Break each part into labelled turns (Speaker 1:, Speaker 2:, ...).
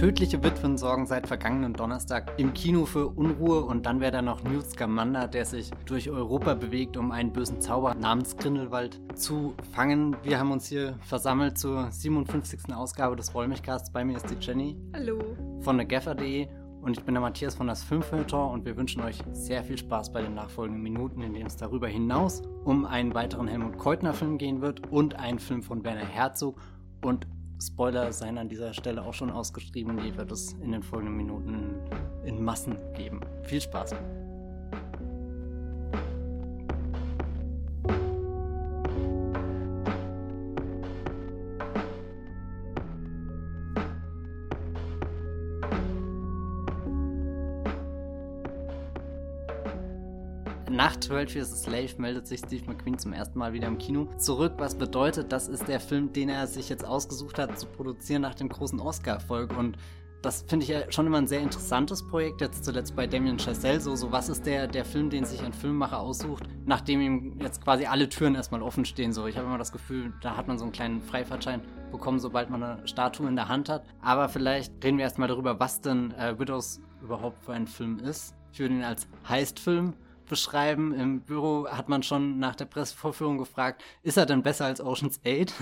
Speaker 1: Tödliche Witwen sorgen seit vergangenen Donnerstag im Kino für Unruhe und dann wäre da noch Newt Scamander, der sich durch Europa bewegt, um einen bösen Zauber namens Grindelwald zu fangen. Wir haben uns hier versammelt zur 57. Ausgabe des Wollmilchcasts. Bei mir ist die Jenny.
Speaker 2: Hallo.
Speaker 1: Von der Geffer.de und ich bin der Matthias von das Filmfilter und wir wünschen euch sehr viel Spaß bei den nachfolgenden Minuten, in denen es darüber hinaus um einen weiteren Helmut Keutner Film gehen wird und einen Film von Werner Herzog und Spoiler seien an dieser Stelle auch schon ausgeschrieben, die wird es in den folgenden Minuten in Massen geben. Viel Spaß! 12 Years a Slave meldet sich Steve McQueen zum ersten Mal wieder im Kino zurück, was bedeutet, das ist der Film, den er sich jetzt ausgesucht hat zu produzieren nach dem großen Oscar-Erfolg und das finde ich ja schon immer ein sehr interessantes Projekt, jetzt zuletzt bei Damien Chazelle, so, so was ist der, der Film, den sich ein Filmemacher aussucht, nachdem ihm jetzt quasi alle Türen erstmal offen stehen, so. Ich habe immer das Gefühl, da hat man so einen kleinen Freifahrtschein bekommen, sobald man eine Statue in der Hand hat. Aber vielleicht reden wir erstmal darüber, was denn äh, Widows überhaupt für ein Film ist. Ich würde ihn als Heist-Film beschreiben. Im Büro hat man schon nach der Pressevorführung gefragt, ist er denn besser als Ocean's 8?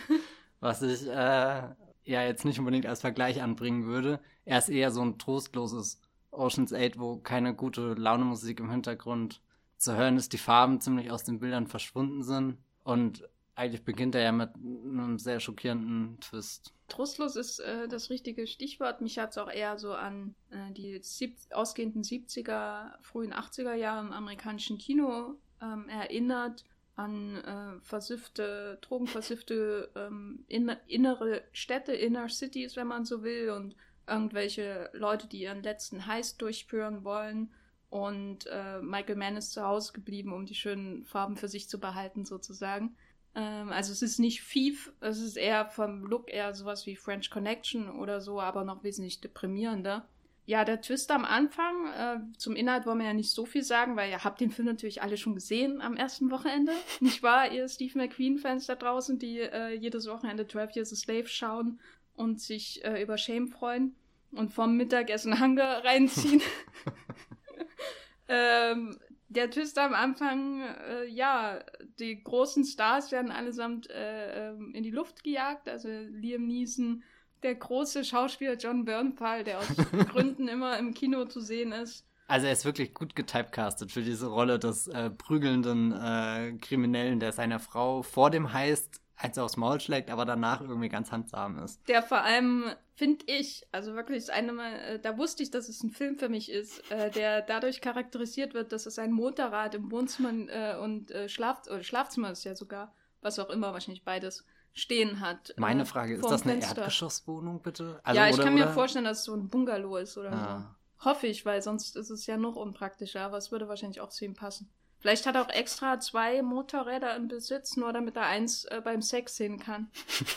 Speaker 1: Was ich äh, ja jetzt nicht unbedingt als Vergleich anbringen würde. Er ist eher so ein trostloses Ocean's 8, wo keine gute Launemusik im Hintergrund zu hören ist, die Farben ziemlich aus den Bildern verschwunden sind und eigentlich beginnt er ja mit einem sehr schockierenden Twist.
Speaker 2: Trostlos ist äh, das richtige Stichwort. Mich hat es auch eher so an äh, die sieb ausgehenden 70er, frühen 80er Jahre im amerikanischen Kino ähm, erinnert, an äh, versiffte, drogenversiffte ähm, in innere Städte, Inner Cities, wenn man so will, und irgendwelche Leute, die ihren letzten Heist durchführen wollen. Und äh, Michael Mann ist zu Hause geblieben, um die schönen Farben für sich zu behalten, sozusagen. Ähm, also es ist nicht Thief, es ist eher vom Look eher sowas wie French Connection oder so, aber noch wesentlich deprimierender. Ja, der Twist am Anfang, äh, zum Inhalt wollen wir ja nicht so viel sagen, weil ihr habt den Film natürlich alle schon gesehen am ersten Wochenende. Nicht wahr, ihr Steve McQueen-Fans da draußen, die äh, jedes Wochenende 12 Years a Slave schauen und sich äh, über Shame freuen und vom Mittagessen Hunger reinziehen. ähm, der Twist am Anfang, äh, ja, die großen Stars werden allesamt äh, ähm, in die Luft gejagt. Also Liam Neeson, der große Schauspieler John Bernthal, der aus Gründen immer im Kino zu sehen ist.
Speaker 1: Also er ist wirklich gut getypecastet für diese Rolle des äh, prügelnden äh, Kriminellen, der seiner Frau vor dem Heist eins aufs Maul schlägt, aber danach irgendwie ganz handsam ist.
Speaker 2: Der vor allem, finde ich, also wirklich eine Mal, äh, da wusste ich, dass es ein Film für mich ist, äh, der dadurch charakterisiert wird, dass es ein Motorrad im Wohnzimmer äh, und äh, Schlaf oder Schlafzimmer ist ja sogar, was auch immer, wahrscheinlich beides stehen hat.
Speaker 1: Meine äh, Frage, ist das eine Fenster. Erdgeschosswohnung bitte?
Speaker 2: Also, ja, ich oder, kann oder? mir vorstellen, dass es so ein Bungalow ist oder ah. so. Hoffe ich, weil sonst ist es ja noch unpraktischer, aber es würde wahrscheinlich auch zu ihm passen. Vielleicht hat er auch extra zwei Motorräder im Besitz, nur damit er eins äh, beim Sex sehen kann.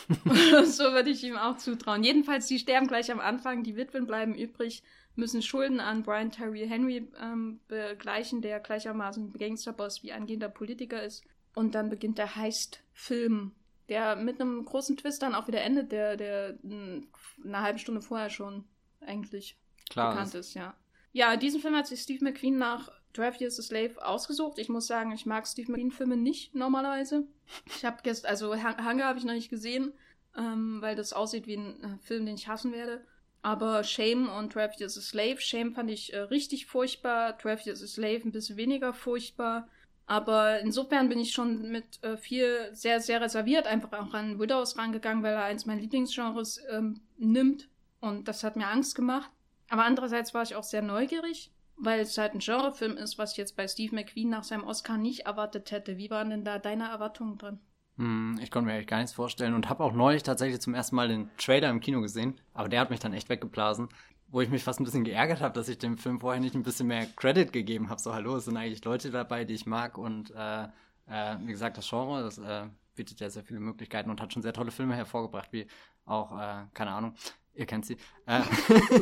Speaker 2: so würde ich ihm auch zutrauen. Jedenfalls, die sterben gleich am Anfang, die Witwen bleiben übrig, müssen Schulden an Brian Terry Henry ähm, begleichen, der gleichermaßen Gangsterboss wie angehender Politiker ist. Und dann beginnt der Heist-Film, der mit einem großen Twist dann auch wieder endet, der, der eine halbe Stunde vorher schon eigentlich Klar bekannt ist. ist, ja. Ja, diesen Film hat sich Steve McQueen nach 12 Years a Slave ausgesucht. Ich muss sagen, ich mag Steve McQueen-Filme nicht normalerweise. Ich habe gestern, also Hunger habe ich noch nicht gesehen, ähm, weil das aussieht wie ein äh, Film, den ich hassen werde. Aber Shame und 12 Years a Slave, Shame fand ich äh, richtig furchtbar, 12 Years a Slave ein bisschen weniger furchtbar. Aber insofern bin ich schon mit äh, viel sehr, sehr reserviert einfach auch an Widows rangegangen, weil er eins meiner Lieblingsgenres ähm, nimmt. Und das hat mir Angst gemacht. Aber andererseits war ich auch sehr neugierig weil es halt ein Genrefilm ist, was ich jetzt bei Steve McQueen nach seinem Oscar nicht erwartet hätte. Wie waren denn da deine Erwartungen drin?
Speaker 1: Hm, ich konnte mir eigentlich gar nichts vorstellen und habe auch neulich tatsächlich zum ersten Mal den Trailer im Kino gesehen, aber der hat mich dann echt weggeblasen, wo ich mich fast ein bisschen geärgert habe, dass ich dem Film vorher nicht ein bisschen mehr Credit gegeben habe. So, hallo, es sind eigentlich Leute dabei, die ich mag und äh, äh, wie gesagt, das Genre, das äh, bietet ja sehr viele Möglichkeiten und hat schon sehr tolle Filme hervorgebracht, wie auch, äh, keine Ahnung, Ihr kennt sie. Äh,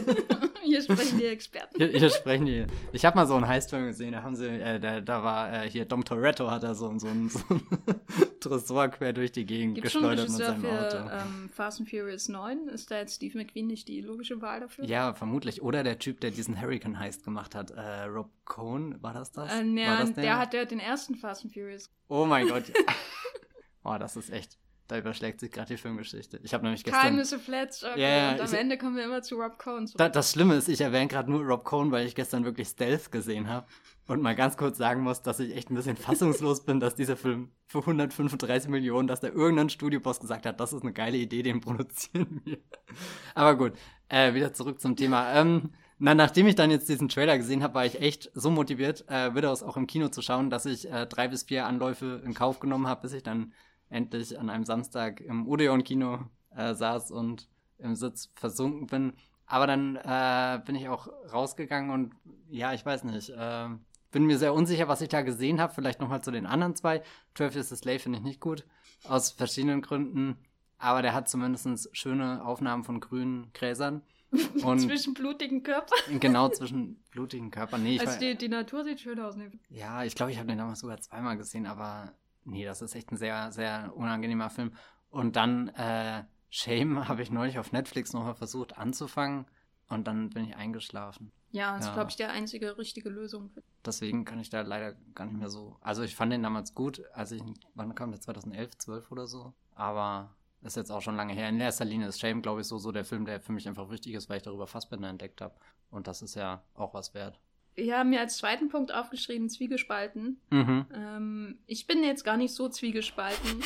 Speaker 2: hier sprechen die Experten.
Speaker 1: Hier, hier sprechen die. Ich habe mal so einen Heistfilm gesehen, da haben sie, äh, da, da war äh, hier Dom Toretto hat da so, so, ein, so ein Tresor quer durch die Gegend
Speaker 2: Gibt's
Speaker 1: geschleudert
Speaker 2: mit
Speaker 1: seinem
Speaker 2: für,
Speaker 1: Auto.
Speaker 2: Ähm, Fast and Furious 9? Ist da jetzt Steve McQueen nicht die logische Wahl dafür?
Speaker 1: Ja, vermutlich. Oder der Typ, der diesen Hurricane Heist gemacht hat. Äh, Rob Cohn, war das das?
Speaker 2: Äh,
Speaker 1: war
Speaker 2: ja,
Speaker 1: das
Speaker 2: der? hat ja den ersten Fast and Furious.
Speaker 1: Oh mein Gott. Boah, das ist echt. Da überschlägt sich gerade die Filmgeschichte. Ich habe nämlich gestern.
Speaker 2: Keimnisse Fletcher. Okay.
Speaker 1: Ja, ja,
Speaker 2: und am
Speaker 1: ich-
Speaker 2: Ende kommen wir immer zu Rob Cohn.
Speaker 1: Da, das Schlimme ist, ich erwähne gerade nur Rob Cohn, weil ich gestern wirklich Stealth gesehen habe. Und mal ganz kurz sagen muss, dass ich echt ein bisschen fassungslos bin, dass dieser Film für 135 Millionen, dass da irgendein Studioboss gesagt hat, das ist eine geile Idee, den produzieren wir. Aber gut, äh, wieder zurück zum Thema. Ähm, na, nachdem ich dann jetzt diesen Trailer gesehen habe, war ich echt so motiviert, äh, Widows auch im Kino zu schauen, dass ich äh, drei bis vier Anläufe in Kauf genommen habe, bis ich dann endlich an einem Samstag im Odeon-Kino äh, saß und im Sitz versunken bin. Aber dann äh, bin ich auch rausgegangen und ja, ich weiß nicht, äh, bin mir sehr unsicher, was ich da gesehen habe. Vielleicht nochmal zu den anderen zwei. 12 is a Slave finde ich nicht gut, aus verschiedenen Gründen. Aber der hat zumindest schöne Aufnahmen von grünen Gräsern. Und
Speaker 2: Zwischen blutigen Körpern.
Speaker 1: genau zwischen blutigen Körpern. Nee,
Speaker 2: Also die, die Natur sieht schön aus. Ne?
Speaker 1: ja, ich glaube, ich habe den damals sogar zweimal gesehen, aber nee, das ist echt ein sehr, sehr unangenehmer Film. Und dann äh, Shame habe ich neulich auf Netflix nochmal versucht anzufangen und dann bin ich eingeschlafen.
Speaker 2: Ja, das ist,
Speaker 1: Ja.
Speaker 2: glaube ich, die einzige richtige Lösung.
Speaker 1: Deswegen kann ich da leider gar nicht mehr so. Also ich fand den damals gut, als ich, wann kam der 2011, 12 oder so. Aber ist jetzt auch schon lange her. In erster Linie ist Shame, glaube ich, so, so der Film, der für mich einfach wichtig ist, weil ich darüber Fassbinder entdeckt habe. Und das ist ja auch was wert.
Speaker 2: Wir haben mir als zweiten Punkt aufgeschrieben, Zwiegespalten.
Speaker 1: Mhm.
Speaker 2: Ähm, ich bin jetzt gar nicht so zwiegespalten,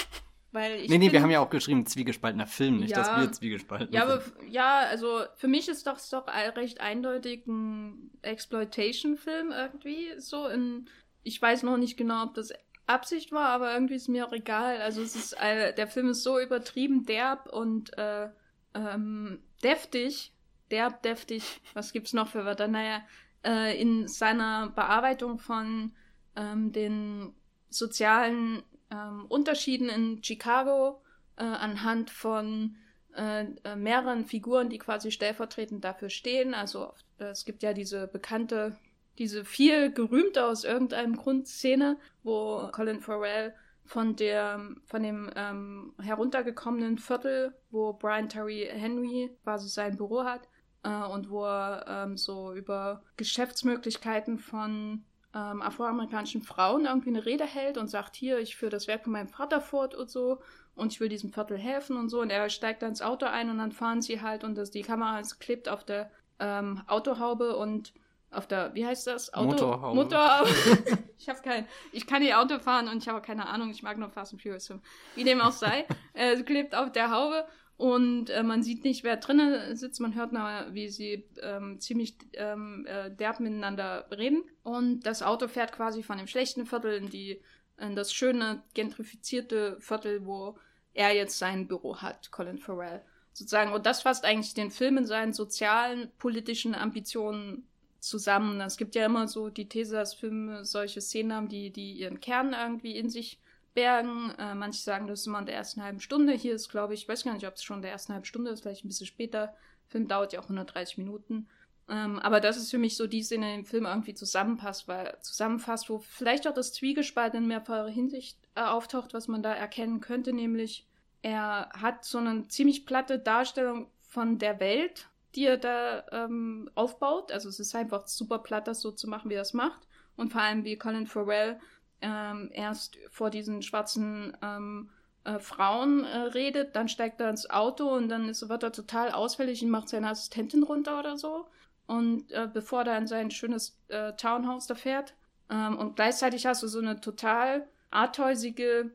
Speaker 2: weil ich
Speaker 1: Nee, nee, wir haben ja auch geschrieben, zwiegespaltener Film, nicht,
Speaker 2: Ja.
Speaker 1: dass wir zwiegespalten
Speaker 2: Ja, aber
Speaker 1: sind.
Speaker 2: f- ja, also für mich ist doch ist doch recht eindeutig ein Exploitation-Film irgendwie. So in, ich weiß noch nicht genau, ob das Absicht war, aber irgendwie ist mir auch egal. Also es ist äh, der Film ist so übertrieben derb und äh, ähm, deftig, derb, deftig. Was gibt's noch für Wörter? Naja, äh, in seiner Bearbeitung von ähm, den sozialen ähm, Unterschieden in Chicago äh, anhand von äh, äh, mehreren Figuren, die quasi stellvertretend dafür stehen. Also äh, es gibt ja diese bekannte, diese viel gerühmte aus irgendeinem Grund Szene, wo Colin Farrell von der von dem ähm, heruntergekommenen Viertel, wo Brian Terry Henry quasi sein Büro hat äh, und wo er ähm, so über Geschäftsmöglichkeiten von ähm, afroamerikanischen Frauen irgendwie eine Rede hält und sagt, hier, ich führe das Werk von meinem Vater fort und so und ich will diesem Viertel helfen und so. Und er steigt dann ins Auto ein und dann fahren sie halt und das, die Kamera ist klebt auf der ähm, Autohaube und auf der, wie heißt das? Auto
Speaker 1: Motorhaube.
Speaker 2: Motorhaube. ich habe kein, ich kann nicht Auto fahren und ich habe keine Ahnung, ich mag nur Fast and Furious. Wie dem auch sei, äh, es klebt auf der Haube und äh, man sieht nicht, wer drinnen sitzt. Man hört nur, wie sie ähm, ziemlich ähm, äh, derb miteinander reden. Und das Auto fährt quasi von dem schlechten Viertel in, die, in das schöne, gentrifizierte Viertel, wo er jetzt sein Büro hat, Colin Farrell. Sozusagen. Und das fasst eigentlich den Film in seinen sozialen, politischen Ambitionen zusammen. Es gibt ja immer so die These, dass Filme solche Szenen haben, die, die ihren Kern irgendwie in sich bergen. Äh, manche sagen, das ist immer in der ersten halben Stunde. Hier ist, glaube ich, ich weiß gar nicht, ob es schon in der ersten halben Stunde ist, vielleicht ein bisschen später. Der Film dauert ja auch 130 Minuten. Ähm, aber das ist für mich so die Szene, die im Film irgendwie zusammenpasst, weil zusammenfasst, wo vielleicht auch das Zwiegespalt in mehrfacher Hinsicht äh, auftaucht, was man da erkennen könnte, nämlich er hat so eine ziemlich platte Darstellung von der Welt, die er da ähm, aufbaut. Also es ist einfach super platt, das so zu machen, wie er es macht. Und vor allem wie Colin Farrell ähm, erst vor diesen schwarzen ähm, äh, Frauen äh, redet, dann steigt er ins Auto und dann ist, wird er total ausfällig und macht seine Assistentin runter oder so. Und äh, bevor er in sein schönes äh, Townhouse da fährt. Ähm, und gleichzeitig hast du so eine total arthäusige,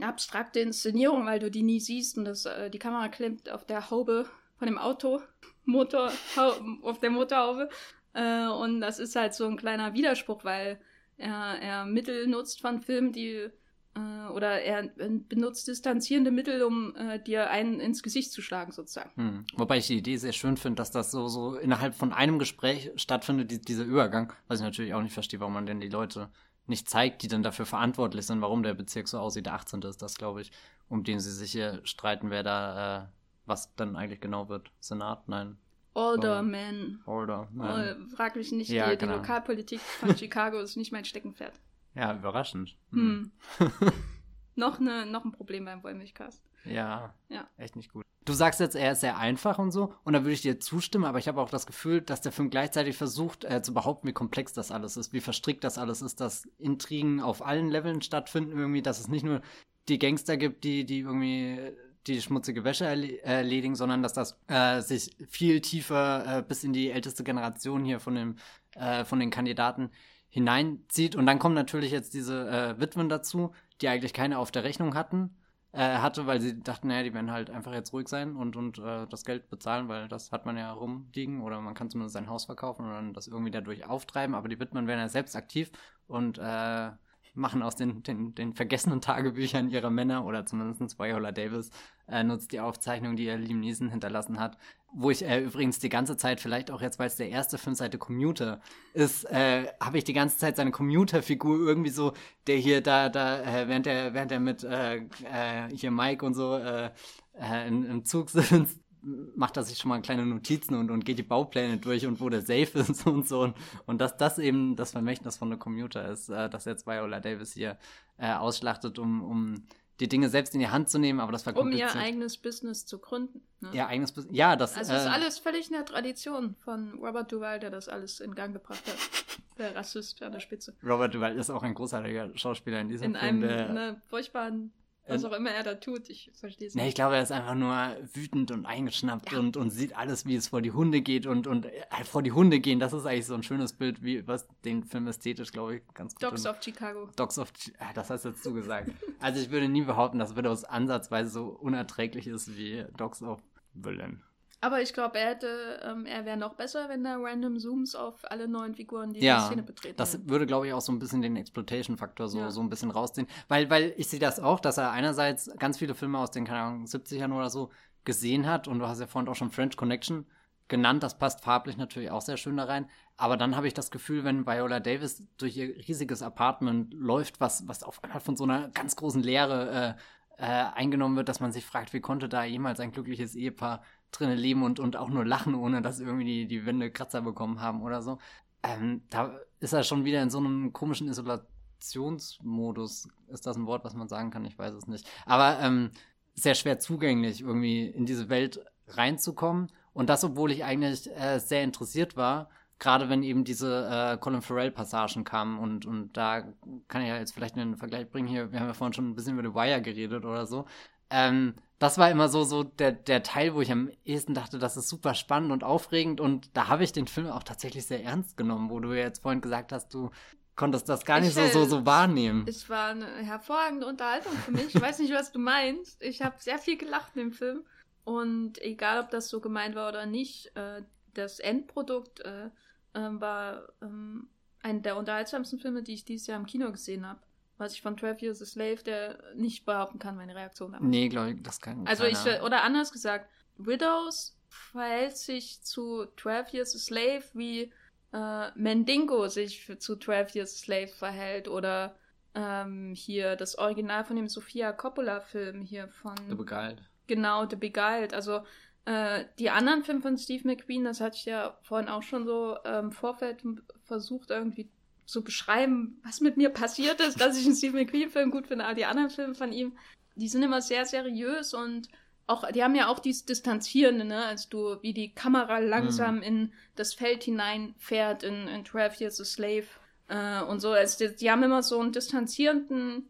Speaker 2: abstrakte Inszenierung, weil du die nie siehst und das, äh, die Kamera klemmt auf der Haube von dem Auto, Motor, auf der Motorhaube. Äh, und das ist halt so ein kleiner Widerspruch, weil er, er Mittel nutzt von Filmen, die äh, oder er benutzt distanzierende Mittel, um äh, dir einen ins Gesicht zu schlagen, sozusagen.
Speaker 1: Hm. Wobei ich die Idee sehr schön finde, dass das so, so innerhalb von einem Gespräch stattfindet, die, dieser Übergang. Was ich natürlich auch nicht verstehe, warum man denn die Leute nicht zeigt, die dann dafür verantwortlich sind, warum der Bezirk so aussieht. Der 18. ist das, glaube ich, um den sie sich hier streiten, wer da äh, was dann eigentlich genau wird. Senat, nein.
Speaker 2: Alderman.
Speaker 1: Older,
Speaker 2: nein. Oh, frag mich nicht,
Speaker 1: ja,
Speaker 2: die,
Speaker 1: genau.
Speaker 2: die, Lokalpolitik von Chicago ist nicht mein Steckenpferd.
Speaker 1: Ja, überraschend.
Speaker 2: Hm. hm. noch, eine, noch ein Problem beim Wollmilchcast.
Speaker 1: Ja,
Speaker 2: ja,
Speaker 1: echt nicht gut. Du sagst jetzt, er ist sehr einfach und so, und da würde ich dir zustimmen, aber ich habe auch das Gefühl, dass der Film gleichzeitig versucht äh, zu behaupten, wie komplex das alles ist, wie verstrickt das alles ist, dass Intrigen auf allen Leveln stattfinden, irgendwie, dass es nicht nur die Gangster gibt, die, die irgendwie die schmutzige Wäsche erledigen, sondern dass das äh, sich viel tiefer äh, bis in die älteste Generation hier von, dem, äh, von den Kandidaten hineinzieht. Und dann kommen natürlich jetzt diese äh, Witwen dazu, die eigentlich keine auf der Rechnung hatten äh, hatte, weil sie dachten, naja, die werden halt einfach jetzt ruhig sein und, und äh, das Geld bezahlen, weil das hat man ja rumliegen oder man kann zumindest sein Haus verkaufen und dann das irgendwie dadurch auftreiben, aber die Widmen werden ja selbst aktiv und machen aus den, den, den vergessenen Tagebüchern ihrer Männer oder zumindest Viola Davis äh, nutzt die Aufzeichnung, die er Liam Neeson hinterlassen hat. Wo ich äh, übrigens die ganze Zeit, vielleicht auch jetzt, weil es der erste Film seit der Commuter ist, äh, habe ich die ganze Zeit seine Commuter-Figur irgendwie so, der hier da, da, äh, während er, während er mit äh, äh, hier Mike und so äh, äh, in, im Zug sitzt, macht er sich schon mal kleine Notizen und, und geht die Baupläne durch und wo der Safe ist und so. Und, und dass das eben das Vermächtnis von der Commuter ist, äh, dass jetzt Viola Davis hier äh, ausschlachtet, um, um die Dinge selbst in die Hand zu nehmen, aber das war
Speaker 2: Um ihr eigenes Business zu gründen.
Speaker 1: Ne? Ihr eigenes Business, ja, das
Speaker 2: Also äh, ist alles völlig in der Tradition von Robert Duval, der das alles in Gang gebracht hat. Der Rassist an der Spitze.
Speaker 1: Robert Duval ist auch ein großartiger Schauspieler in diesem
Speaker 2: in
Speaker 1: Film.
Speaker 2: In einem ne, furchtbaren was auch immer er da tut, ich verstehe es
Speaker 1: nicht. Nee, ich glaube, er ist einfach nur wütend und eingeschnappt ja. und, und sieht alles, wie es vor die Hunde geht und, und äh, vor die Hunde gehen. Das ist eigentlich so ein schönes Bild, wie was den Film ästhetisch, glaube ich, ganz gut
Speaker 2: Dogs of Chicago.
Speaker 1: Dogs of Chicago, das hast du jetzt zugesagt. also ich würde nie behaupten, dass Widows ansatzweise so unerträglich ist wie Dogs of Berlin.
Speaker 2: Aber ich glaube, er hätte, ähm, er wäre noch besser, wenn da random Zooms auf alle neuen Figuren, die
Speaker 1: ja,
Speaker 2: die Szene betreten.
Speaker 1: Das würde, glaube ich, auch so ein bisschen den Exploitation-Faktor so, ja. so ein bisschen rausziehen. Weil, weil ich sehe das auch, dass er einerseits ganz viele Filme aus den, keine Ahnung, 70ern oder so gesehen hat und du hast ja vorhin auch schon French Connection genannt, das passt farblich natürlich auch sehr schön da rein. Aber dann habe ich das Gefühl, wenn Viola Davis durch ihr riesiges Apartment läuft, was, was auf einmal von so einer ganz großen Leere äh, äh, eingenommen wird, dass man sich fragt, wie konnte da jemals ein glückliches Ehepaar drinne leben und, und auch nur lachen, ohne dass irgendwie die, die Wände Kratzer bekommen haben oder so. Ähm, da ist er schon wieder in so einem komischen Isolationsmodus. Ist das ein Wort, was man sagen kann? Ich weiß es nicht. Aber ähm, sehr schwer zugänglich, irgendwie in diese Welt reinzukommen. Und das, obwohl ich eigentlich äh, sehr interessiert war, gerade wenn eben diese äh, Colin Farrell-Passagen kamen. Und, und da kann ich ja jetzt vielleicht einen Vergleich bringen. Hier, wir haben ja vorhin schon ein bisschen über The Wire geredet oder so. Ähm, das war immer so, so der, der Teil, wo ich am ehesten dachte, das ist super spannend und aufregend. Und da habe ich den Film auch tatsächlich sehr ernst genommen, wo du ja jetzt vorhin gesagt hast, du konntest das gar nicht ich, so, so, so wahrnehmen.
Speaker 2: Es war eine hervorragende Unterhaltung für mich. Ich weiß nicht, was du meinst. Ich habe sehr viel gelacht im Film. Und egal, ob das so gemeint war oder nicht, äh, das Endprodukt äh, äh, war ähm, einer der unterhaltsamsten Filme, die ich dieses Jahr im Kino gesehen habe was ich von 12 Years a Slave, der nicht behaupten kann, meine Reaktion
Speaker 1: darauf. Nee, glaube ich, das kann
Speaker 2: Also keiner. ich, oder anders gesagt, Widows verhält sich zu 12 Years a Slave, wie äh, Mendingo sich für, zu 12 Years a Slave verhält oder ähm, hier das Original von dem Sofia Coppola-Film hier von...
Speaker 1: The Beguiled.
Speaker 2: Genau, The Beguiled. Also äh, die anderen Filme von Steve McQueen, das hatte ich ja vorhin auch schon so im ähm, Vorfeld versucht irgendwie zu beschreiben, was mit mir passiert ist, dass ich einen Steve McQueen-Film gut finde, aber die anderen Filme von ihm, die sind immer sehr seriös und auch, die haben ja auch dieses Distanzierende, ne, als du, wie die Kamera langsam mhm. in das Feld hineinfährt, in, in 12 Years a Slave äh, und so. Also die, die, haben immer so einen distanzierenden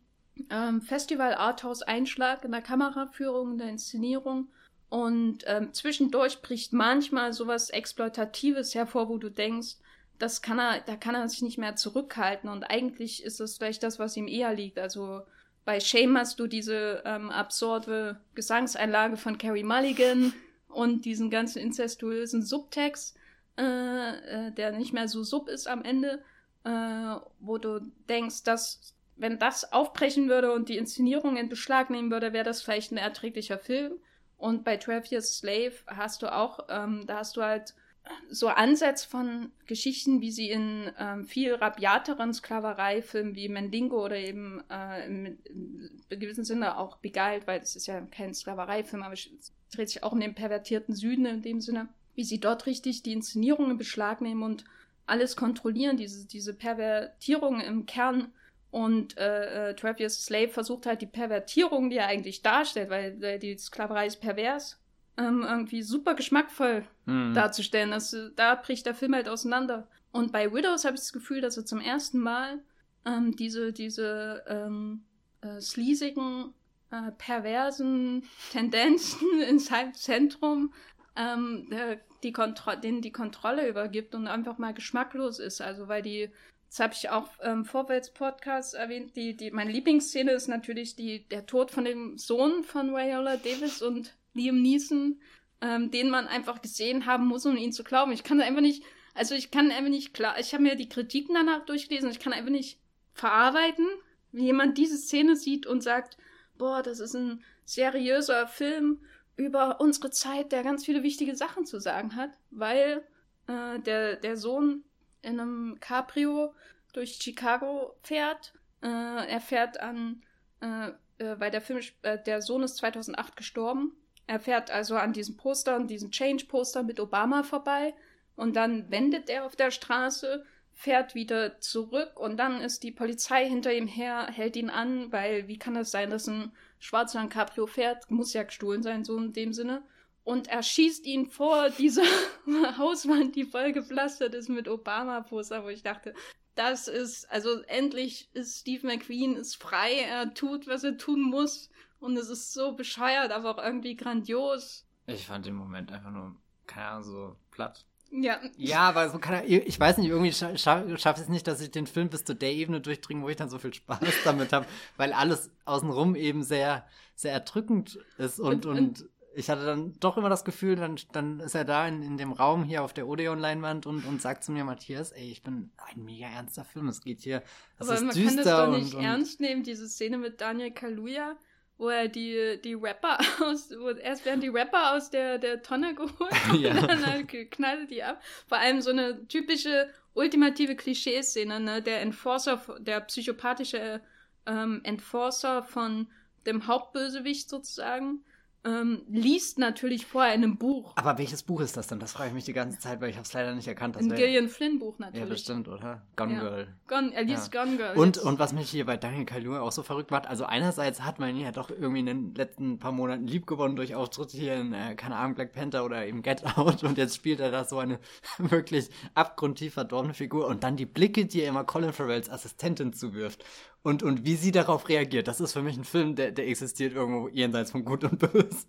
Speaker 2: ähm, Festival-Arthouse-Einschlag in der Kameraführung, in der Inszenierung. Und ähm, zwischendurch bricht manchmal sowas Exploitatives hervor, wo du denkst, das kann er, da kann er sich nicht mehr zurückhalten. Und eigentlich ist das vielleicht das, was ihm eher liegt. Also bei Shame hast du diese ähm, absurde Gesangseinlage von Carrie Mulligan und diesen ganzen incestuösen Subtext, äh, äh, der nicht mehr so sub ist am Ende, äh, wo du denkst, dass wenn das aufbrechen würde und die Inszenierung in Beschlag nehmen würde, wäre das vielleicht ein erträglicher Film. Und bei 12 Years Slave hast du auch, ähm, da hast du halt so Ansätze von Geschichten, wie sie in ähm, viel rabiateren Sklavereifilmen wie Mendingo oder eben äh, im, im gewissen Sinne auch Beguiled, weil es ist ja kein Sklavereifilm, aber dreht sich auch um den pervertierten Süden in dem Sinne, wie sie dort richtig die Inszenierung in Beschlag nehmen und alles kontrollieren, diese, diese Pervertierung im Kern. Und äh, äh, Travis Slave versucht halt die Pervertierung, die er eigentlich darstellt, weil äh, die Sklaverei ist pervers, ähm, irgendwie super geschmackvoll mhm. darzustellen. Das, da bricht der Film halt auseinander. Und bei Widows habe ich das Gefühl, dass er zum ersten Mal ähm, diese, diese ähm, äh, sleasigen, äh, perversen Tendenzen in seinem Zentrum ähm, die Kontro denen die Kontrolle übergibt und einfach mal geschmacklos ist. Also weil die, das habe ich auch im ähm, Vorwärts-Podcast erwähnt, die, die, meine Lieblingsszene ist natürlich die, der Tod von dem Sohn von Viola Davis und Liam Neeson, ähm, den man einfach gesehen haben muss, um ihn zu glauben. Ich kann einfach nicht, also ich kann einfach nicht klar, ich habe mir die Kritiken danach durchgelesen, ich kann einfach nicht verarbeiten, wie jemand diese Szene sieht und sagt, boah, das ist ein seriöser Film über unsere Zeit, der ganz viele wichtige Sachen zu sagen hat, weil äh, der, der Sohn in einem Cabrio durch Chicago fährt. Äh, er fährt an, äh, äh weil der Film, äh, der Sohn ist 2008 gestorben. Er fährt also an diesen Postern, diesen Change-Poster mit Obama vorbei und dann wendet er auf der Straße, fährt wieder zurück und dann ist die Polizei hinter ihm her, hält ihn an, weil wie kann das sein, dass ein schwarzer Cabrio fährt, muss ja gestohlen sein, so in dem Sinne. Und er schießt ihn vor dieser Hauswand, die voll gepflastert ist mit Obama-Poster, wo ich dachte, das ist, also endlich ist Steve McQueen ist frei, er tut, was er tun muss. Und es ist so bescheuert, aber auch irgendwie grandios.
Speaker 1: Ich fand den Moment einfach nur, keine Ahnung, so platt.
Speaker 2: Ja.
Speaker 1: Ja, aber so kann er, ich weiß nicht, irgendwie scha schaffe ich es nicht, dass ich den Film bis zu der Ebene durchdringe, wo ich dann so viel Spaß damit habe, weil alles außenrum eben sehr, sehr erdrückend ist und, und, und, ich hatte dann doch immer das Gefühl, dann, dann ist er da in, in dem Raum hier auf der Odeon-Leinwand und, und sagt zu mir, Matthias, ey, ich bin ein mega ernster Film, es geht hier,
Speaker 2: das aber man kann das doch nicht und, ernst nehmen, diese Szene mit Daniel Kaluuya, wo er die, die Rapper aus, wo erst werden die Rapper aus der, der Tonne geholt ja. und dann halt knallt die ab. Vor allem so eine typische ultimative Klischeeszene, ne? Der Enforcer, der psychopathische ähm, Enforcer von dem Hauptbösewicht sozusagen, ähm, liest natürlich vorher in einem Buch.
Speaker 1: Aber welches Buch ist das denn? Das frage ich mich die ganze Zeit, weil ich habe es leider nicht erkannt. Das
Speaker 2: ein Gillian Flynn Buch natürlich.
Speaker 1: Ja, bestimmt, oder? Gone ja. Girl.
Speaker 2: Gone, er liest ja. Gone Girl.
Speaker 1: Und, und was mich hier bei Daniel Kaluuya auch so verrückt macht, also einerseits hat man ihn ja doch irgendwie in den letzten paar Monaten lieb gewonnen durch Auftritte hier in, äh, keine Ahnung, Black Panther oder eben Get Out und jetzt spielt er da so eine wirklich abgrundtief verdorbene Figur und dann die Blicke, die er immer Colin Farrells Assistentin zuwirft und, und wie sie darauf reagiert. Das ist für mich ein Film, der, der existiert irgendwo jenseits von Gut und Böse.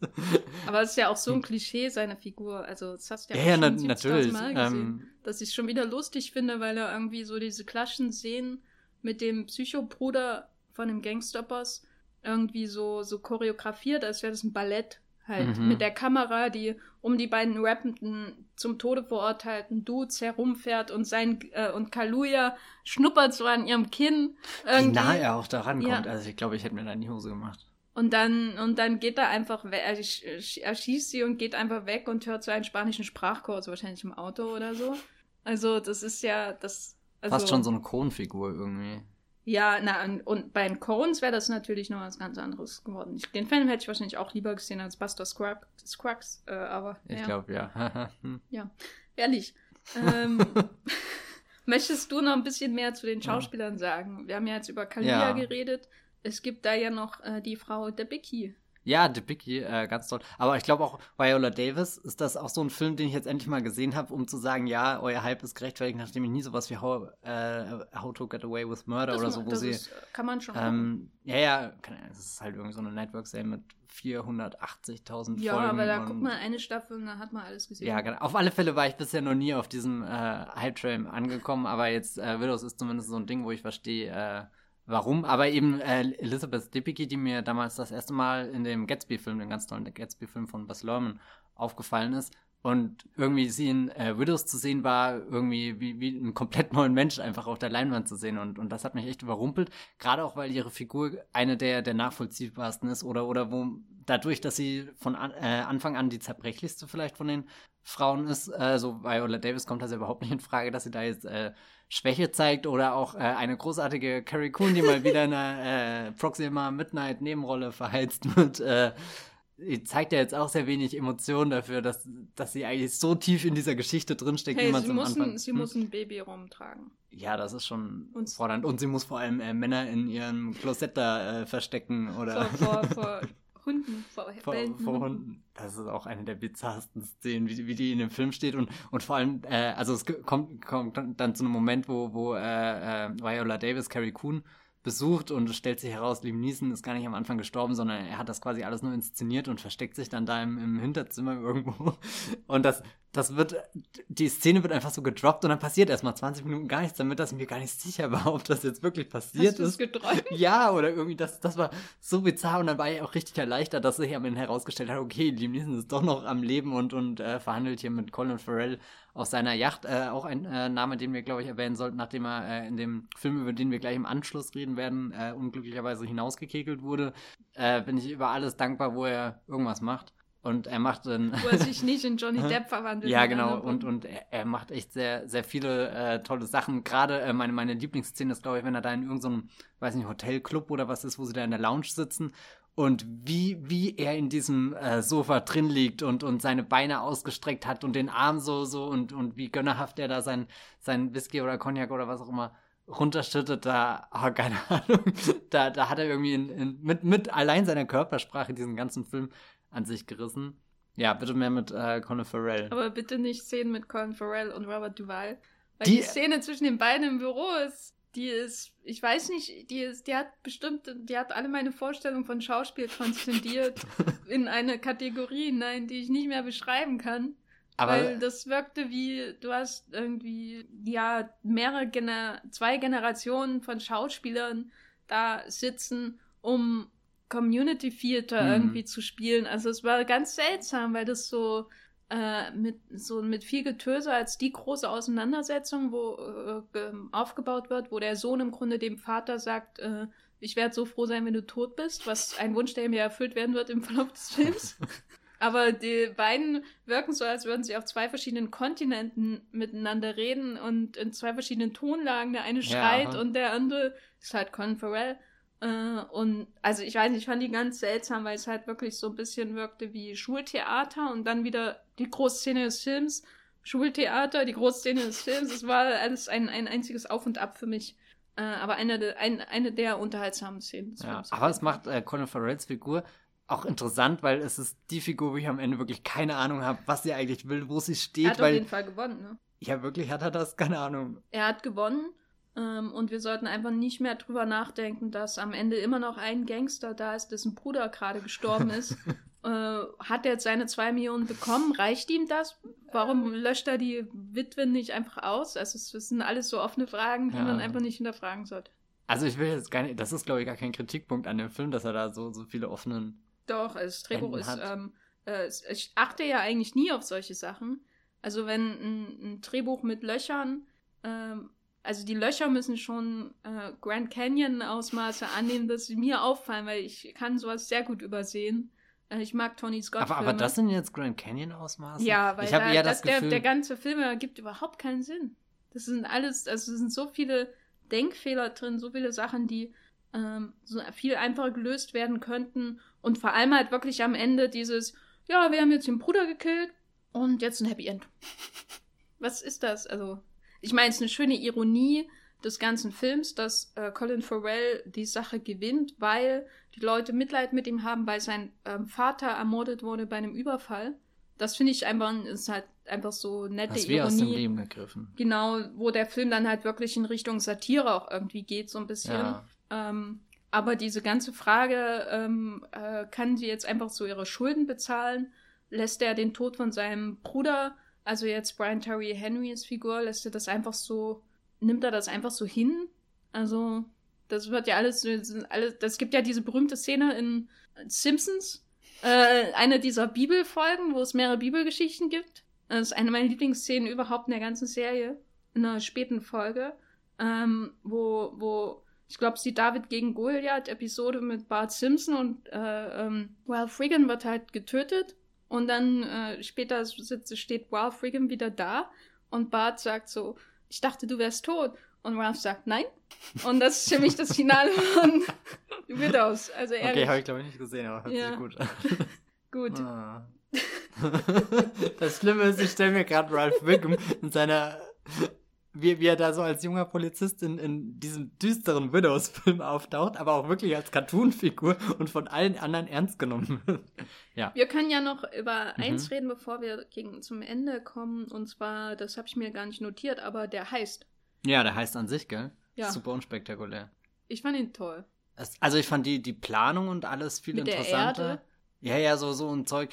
Speaker 2: Aber es ist ja auch so ein Klischee, seine Figur. Also, das hast du ja,
Speaker 1: ja, ja schon na, natürlich.
Speaker 2: Mal gesehen. Ähm, dass ich es schon wieder lustig finde, weil er irgendwie so diese Klaschen sehen mit dem Psychobruder von dem Gangsterboss irgendwie so, so choreografiert, als wäre das ein Ballett halt mhm. mit der Kamera, die um die beiden rappenden, zum Tode verurteilten Dudes herumfährt und sein äh, und Kaluja schnuppert so an ihrem Kinn.
Speaker 1: Irgendwie. Wie nah er auch daran ja. kommt. Also ich glaube, ich hätte mir da in die Hose gemacht.
Speaker 2: Und dann, und dann geht er einfach weg, er, er schießt sie und geht einfach weg und hört so einen spanischen Sprachkurs, wahrscheinlich im Auto oder so. Also, das ist ja, das. Also,
Speaker 1: Fast schon so eine Kronfigur irgendwie.
Speaker 2: Ja, na, und bei den Coens wäre das natürlich noch was ganz anderes geworden. Ich, den Film hätte ich wahrscheinlich auch lieber gesehen als Buster Scruggs, Scruggs äh, aber.
Speaker 1: Ich ja. glaube, ja.
Speaker 2: ja, ehrlich. Ähm, möchtest du noch ein bisschen mehr zu den Schauspielern ja. sagen? Wir haben ja jetzt über Kalia ja. geredet. Es gibt da ja noch äh, die Frau Debicki.
Speaker 1: Ja, The Biggie, äh, ganz toll. Aber ich glaube auch, Viola Davis ist das auch so ein Film, den ich jetzt endlich mal gesehen habe, um zu sagen, ja, euer Hype ist gerechtfertigt, nachdem ich nie sowas wie How, äh, How to Get Away with Murder das oder so, wo sie. Ist,
Speaker 2: kann man schon.
Speaker 1: Ähm, ja, ja, es ist halt irgendwie so eine Network-Serie mit 480.000
Speaker 2: ja,
Speaker 1: Folgen.
Speaker 2: Ja, aber da guckt man eine Staffel und da hat man alles gesehen.
Speaker 1: Ja, genau. Auf alle Fälle war ich bisher noch nie auf diesem äh, Hype-Train angekommen, aber jetzt äh, Widows ist zumindest so ein Ding, wo ich verstehe, äh, warum. Aber eben äh, Elizabeth Debicki, die mir damals das erste Mal in dem Gatsby-Film, dem ganz tollen Gatsby-Film von Bas Lerman, aufgefallen ist. Und irgendwie sie in äh, Widows zu sehen war, irgendwie wie, wie einen komplett neuen Mensch einfach auf der Leinwand zu sehen. Und, und das hat mich echt überrumpelt. Gerade auch, weil ihre Figur eine der, der nachvollziehbarsten ist oder, oder wo dadurch, dass sie von an, äh, Anfang an die zerbrechlichste vielleicht von den Frauen ist, äh, so Viola Davis kommt das ja überhaupt nicht in Frage, dass sie da jetzt äh, Schwäche zeigt oder auch äh, eine großartige Carrie Coon, die mal wieder in einer äh, Proxima Midnight Nebenrolle verheizt wird. Äh, zeigt ja jetzt auch sehr wenig Emotionen dafür, dass, dass sie eigentlich so tief in dieser Geschichte drinsteckt, hey, wie man
Speaker 2: es am Anfang... Sie hm? muss ein Baby rumtragen.
Speaker 1: Ja, das ist schon und fordernd. Und sie muss vor allem äh, Männer in ihrem Klosett da äh, verstecken oder...
Speaker 2: Vor, vor, vor Hunden, vor,
Speaker 1: vor, vor Hunden. Das ist auch eine der bizarrsten Szenen, wie, wie die in dem Film steht. Und, und vor allem, äh, also es kommt, kommt dann zu einem Moment, wo, wo äh, äh, Viola Davis, Carrie Coon, besucht und es stellt sich heraus, Liam Neeson ist gar nicht am Anfang gestorben, sondern er hat das quasi alles nur inszeniert und versteckt sich dann da im, im Hinterzimmer irgendwo. Und das, das wird, die Szene wird einfach so gedroppt und dann passiert erstmal 20 Minuten gar nichts, damit das mir gar nicht sicher war, ob das jetzt wirklich passiert Hast ist.
Speaker 2: Geträumt?
Speaker 1: Ja, oder irgendwie, das, das war so bizarr und dann war ich auch richtig erleichtert, dass sich am Ende herausgestellt hat, okay, Liam Neeson ist doch noch am Leben und, und äh, verhandelt hier mit Colin Farrell aus seiner Yacht. Äh, auch ein äh, Name, den wir, glaube ich, erwähnen sollten, nachdem er äh, in dem Film, über den wir gleich im Anschluss reden werden, äh, unglücklicherweise hinausgekekelt wurde. Äh, bin ich über alles dankbar, wo er irgendwas macht. Und er macht dann.
Speaker 2: Wo er sich nicht in Johnny Depp verwandelt.
Speaker 1: ja, genau. Und, und er, er, macht echt sehr, sehr viele äh, tolle Sachen. Gerade äh, meine, meine Lieblingsszene ist, glaube ich, wenn er da in irgendeinem, weiß nicht, Hotelclub oder was ist, wo sie da in der Lounge sitzen und wie, wie er in diesem äh, Sofa drin liegt und, und seine Beine ausgestreckt hat und den Arm so, so und, und wie gönnerhaft er da sein, sein Whisky oder Cognac oder was auch immer runterschüttet, da, oh, keine Ahnung, da, da hat er irgendwie in, in, mit, mit allein seiner Körpersprache diesen ganzen Film an sich gerissen. Ja, bitte mehr mit äh, Colin Farrell.
Speaker 2: Aber bitte nicht Szenen mit Colin Farrell und Robert Duval. Weil die, die Szene zwischen den beiden im Büro ist die ist, ich weiß nicht, die ist, die hat bestimmt, die hat alle meine Vorstellungen von Schauspiel transzendiert in eine Kategorie hinein, die ich nicht mehr beschreiben kann. Aber weil das wirkte wie, du hast irgendwie, ja, mehrere, Gener zwei Generationen von Schauspielern da sitzen, um Community Theater mhm. irgendwie zu spielen. Also es war ganz seltsam, weil das so, äh, mit so mit viel Getöse als die große Auseinandersetzung, wo äh, aufgebaut wird, wo der Sohn im Grunde dem Vater sagt, äh, ich werde so froh sein, wenn du tot bist, was ein Wunsch, der mir erfüllt werden wird im Verlauf des Films. Aber die beiden wirken so, als würden sie auf zwei verschiedenen Kontinenten miteinander reden und in zwei verschiedenen Tonlagen. Der eine schreit ja. und der andere ist halt Colin Farrell. Äh, und also ich weiß nicht, ich fand die ganz seltsam, weil es halt wirklich so ein bisschen wirkte wie Schultheater und dann wieder die Großszene des Films, Schultheater, die Großszene des Films. Es war alles ein, ein einziges Auf und Ab für mich. Äh, aber eine, de, ein, eine der unterhaltsamen Szenen des
Speaker 1: ja, Films. Aber es macht äh, Colin Farrells Figur auch interessant, weil es ist die Figur, wo ich am Ende wirklich keine Ahnung habe, was sie eigentlich will, wo sie steht. Er
Speaker 2: hat
Speaker 1: weil,
Speaker 2: auf jeden Fall gewonnen, ne?
Speaker 1: Ja, wirklich hat er das? Keine Ahnung.
Speaker 2: Er hat gewonnen ähm, und wir sollten einfach nicht mehr drüber nachdenken, dass am Ende immer noch ein Gangster da ist, dessen Bruder gerade gestorben ist. äh, hat er jetzt seine zwei Millionen bekommen? Reicht ihm das? Warum löscht er die Witwe nicht einfach aus? Also es sind alles so offene Fragen, die ja. man einfach nicht hinterfragen sollte.
Speaker 1: Also ich will jetzt gar nicht, das ist glaube ich gar kein Kritikpunkt an dem Film, dass er da so, so viele offenen.
Speaker 2: Doch, also das Drehbuch ist, ähm, äh, ich achte ja eigentlich nie auf solche Sachen. Also wenn ein, ein Drehbuch mit Löchern ähm, also die Löcher müssen schon äh, Grand Canyon Ausmaße annehmen, dass sie mir auffallen, weil ich kann sowas sehr gut übersehen. Äh, ich mag Tony Scott.
Speaker 1: Aber, aber das sind jetzt Grand Canyon Ausmaße?
Speaker 2: Ja, weil ich da, eher das, das Gefühl... der, der ganze Film ergibt überhaupt keinen Sinn. Das sind alles, also es sind so viele Denkfehler drin, so viele Sachen, die ähm, so viel einfacher gelöst werden könnten. Und vor allem halt wirklich am Ende dieses, ja, wir haben jetzt den Bruder gekillt und jetzt ein Happy End. Was ist das? Also, ich meine, es ist eine schöne Ironie des ganzen Films, dass äh, Colin Farrell die Sache gewinnt, weil die Leute Mitleid mit ihm haben, weil sein ähm, Vater ermordet wurde bei einem Überfall. Das finde ich einfach, ist halt einfach so nette das
Speaker 1: wie Ironie. aus dem Leben gegriffen.
Speaker 2: Genau, wo der Film dann halt wirklich in Richtung Satire auch irgendwie geht, so ein bisschen. Ja. Ähm, aber diese ganze Frage, ähm, äh, kann sie jetzt einfach so ihre Schulden bezahlen? Lässt er den Tod von seinem Bruder also jetzt Brian Terry Henrys Figur, lässt er das einfach so, nimmt er das einfach so hin? Also, das wird ja alles, alles das gibt ja diese berühmte Szene in Simpsons, äh, eine dieser Bibelfolgen, wo es mehrere Bibelgeschichten gibt. Das ist eine meiner Lieblingsszenen überhaupt in der ganzen Serie, in einer späten Folge, ähm, wo, wo, ich glaube, sie David gegen Goliath-Episode mit Bart Simpson und äh, ähm, Ralph Friggin wird halt getötet und dann äh, später sitzt, steht Ralph Wiggum wieder da und Bart sagt so, ich dachte, du wärst tot. Und Ralph sagt nein. Und das ist für mich das Finale von Widows. Also
Speaker 1: ehrlich. Okay, habe ich glaube ich nicht gesehen, aber hört ja. sich gut an.
Speaker 2: Gut. Ah.
Speaker 1: das Schlimme ist, ich stelle mir gerade Ralph Wiggum in seiner wie, wie er da so als junger Polizist in, in diesem düsteren Widows-Film auftaucht, aber auch wirklich als Cartoon-Figur und von allen anderen ernst genommen wird.
Speaker 2: ja. Wir können ja noch über mhm. eins reden, bevor wir gegen zum Ende kommen. Und zwar, das habe ich mir gar nicht notiert, aber der heißt.
Speaker 1: Ja, der heißt an sich, gell? Ja. Super unspektakulär.
Speaker 2: Ich fand ihn toll.
Speaker 1: also ich fand die, die Planung und alles viel Mit interessanter. Der Erde. Ja, ja, so, so ein Zeug.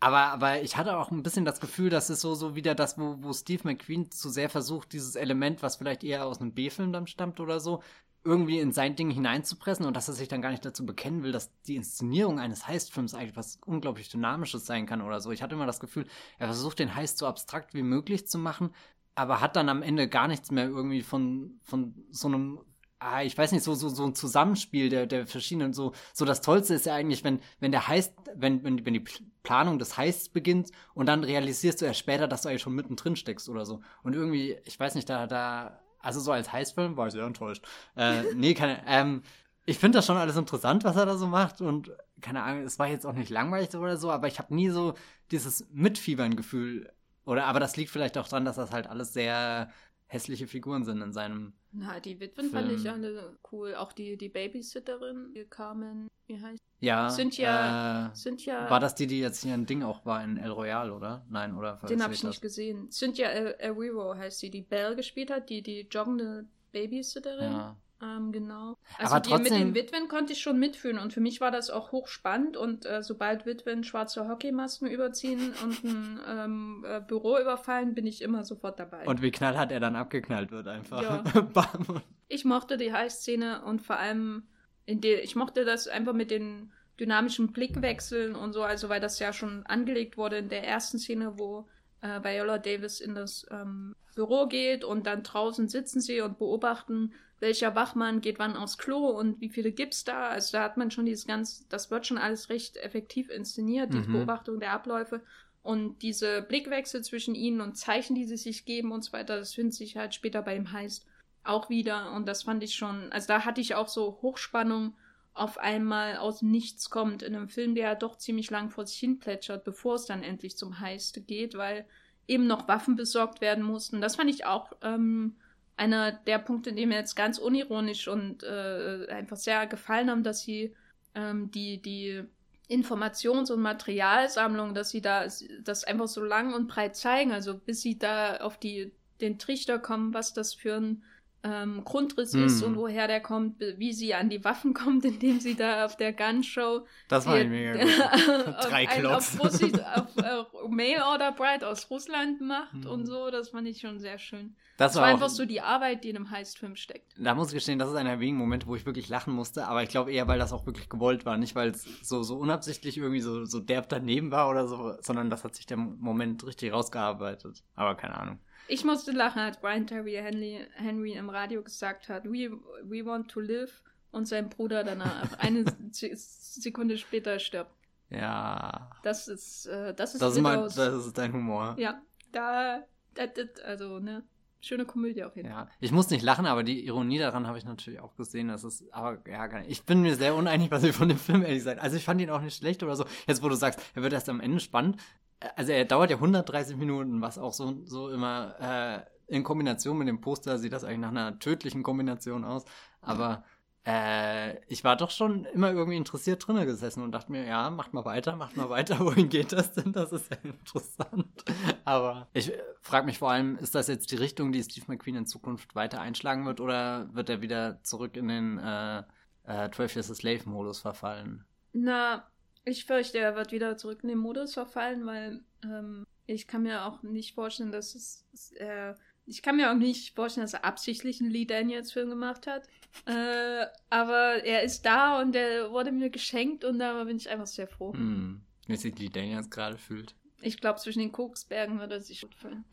Speaker 1: Aber, aber ich hatte auch ein bisschen das Gefühl, dass es so, so wieder das, wo, wo Steve McQueen zu sehr versucht, dieses Element, was vielleicht eher aus einem B-Film dann stammt oder so, irgendwie in sein Ding hineinzupressen und dass er sich dann gar nicht dazu bekennen will, dass die Inszenierung eines Heist-Films eigentlich was unglaublich Dynamisches sein kann oder so. Ich hatte immer das Gefühl, er versucht den Heist so abstrakt wie möglich zu machen, aber hat dann am Ende gar nichts mehr irgendwie von, von so einem ah, ich weiß nicht, so, so, so ein Zusammenspiel der, der verschiedenen, so, so das Tollste ist ja eigentlich, wenn, wenn der Heist, wenn, wenn, wenn die Planung des Heists beginnt und dann realisierst du erst später, dass du eigentlich schon mittendrin steckst oder so. Und irgendwie, ich weiß nicht, da, da, also so als Heistfilm war ich sehr enttäuscht. Äh, nee, keine, ähm, ich finde das schon alles interessant, was er da so macht und keine Ahnung, es war jetzt auch nicht langweilig oder so, aber ich habe nie so dieses Mitfiebern-Gefühl oder, aber das liegt vielleicht auch daran, dass das halt alles sehr hässliche Figuren sind in seinem.
Speaker 2: Na, die Witwen Film. fand ich alle cool. Auch die, die Babysitterin, die Carmen, wie heißt
Speaker 1: Ja.
Speaker 2: Sind ja, äh, sind ja.
Speaker 1: War das die, die jetzt hier ein Ding auch war in El Royale, oder? Nein, oder?
Speaker 2: Den habe ich nicht gesehen. Ja Ariro heißt sie, die Belle gespielt hat, die, die joggende Babysitterin. Ja. Ähm, genau. Also Aber trotzdem... mit den Witwen konnte ich schon mitfühlen und für mich war das auch hochspannend und äh, sobald Witwen schwarze Hockeymasken überziehen und ein ähm, äh, Büro überfallen, bin ich immer sofort dabei.
Speaker 1: Und wie knallhart er dann abgeknallt wird einfach. Ja.
Speaker 2: ich mochte die High-Szene und vor allem in der, ich mochte das einfach mit den dynamischen Blickwechseln und so, also weil das ja schon angelegt wurde in der ersten Szene, wo äh, Viola Davis in das ähm, Büro geht und dann draußen sitzen sie und beobachten welcher Wachmann geht wann aufs Klo und wie viele gibt's da. Also da hat man schon dieses ganz, das wird schon alles recht effektiv inszeniert, die mhm. Beobachtung der Abläufe. Und diese Blickwechsel zwischen ihnen und Zeichen, die sie sich geben und so weiter, das findet sich halt später bei dem Heist auch wieder. Und das fand ich schon, also da hatte ich auch so Hochspannung auf einmal aus nichts kommt in einem Film, der ja doch ziemlich lang vor sich hin plätschert, bevor es dann endlich zum Heist geht, weil eben noch Waffen besorgt werden mussten. Das fand ich auch ähm, einer der Punkte, die mir jetzt ganz unironisch und äh, einfach sehr gefallen haben, dass sie ähm, die, die Informations- und Materialsammlung, dass sie da das einfach so lang und breit zeigen, also bis sie da auf die, den Trichter kommen, was das für ein ähm, Grundriss mm. ist und woher der kommt, wie sie an die Waffen kommt, indem sie da auf der Gunshow.
Speaker 1: Das war die, mega gut. Drei Klotz.
Speaker 2: Auf, auf, auf uh, Mail Order Bride aus Russland macht mm. und so, das fand ich schon sehr schön. Das, das war, einfach so die Arbeit, die in einem Heistfilm steckt.
Speaker 1: Da muss ich gestehen, das ist einer der wenigen Momente, wo ich wirklich lachen musste, aber ich glaube eher, weil das auch wirklich gewollt war, nicht weil es so, so unabsichtlich irgendwie so, so derb daneben war oder so, sondern das hat sich der Moment richtig rausgearbeitet. Aber keine Ahnung.
Speaker 2: Ich musste lachen, als Brian Terry Henry, Henry im Radio gesagt hat, we, we want to live und sein Bruder danach eine Sekunde später stirbt.
Speaker 1: Ja.
Speaker 2: Das ist, äh, das ist,
Speaker 1: das ist, mein, das ist dein Humor.
Speaker 2: Ja, da, da, also, ne, schöne Komödie jeden
Speaker 1: Fall. Ja, ich muss nicht lachen, aber die Ironie daran habe ich natürlich auch gesehen. Das ist, aber ja, ich bin mir sehr uneinig, was ich von dem Film ehrlich gesagt. Also ich fand ihn auch nicht schlecht oder so. Jetzt, wo du sagst, er wird erst am Ende spannend. Also er dauert ja 130 Minuten, was auch so, so immer äh, in Kombination mit dem Poster sieht das eigentlich nach einer tödlichen Kombination aus. Aber äh, ich war doch schon immer irgendwie interessiert drinnen gesessen und dachte mir, ja, macht mal weiter, macht mal weiter. Wohin geht das denn? Das ist ja interessant. Aber ich äh, frage mich vor allem, ist das jetzt die Richtung, die Steve McQueen in Zukunft weiter einschlagen wird oder wird er wieder zurück in den äh, äh, 12 Years a Slave-Modus verfallen?
Speaker 2: Na, ich fürchte, er wird wieder zurück in den Modus verfallen, weil ähm, ich kann mir auch nicht vorstellen, dass es äh, ich kann mir auch nicht vorstellen, dass er absichtlich einen Lee Daniels Film gemacht hat. Äh, aber er ist da und er wurde mir geschenkt und da bin ich einfach sehr froh.
Speaker 1: Hm. Wie sich Lee Daniels gerade fühlt.
Speaker 2: Ich glaube, zwischen den Koksbergen wird er sich gut fühlen.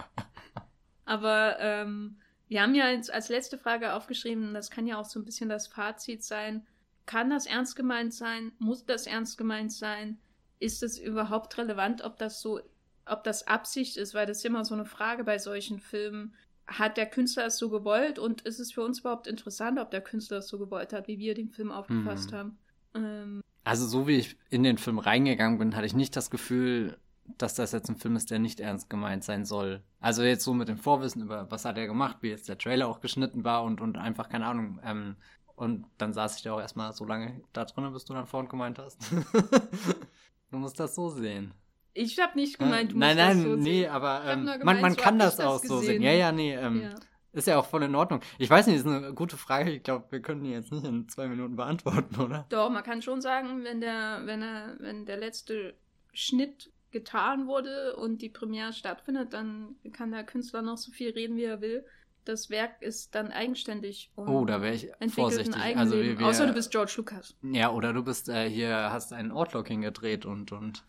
Speaker 2: aber ähm, wir haben ja als, als letzte Frage aufgeschrieben, das kann ja auch so ein bisschen das Fazit sein. Kann das ernst gemeint sein? Muss das ernst gemeint sein? Ist es überhaupt relevant, ob das so, ob das Absicht ist? Weil das ist immer so eine Frage bei solchen Filmen hat der Künstler es so gewollt und ist es für uns überhaupt interessant, ob der Künstler es so gewollt hat, wie wir den Film aufgefasst mhm. haben? Ähm,
Speaker 1: also so wie ich in den Film reingegangen bin, hatte ich nicht das Gefühl, dass das jetzt ein Film ist, der nicht ernst gemeint sein soll. Also jetzt so mit dem Vorwissen über, was hat er gemacht, wie jetzt der Trailer auch geschnitten war und, und einfach, keine Ahnung. Ähm, und dann saß ich da auch erstmal so lange da drin, bis du dann vorhin gemeint hast. du musst das so sehen.
Speaker 2: Ich habe nicht gemeint,
Speaker 1: du musst nein, nein, das so nee, sehen. aber ähm, gemeint, man, man so kann das auch das so sehen. Ja, ja, nee, ähm, ja. ist ja auch voll in Ordnung. Ich weiß nicht, ist eine gute Frage. Ich glaube, wir können die jetzt nicht in zwei Minuten beantworten, oder?
Speaker 2: Doch, man kann schon sagen, wenn der, wenn er, wenn der letzte Schnitt getan wurde und die Premiere stattfindet, dann kann der Künstler noch so viel reden, wie er will. Das Werk ist dann eigenständig.
Speaker 1: oh, da wäre ich vorsichtig.
Speaker 2: Also wir, wir, Außer du bist George Lucas.
Speaker 1: Ja, oder du bist äh, hier, hast einen Ortlocking gedreht und, und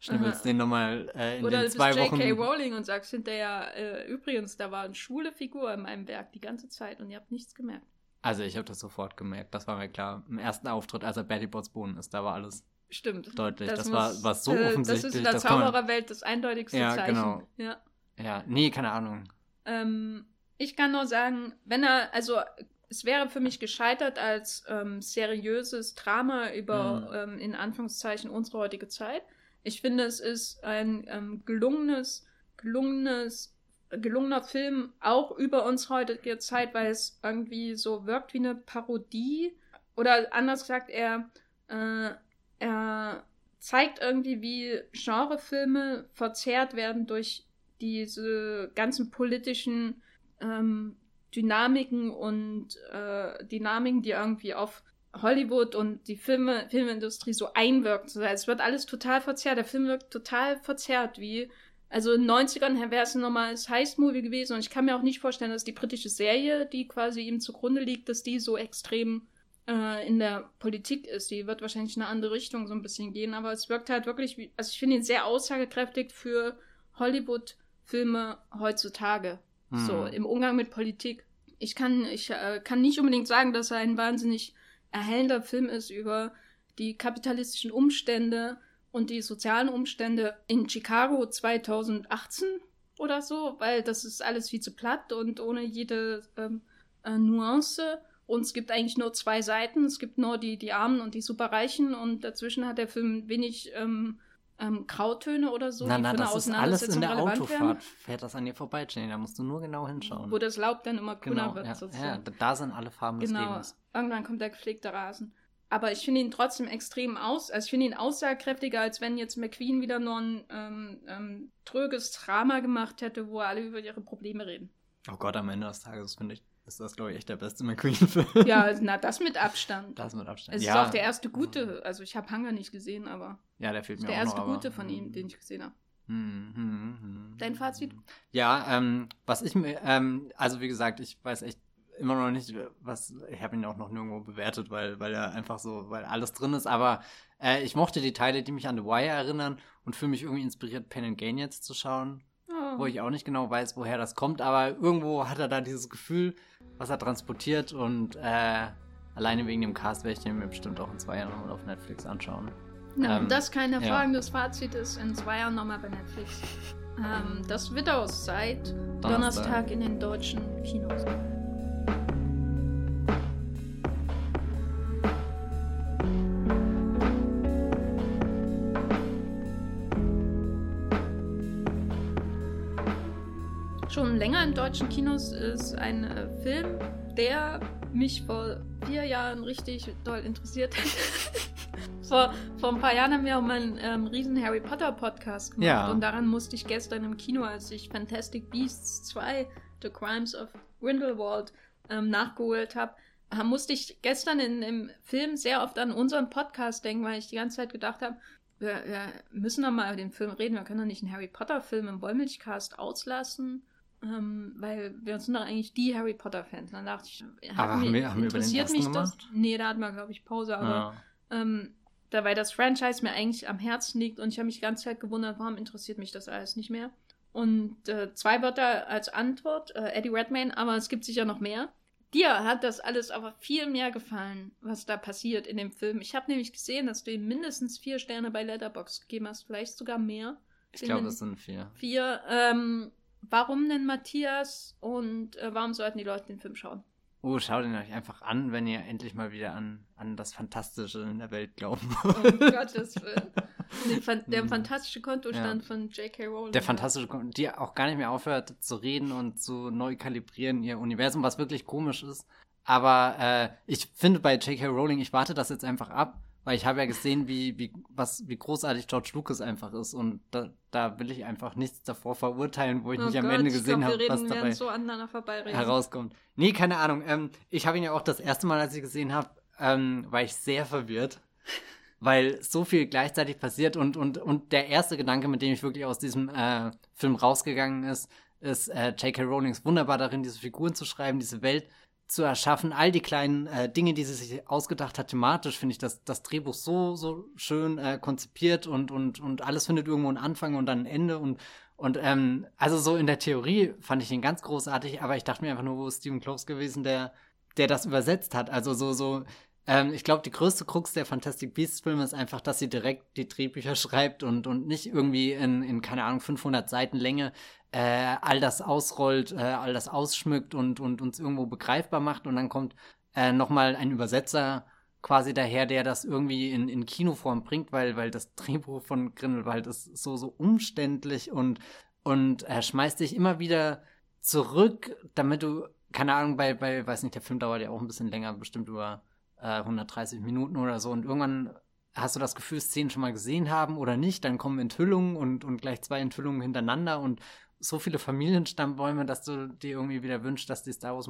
Speaker 1: schnibbelst den nochmal äh, in
Speaker 2: Oder
Speaker 1: den zwei
Speaker 2: Wochen. Oder
Speaker 1: du bist
Speaker 2: J.K. Rowling und sagst hinterher, äh, übrigens, da war eine schwule Figur in meinem Werk die ganze Zeit und ihr habt nichts gemerkt.
Speaker 1: Also ich habe das sofort gemerkt, das war mir klar. Im ersten Auftritt, als er Betty Bots Bohnen ist, da war alles
Speaker 2: Stimmt.
Speaker 1: Deutlich. Das, das muss, war, war so äh, offensichtlich.
Speaker 2: Das ist in der Zaubererwelt das eindeutigste
Speaker 1: ja,
Speaker 2: Zeichen.
Speaker 1: Genau.
Speaker 2: Ja,
Speaker 1: Ja, nee, keine Ahnung.
Speaker 2: Ähm, ich kann nur sagen, wenn er, also es wäre für mich gescheitert als ähm, seriöses Drama über, mhm. ähm, in Anführungszeichen, unsere heutige Zeit. Ich finde, es ist ein ähm, gelungenes, gelungenes, gelungener Film auch über unsere heutige Zeit, weil es irgendwie so wirkt wie eine Parodie. Oder anders gesagt, er äh, er zeigt irgendwie, wie Genrefilme verzerrt werden durch diese ganzen politischen ähm, Dynamiken und äh, Dynamiken, die irgendwie auf Hollywood und die Filme, Filmindustrie so einwirken. Es wird alles total verzerrt. Der Film wirkt total verzerrt, wie also in den 90ern wäre es ein normales Heist-Movie gewesen und ich kann mir auch nicht vorstellen, dass die britische Serie, die quasi ihm zugrunde liegt, dass die so extrem äh, in der Politik ist. Die wird wahrscheinlich in eine andere Richtung so ein bisschen gehen, aber es wirkt halt wirklich wie, also ich finde ihn sehr aussagekräftig für Hollywood-Filme heutzutage. Hm. So, im Umgang mit Politik. Ich kann, ich äh, kann nicht unbedingt sagen, dass er ein wahnsinnig erhellender Film ist über die kapitalistischen Umstände und die sozialen Umstände in Chicago 2018 oder so, weil das ist alles viel zu platt und ohne jede ähm, äh, Nuance. Und es gibt eigentlich nur zwei Seiten. Es gibt nur die, die Armen und die Superreichen und dazwischen hat der Film wenig ähm, ähm, Grautöne oder so.
Speaker 1: Na, na, das ist alles in der Autofahrt. Werden. Fährt das an dir vorbei, Jenny. Da musst du nur genau hinschauen.
Speaker 2: Wo das Laub dann immer grüner
Speaker 1: genau,
Speaker 2: wird.
Speaker 1: Ja, sozusagen. ja, da sind alle Farben
Speaker 2: genau.
Speaker 1: des Lebens.
Speaker 2: Irgendwann kommt der gepflegte Rasen. Aber ich finde ihn trotzdem extrem aus. Also ich finde ihn aussagekräftiger, als wenn jetzt McQueen wieder nur ein ähm, ähm, tröges Drama gemacht hätte, wo alle über ihre Probleme reden.
Speaker 1: Oh Gott, am Ende des Tages finde ich ist das, glaube ich, echt der beste McQueen-Film.
Speaker 2: Ja, na, das mit Abstand.
Speaker 1: Das mit Abstand.
Speaker 2: Es
Speaker 1: ja.
Speaker 2: ist auch der erste gute. Also, ich habe Hunger nicht gesehen, aber.
Speaker 1: Ja, der fehlt mir
Speaker 2: der
Speaker 1: auch
Speaker 2: erste
Speaker 1: noch,
Speaker 2: gute von ihm, den ich gesehen habe.
Speaker 1: Hm, hm, hm,
Speaker 2: Dein Fazit?
Speaker 1: Ja, ähm, was ich mir, ähm, also wie gesagt, ich weiß echt immer noch nicht, was, ich habe ihn auch noch nirgendwo bewertet, weil, weil er einfach so, weil alles drin ist, aber äh, ich mochte die Teile, die mich an The Wire erinnern und fühle mich irgendwie inspiriert, Pen and Gain jetzt zu schauen wo ich auch nicht genau weiß, woher das kommt, aber irgendwo hat er da dieses Gefühl, was er transportiert und äh, alleine wegen dem Cast werde ich den mir bestimmt auch in zwei Jahren nochmal auf Netflix anschauen.
Speaker 2: Ja, ähm, das kein hervorragendes ja. Fazit ist in zwei Jahren nochmal bei Netflix. Ähm, das wird aus seit Donnerstag. Donnerstag in den deutschen Kinos. Länger in deutschen Kinos ist ein äh, Film, der mich vor vier Jahren richtig doll interessiert hat. vor, vor ein paar Jahren haben wir auch mal einen ähm, riesen Harry Potter Podcast gemacht ja. und daran musste ich gestern im Kino, als ich Fantastic Beasts 2 The Crimes of Grindelwald ähm, nachgeholt habe, musste ich gestern in, im Film sehr oft an unseren Podcast denken, weil ich die ganze Zeit gedacht habe, wir, wir müssen doch mal über den Film reden. Wir können doch nicht einen Harry Potter Film im Wollmilchcast auslassen. Ähm, weil wir sind doch eigentlich die Harry Potter-Fans. Dann dachte ich,
Speaker 1: aber haben wir, haben wir über den ersten mich
Speaker 2: das? Nee, da hatten wir, glaube ich, Pause, aber ja. ähm, da, weil das Franchise mir eigentlich am Herzen liegt und ich habe mich die ganze Zeit gewundert, warum interessiert mich das alles nicht mehr. Und äh, zwei Wörter als Antwort, äh, Eddie Redmayne, aber es gibt sicher noch mehr. Dir hat das alles aber viel mehr gefallen, was da passiert in dem Film. Ich habe nämlich gesehen, dass du ihm mindestens vier Sterne bei Letterbox gegeben hast, vielleicht sogar mehr.
Speaker 1: Ich glaube, es sind vier.
Speaker 2: Vier. Ähm, Warum denn Matthias und äh, warum sollten die Leute den Film schauen?
Speaker 1: Oh, schaut ihn euch einfach an, wenn ihr endlich mal wieder an, an das Fantastische in der Welt glauben
Speaker 2: wollt. Oh Gottes Willen. Der hm. fantastische Kontostand ja. von J.K. Rowling.
Speaker 1: Der fantastische Kontostand, die auch gar nicht mehr aufhört zu reden und zu neu kalibrieren ihr Universum, was wirklich komisch ist. Aber äh, ich finde bei J.K. Rowling, ich warte das jetzt einfach ab, weil ich habe ja gesehen, wie, wie, was, wie großartig George Lucas einfach ist. Und da, da will ich einfach nichts davor verurteilen, wo ich oh nicht Gott, am Ende gesehen habe, was dabei
Speaker 2: so
Speaker 1: herauskommt. Nee, keine Ahnung. Ähm, ich habe ihn ja auch das erste Mal, als ich gesehen habe, ähm, war ich sehr verwirrt. weil so viel gleichzeitig passiert und, und, und der erste Gedanke, mit dem ich wirklich aus diesem äh, Film rausgegangen ist, ist äh, J.K. Rowlings wunderbar darin, diese Figuren zu schreiben, diese Welt zu erschaffen, all die kleinen äh, Dinge, die sie sich ausgedacht hat, thematisch finde ich das, das Drehbuch so, so schön äh, konzipiert und, und, und alles findet irgendwo einen Anfang und dann ein Ende und, und ähm, also so in der Theorie fand ich ihn ganz großartig, aber ich dachte mir einfach nur, wo ist Stephen Close gewesen, der, der das übersetzt hat. Also so, so, ähm, ich glaube, die größte Krux der Fantastic Beasts Filme ist einfach, dass sie direkt die Drehbücher schreibt und, und nicht irgendwie in, in, keine Ahnung, 500 Seiten Länge äh, all das ausrollt, äh, all das ausschmückt und, und uns irgendwo begreifbar macht. Und dann kommt äh, nochmal ein Übersetzer quasi daher, der das irgendwie in, in Kinoform bringt, weil, weil das Drehbuch von Grindelwald ist so, so umständlich und, und er schmeißt dich immer wieder zurück, damit du, keine Ahnung, bei, bei, weiß nicht, der Film dauert ja auch ein bisschen länger, bestimmt über äh, 130 Minuten oder so und irgendwann hast du das Gefühl, Szenen schon mal gesehen haben oder nicht, dann kommen Enthüllungen und, und gleich zwei Enthüllungen hintereinander und so viele Familienstammbäume, dass du dir irgendwie wieder wünschst, dass die Star Wars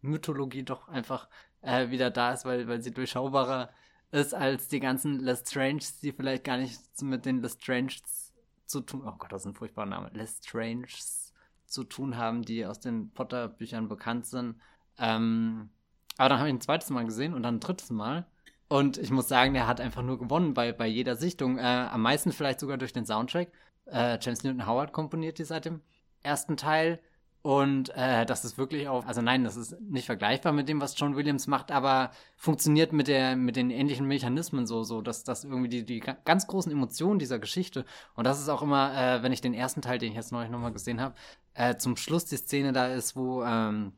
Speaker 1: Mythologie doch einfach äh, wieder da ist, weil, weil sie durchschaubarer ist als die ganzen Lestranges, die vielleicht gar nichts mit den Lestranges zu tun, oh Gott, das ist ein furchtbarer Name, Lestranges zu tun haben, die aus den Potter-Büchern bekannt sind. Ähm, aber dann habe ich ein zweites Mal gesehen und dann ein drittes Mal. Und ich muss sagen, der hat einfach nur gewonnen bei, bei jeder Sichtung. Äh, am meisten vielleicht sogar durch den Soundtrack. Äh, James Newton Howard komponiert die seit dem ersten Teil. Und äh, das ist wirklich auch, also nein, das ist nicht vergleichbar mit dem, was John Williams macht, aber funktioniert mit der, mit den ähnlichen Mechanismen so, so, dass das irgendwie die, die ganz großen Emotionen dieser Geschichte. Und das ist auch immer, äh, wenn ich den ersten Teil, den ich jetzt neulich nochmal gesehen habe, äh, zum Schluss die Szene da ist, wo ähm,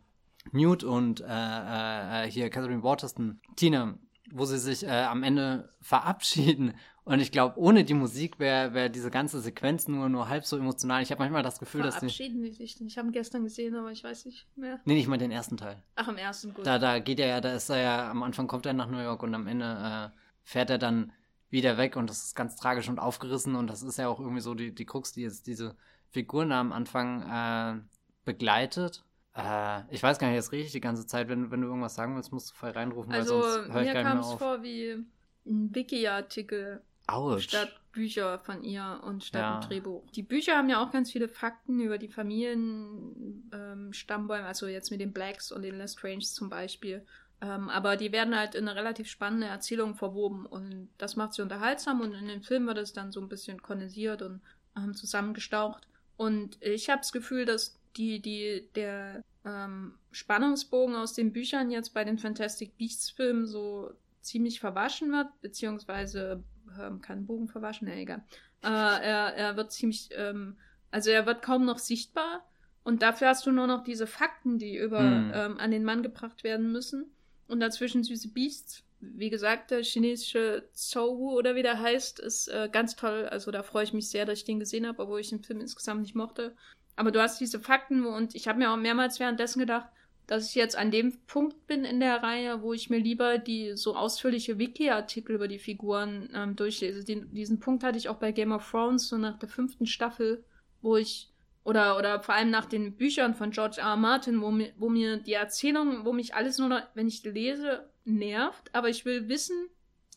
Speaker 1: Newt und äh, äh, hier Catherine Waterston, Tina, wo sie sich äh, am Ende verabschieden und ich glaube, ohne die Musik wäre wär diese ganze Sequenz nur, nur halb so emotional. Ich habe manchmal das Gefühl, dass.
Speaker 2: Verabschieden die sich Ich habe ihn gestern gesehen, aber ich weiß nicht mehr.
Speaker 1: Nee, nicht mal den ersten Teil.
Speaker 2: Ach, im ersten, gut.
Speaker 1: Da, da geht er ja, da ist er ja, am Anfang kommt er nach New York und am Ende äh, fährt er dann wieder weg und das ist ganz tragisch und aufgerissen und das ist ja auch irgendwie so die, die Krux, die jetzt diese Figuren am Anfang äh, begleitet. Äh, ich weiß gar nicht, jetzt rede ich die ganze Zeit. Wenn, wenn du irgendwas sagen willst, musst du voll reinrufen,
Speaker 2: also, weil sonst höre ich gar nicht mehr auf. Mir kam es vor wie ein Wiki-Artikel statt Bücher von ihr und statt ja. ein Drehbuch. Die Bücher haben ja auch ganz viele Fakten über die Familienstammbäume, ähm, also jetzt mit den Blacks und den Lestrange zum Beispiel. Ähm, aber die werden halt in eine relativ spannende Erzählung verwoben und das macht sie unterhaltsam und in den Film wird es dann so ein bisschen kondensiert und ähm, zusammengestaucht. Und ich habe das Gefühl, dass die, die, der ähm, Spannungsbogen aus den Büchern jetzt bei den Fantastic Beasts Filmen so ziemlich verwaschen wird, beziehungsweise ähm, kann Bogen verwaschen, ja, egal. Äh, er, er wird ziemlich, ähm, also er wird kaum noch sichtbar und dafür hast du nur noch diese Fakten, die über hm. ähm, an den Mann gebracht werden müssen. Und dazwischen süße Beasts. Wie gesagt, der chinesische Zhou oder wie der heißt, ist äh, ganz toll. Also da freue ich mich sehr, dass ich den gesehen habe, obwohl ich den Film insgesamt nicht mochte. Aber du hast diese Fakten und ich habe mir auch mehrmals währenddessen gedacht, dass ich jetzt an dem Punkt bin in der Reihe, wo ich mir lieber die so ausführliche Wiki-Artikel über die Figuren ähm, durchlese. Den, diesen Punkt hatte ich auch bei Game of Thrones, so nach der fünften Staffel, wo ich, oder, oder vor allem nach den Büchern von George R. R. Martin, wo mir, wo mir die Erzählung, wo mich alles nur noch, wenn ich lese, nervt, aber ich will wissen,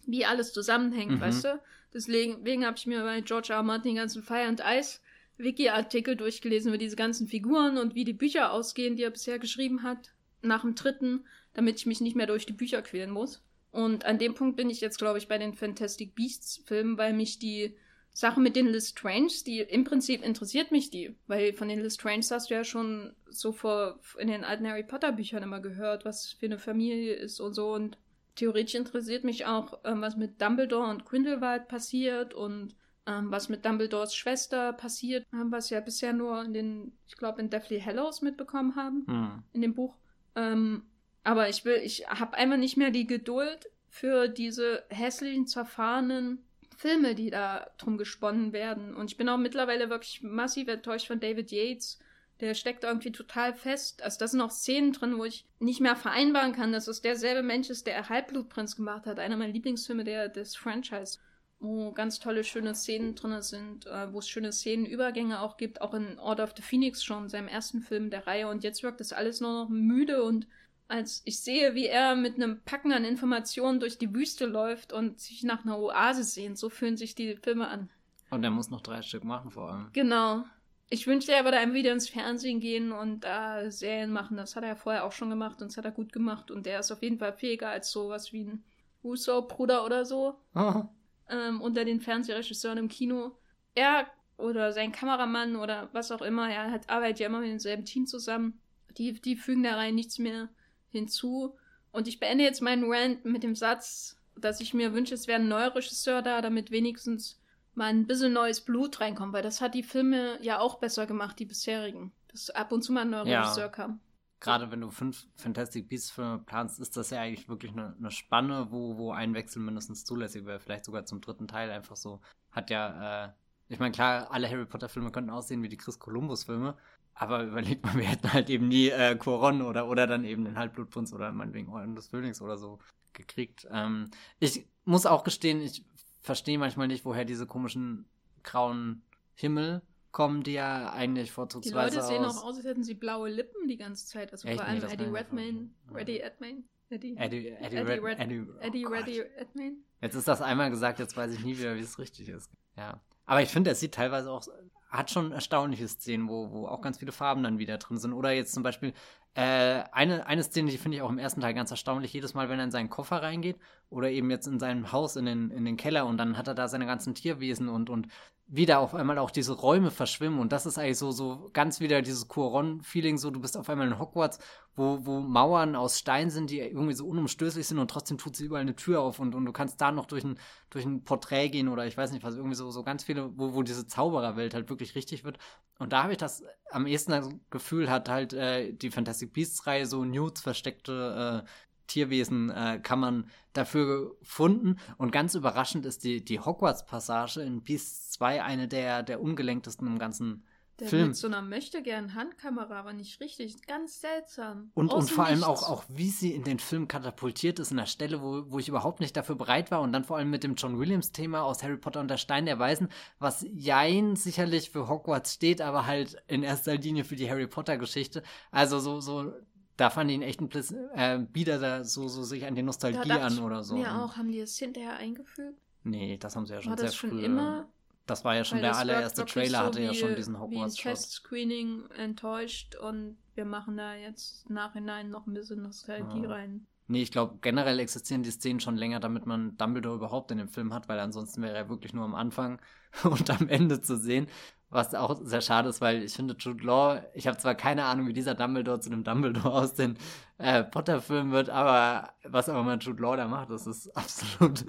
Speaker 2: wie alles zusammenhängt, mhm. weißt du? Deswegen, deswegen habe ich mir bei George R. R. Martin den ganzen Fire and Ice Wiki-Artikel durchgelesen über diese ganzen Figuren und wie die Bücher ausgehen, die er bisher geschrieben hat, nach dem dritten, damit ich mich nicht mehr durch die Bücher quälen muss. Und an dem Punkt bin ich jetzt, glaube ich, bei den Fantastic Beasts-Filmen, weil mich die Sache mit den Lestrange, die im Prinzip interessiert mich die, weil von den Lestrange hast du ja schon so vor in den alten Harry Potter Büchern immer gehört, was für eine Familie ist und so und theoretisch interessiert mich auch, ähm, was mit Dumbledore und Grindelwald passiert und ähm, was mit Dumbledores Schwester passiert, haben wir es ja bisher nur in den, ich glaube, in Deathly Hallows mitbekommen haben, hm. in dem Buch. Ähm, Aber ich will, ich habe einfach nicht mehr die Geduld für diese hässlichen, zerfahrenen Filme, die da drum gesponnen werden. Und ich bin auch mittlerweile wirklich massiv enttäuscht von David Yates. Der steckt irgendwie total fest. Also da sind auch Szenen drin, wo ich nicht mehr vereinbaren kann, dass es derselbe Mensch ist, der Halbblutprinz gemacht hat. Einer meiner Lieblingsfilme der, des Franchise. Wo ganz tolle, schöne Szenen drin sind, äh, wo es schöne Szenenübergänge auch gibt. Auch in Order of the Phoenix schon, seinem ersten Film der Reihe. Und jetzt wirkt das alles nur noch müde und als ich sehe, wie er mit einem Packen an Informationen durch die Wüste läuft und sich nach einer Oase sehnt. So fühlen sich die Filme an.
Speaker 1: Und er muss noch drei Stück machen vor allem.
Speaker 2: Genau. Ich wünschte, er würde einem wieder ins Fernsehen gehen und da äh, Serien machen. Das hat er vorher auch schon gemacht und das hat er gut gemacht. Und er ist auf jeden Fall fähiger als sowas wie ein Russo-Bruder oder so. Oh. Ähm, unter den Fernsehregisseuren im Kino. Er oder sein Kameramann oder was auch immer, er hat, arbeitet ja immer mit demselben Team zusammen. Die, die fügen da rein nichts mehr hinzu. Und ich beende jetzt meinen Rant mit dem Satz, dass ich mir wünsche, es wäre ein neuer Regisseur da, damit wenigstens mal ein bisschen neues Blut reinkommt, weil das hat die Filme ja auch besser gemacht, die bisherigen. Dass ab und zu mal ein neuer ja. Regisseur kam.
Speaker 1: Gerade wenn du fünf Fantastic Beasts Filme planst, ist das ja eigentlich wirklich eine, eine Spanne, wo, wo ein Wechsel mindestens zulässig wäre. Vielleicht sogar zum dritten Teil einfach so. Hat ja, äh, ich meine, klar, alle Harry Potter Filme könnten aussehen wie die Chris Columbus Filme, aber überlegt mal, wir hätten halt eben nie äh, Coron oder, oder dann eben den Halbblutprinz oder meinetwegen Orden des Phönix oder so gekriegt. Ähm, ich muss auch gestehen, ich verstehe manchmal nicht, woher diese komischen grauen Himmel kommen, die ja eigentlich vorzugsweise
Speaker 2: Die Leute sehen auch aus, als hätten sie blaue Lippen die ganze Zeit. Also Echt? vor allem nee, Eddie Redmayne. Eddie Redmayne? Eddie, Eddie, Eddie, Eddie, Red, Eddie, oh Eddie Redmayne?
Speaker 1: Jetzt ist das einmal gesagt, jetzt weiß ich nie wieder, wie es richtig ist. Ja. Aber ich finde, er sieht teilweise auch hat schon erstaunliche Szenen, wo, wo auch ganz viele Farben dann wieder drin sind. Oder jetzt zum Beispiel äh, eine, eine Szene, die finde ich auch im ersten Teil ganz erstaunlich, jedes Mal, wenn er in seinen Koffer reingeht oder eben jetzt in seinem Haus in den, in den Keller und dann hat er da seine ganzen Tierwesen und, und wieder auf einmal auch diese Räume verschwimmen und das ist eigentlich so, so ganz wieder dieses Cuaron-Feeling, so du bist auf einmal in Hogwarts, wo, wo Mauern aus Stein sind, die irgendwie so unumstößlich sind und trotzdem tut sie überall eine Tür auf und, und du kannst da noch durch ein, durch ein Porträt gehen oder ich weiß nicht was, irgendwie so, so ganz viele, wo, wo diese Zaubererwelt halt wirklich richtig wird und da habe ich das am ehesten das Gefühl, hat halt äh, die Fantastic Beasts-Reihe so Nudes versteckte äh, Tierwesen äh, kann man dafür gefunden. Und ganz überraschend ist die, die Hogwarts-Passage in Beasts 2 eine der, der ungelenktesten im ganzen der Film.
Speaker 2: Mit so einer möchte gern Handkamera, aber nicht richtig. Ganz seltsam.
Speaker 1: Und, und vor allem auch, auch, wie sie in den Film katapultiert ist, in der Stelle, wo, wo ich überhaupt nicht dafür bereit war. Und dann vor allem mit dem John Williams-Thema aus Harry Potter und der Stein der Weisen, was Jein sicherlich für Hogwarts steht, aber halt in erster Linie für die Harry Potter-Geschichte. Also so, so da fand ich ihn echt ein bisschen äh, bieder so, so sich an die Nostalgie an oder so.
Speaker 2: Ja, auch. Haben die es hinterher eingefügt?
Speaker 1: Nee, das haben sie ja schon
Speaker 2: war
Speaker 1: sehr
Speaker 2: das schon
Speaker 1: früh.
Speaker 2: Immer?
Speaker 1: Das war ja schon der allererste Trailer, so hatte ja schon diesen hogwarts
Speaker 2: wie ein Test-Screening enttäuscht und wir machen da jetzt nachhinein noch ein bisschen Nostalgie ah. rein.
Speaker 1: Nee, ich glaube, generell existieren die Szenen schon länger, damit man Dumbledore überhaupt in dem Film hat, weil ansonsten wäre er wirklich nur am Anfang und am Ende zu sehen. Was auch sehr schade ist, weil ich finde, Jude Law, ich habe zwar keine Ahnung, wie dieser Dumbledore zu dem Dumbledore aus den äh, Potter-Filmen wird, aber was auch immer Jude Law da macht, das ist absolut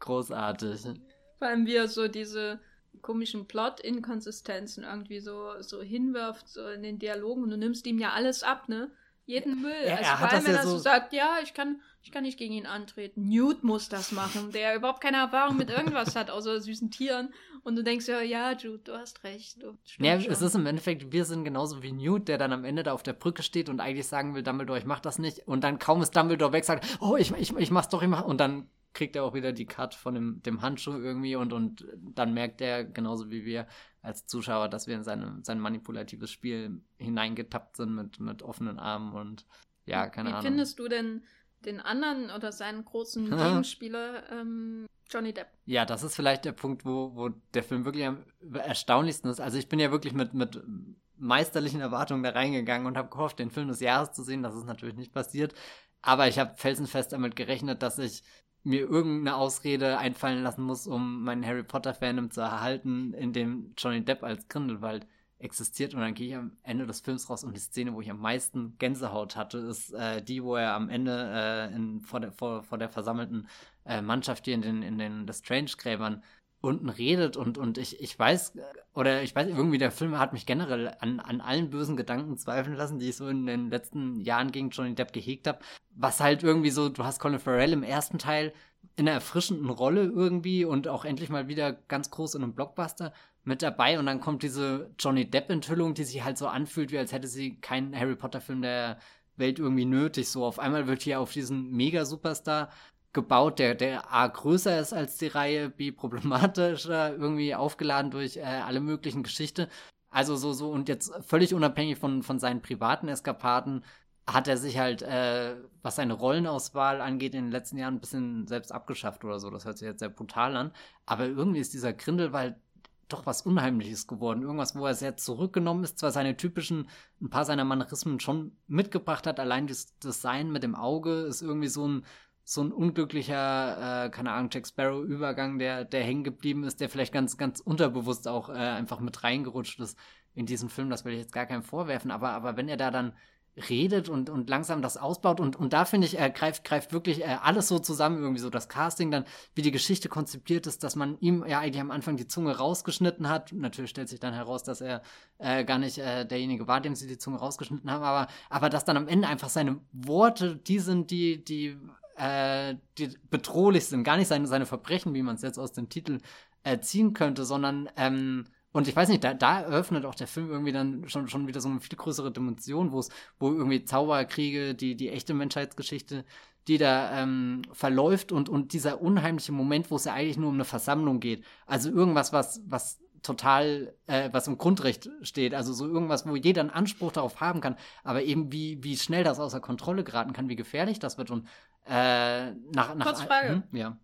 Speaker 1: großartig.
Speaker 2: Vor allem, wie er so diese komischen Plot-Inkonsistenzen irgendwie so, so hinwirft, so in den Dialogen und du nimmst ihm ja alles ab, ne? jeden Müll.
Speaker 1: Ja, also vor allem, wenn
Speaker 2: er
Speaker 1: so
Speaker 2: sagt, ja, ich kann, ich kann nicht gegen ihn antreten. Newt muss das machen, der überhaupt keine Erfahrung mit irgendwas hat, außer süßen Tieren. Und du denkst ja, ja, Jude, du hast recht. Du,
Speaker 1: ja, schon. es ist im Endeffekt, wir sind genauso wie Newt, der dann am Ende da auf der Brücke steht und eigentlich sagen will, Dumbledore, ich mach das nicht. Und dann kaum ist Dumbledore weg, sagt, oh, ich, ich, ich mach's doch, ich mach. Und dann kriegt er auch wieder die Cut von dem, dem Handschuh irgendwie und, und dann merkt er, genauso wie wir, als Zuschauer, dass wir in seine, sein manipulatives Spiel hineingetappt sind mit, mit offenen Armen und ja, keine
Speaker 2: Wie
Speaker 1: Ahnung.
Speaker 2: Wie findest du denn den anderen oder seinen großen Gegenspieler ähm, Johnny Depp?
Speaker 1: Ja, das ist vielleicht der Punkt, wo, wo der Film wirklich am erstaunlichsten ist. Also ich bin ja wirklich mit, mit meisterlichen Erwartungen da reingegangen und habe gehofft, den Film des Jahres zu sehen. Das ist natürlich nicht passiert. Aber ich habe felsenfest damit gerechnet, dass ich mir irgendeine Ausrede einfallen lassen muss, um meinen Harry Potter-Fandom zu erhalten, in dem Johnny Depp als Grindelwald existiert. Und dann gehe ich am Ende des Films raus und die Szene, wo ich am meisten Gänsehaut hatte, ist äh, die, wo er am Ende äh, in, vor, der, vor, vor der versammelten äh, Mannschaft hier in den, in den Strange-Gräbern unten redet und, und ich, ich weiß, oder ich weiß, irgendwie der Film hat mich generell an, an allen bösen Gedanken zweifeln lassen, die ich so in den letzten Jahren gegen Johnny Depp gehegt habe. Was halt irgendwie so, du hast Colin Farrell im ersten Teil in einer erfrischenden Rolle irgendwie und auch endlich mal wieder ganz groß in einem Blockbuster mit dabei und dann kommt diese Johnny Depp-Enthüllung, die sich halt so anfühlt, wie als hätte sie keinen Harry Potter-Film der Welt irgendwie nötig. So auf einmal wird hier auf diesen Mega-Superstar gebaut, der, der A größer ist als die Reihe, B problematischer, irgendwie aufgeladen durch äh, alle möglichen Geschichten. Also so, so, und jetzt völlig unabhängig von, von seinen privaten Eskapaden hat er sich halt, äh, was seine Rollenauswahl angeht, in den letzten Jahren ein bisschen selbst abgeschafft oder so. Das hört sich jetzt sehr brutal an. Aber irgendwie ist dieser Grindelwald doch was Unheimliches geworden. Irgendwas, wo er sehr zurückgenommen ist, zwar seine typischen, ein paar seiner Manierismen schon mitgebracht hat. Allein das Design mit dem Auge ist irgendwie so ein, so ein unglücklicher, äh, keine Ahnung, Jack Sparrow-Übergang, der, der hängen geblieben ist, der vielleicht ganz, ganz unterbewusst auch äh, einfach mit reingerutscht ist in diesen Film. Das will ich jetzt gar keinem vorwerfen. Aber, aber wenn er da dann redet und, und langsam das ausbaut. Und, und da finde ich, er greift, greift wirklich äh, alles so zusammen, irgendwie so das Casting, dann wie die Geschichte konzipiert ist, dass man ihm ja eigentlich am Anfang die Zunge rausgeschnitten hat. Natürlich stellt sich dann heraus, dass er äh, gar nicht äh, derjenige war, dem sie die Zunge rausgeschnitten haben, aber, aber dass dann am Ende einfach seine Worte die sind, die, die, äh, die bedrohlich sind. Gar nicht seine, seine Verbrechen, wie man es jetzt aus dem Titel äh, ziehen könnte, sondern ähm, und ich weiß nicht, da, da eröffnet auch der Film irgendwie dann schon, schon wieder so eine viel größere Dimension, wo es, wo irgendwie Zauberkriege, die, die echte Menschheitsgeschichte, die da ähm, verläuft und, und dieser unheimliche Moment, wo es ja eigentlich nur um eine Versammlung geht. Also irgendwas, was, was total, äh, was im Grundrecht steht. Also so irgendwas, wo jeder einen Anspruch darauf haben kann, aber eben wie, wie schnell das außer Kontrolle geraten kann, wie gefährlich das wird und äh, nach, nach
Speaker 2: Kurz Frage.
Speaker 1: Hm? Ja.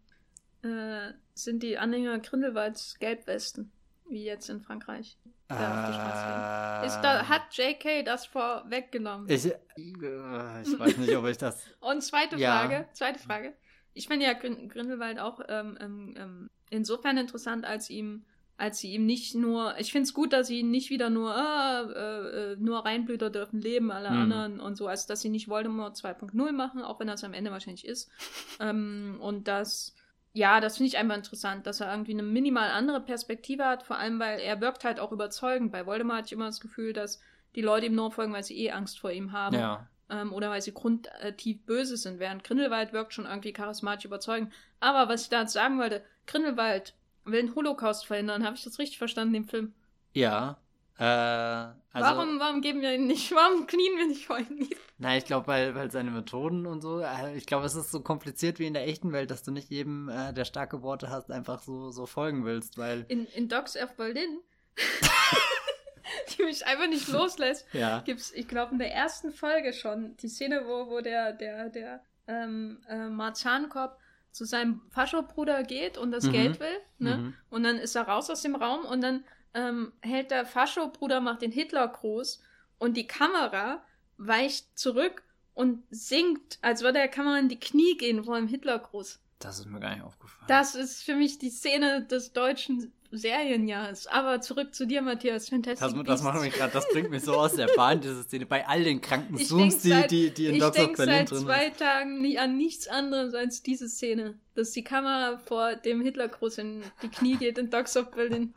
Speaker 2: Äh, sind die Anhänger Grindelwalds Gelbwesten? wie jetzt in Frankreich. Äh, ist da, hat JK das vorweggenommen?
Speaker 1: Ich, äh, ich weiß nicht, ob ich das.
Speaker 2: Und zweite ja. Frage, zweite Frage. Ich finde ja Grindelwald auch ähm, ähm, ähm, insofern interessant, als ihm, als sie ihm nicht nur, ich finde es gut, dass sie ihn nicht wieder nur, äh, äh, nur Reinblüter dürfen leben, alle hm. anderen und so, als dass sie nicht Voldemort 2.0 machen, auch wenn das am Ende wahrscheinlich ist. Ähm, und dass ja, das finde ich einfach interessant, dass er irgendwie eine minimal andere Perspektive hat, vor allem weil er wirkt halt auch überzeugend. Bei Voldemort hatte ich immer das Gefühl, dass die Leute ihm nur folgen, weil sie eh Angst vor ihm haben. Ja. Ähm, oder weil sie grundtief böse sind, während Grindelwald wirkt schon irgendwie charismatisch überzeugend. Aber was ich da jetzt sagen wollte, Grindelwald will den Holocaust verhindern. Habe ich das richtig verstanden, im Film?
Speaker 1: Ja, äh, also,
Speaker 2: warum, warum geben wir ihn nicht, warum knien wir nicht vor ihm nieder?
Speaker 1: Na, ich glaube, weil, weil seine Methoden und so, äh, ich glaube, es ist so kompliziert wie in der echten Welt, dass du nicht jedem, äh, der starke Worte hast, einfach so, so folgen willst, weil.
Speaker 2: In, in Dogs of Berlin, die mich einfach nicht loslässt,
Speaker 1: ja.
Speaker 2: gibt's, ich glaube, in der ersten Folge schon, die Szene, wo, wo der, der, der, ähm, äh, Marzahnkopf zu seinem Faschobruder geht und das mhm. Geld will, ne? Mhm. Und dann ist er raus aus dem Raum und dann ähm, hält der Fascho-Bruder, macht den Hitler groß und die Kamera weicht zurück und sinkt, als würde der Kamera in die Knie gehen vor dem Hitlergruß.
Speaker 1: Das ist mir gar nicht aufgefallen.
Speaker 2: Das ist für mich die Szene des deutschen Serienjahres. Aber zurück zu dir, Matthias.
Speaker 1: Fantastic das, das macht mich gerade, das bringt mich so aus der Bahn, diese Szene. Bei all den kranken ich Zooms, die, die, die in Dogs of Berlin drin
Speaker 2: sind. Ich denke seit zwei Tagen nie an nichts anderes als diese Szene. Dass die Kamera vor dem Hitlergruß in die Knie geht in Dogs of Berlin.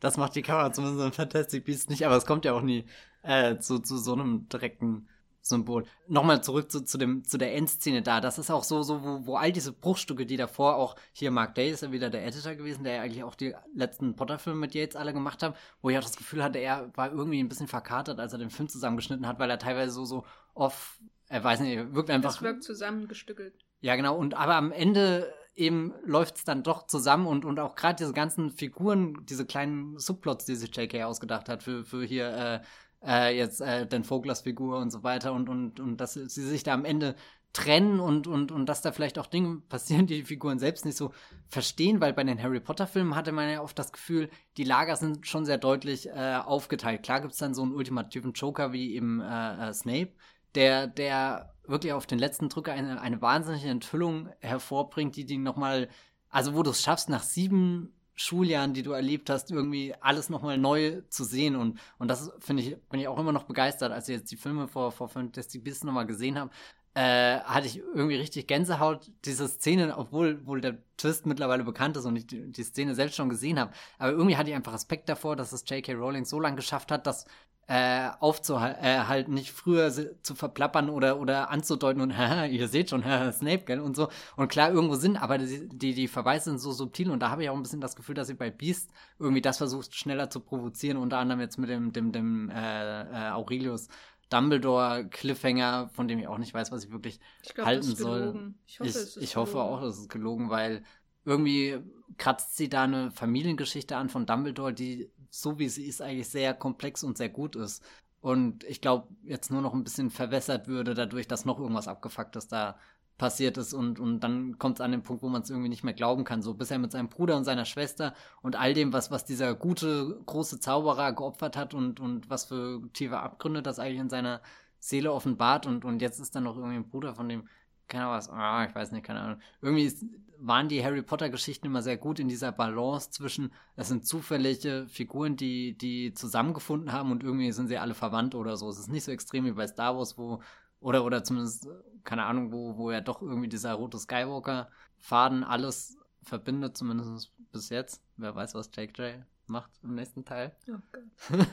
Speaker 1: Das macht die Kamera zumindest in Fantastic Beasts nicht, aber es kommt ja auch nie äh, zu, zu so einem direkten Symbol. Nochmal zurück zu, zu, dem, zu der Endszene da. Das ist auch so, so wo, wo all diese Bruchstücke, die davor auch, hier Mark Day ist ja wieder der Editor gewesen, der ja eigentlich auch die letzten Potter-Filme mit Yates alle gemacht hat, wo ich auch das Gefühl hatte, er war irgendwie ein bisschen verkatert, als er den Film zusammengeschnitten hat, weil er teilweise so, so off, er weiß nicht, wirkt einfach.
Speaker 2: Das wirkt zusammengestückelt.
Speaker 1: Ja, genau. Und aber am Ende eben läuft es dann doch zusammen und, und auch gerade diese ganzen Figuren, diese kleinen Subplots, die sich JK ausgedacht hat für, für hier äh, äh, jetzt äh, den Voglers Figur und so weiter und, und, und dass sie sich da am Ende trennen und, und, und dass da vielleicht auch Dinge passieren, die die Figuren selbst nicht so verstehen, weil bei den Harry Potter Filmen hatte man ja oft das Gefühl, die Lager sind schon sehr deutlich äh, aufgeteilt. Klar gibt es dann so einen ultimativen Joker wie eben äh, äh, Snape, der, der wirklich auf den letzten Drücker eine, eine wahnsinnige Enthüllung hervorbringt, die die nochmal, also wo du es schaffst, nach sieben Schuljahren, die du erlebt hast, irgendwie alles nochmal neu zu sehen. Und, und das finde ich, bin ich auch immer noch begeistert, als ich jetzt die Filme vor, vor Fantastic Beasts nochmal gesehen habe. Äh, hatte ich irgendwie richtig Gänsehaut, diese Szene, obwohl wohl der Twist mittlerweile bekannt ist und ich die, die Szene selbst schon gesehen habe. Aber irgendwie hatte ich einfach Respekt davor, dass es J.K. Rowling so lange geschafft hat, das äh, aufzuhalten, äh, nicht früher zu verplappern oder, oder anzudeuten und haha, ihr seht schon, haha, Snape, gell, und so. Und klar, irgendwo sind, aber die, die, die Verweise sind so subtil und da habe ich auch ein bisschen das Gefühl, dass sie bei Beast irgendwie das versucht, schneller zu provozieren, unter anderem jetzt mit dem, dem, dem äh, äh, Aurelius Dumbledore Cliffhanger, von dem ich auch nicht weiß, was ich wirklich ich glaub, halten soll. Ich, hoffe, ich, ich hoffe auch, dass es gelogen, weil irgendwie kratzt sie da eine Familiengeschichte an von Dumbledore, die so wie sie ist eigentlich sehr komplex und sehr gut ist. Und ich glaube, jetzt nur noch ein bisschen verwässert würde dadurch, dass noch irgendwas Abgefucktes da passiert ist und, und dann kommt es an den Punkt, wo man es irgendwie nicht mehr glauben kann. So bisher mit seinem Bruder und seiner Schwester und all dem, was, was dieser gute, große Zauberer geopfert hat und, und was für tiefe Abgründe das eigentlich in seiner Seele offenbart und, und jetzt ist dann noch irgendwie ein Bruder von dem, keine Ahnung was, ah, ich weiß nicht, keine Ahnung. Irgendwie ist, waren die Harry Potter Geschichten immer sehr gut in dieser Balance zwischen, es sind zufällige Figuren, die, die zusammengefunden haben und irgendwie sind sie alle verwandt oder so. Es ist nicht so extrem wie bei Star Wars, wo oder, oder zumindest, keine Ahnung, wo, wo ja doch irgendwie dieser rote Skywalker-Faden alles verbindet, zumindest bis jetzt. Wer weiß, was Jake J macht im nächsten Teil. Oh
Speaker 2: Gott.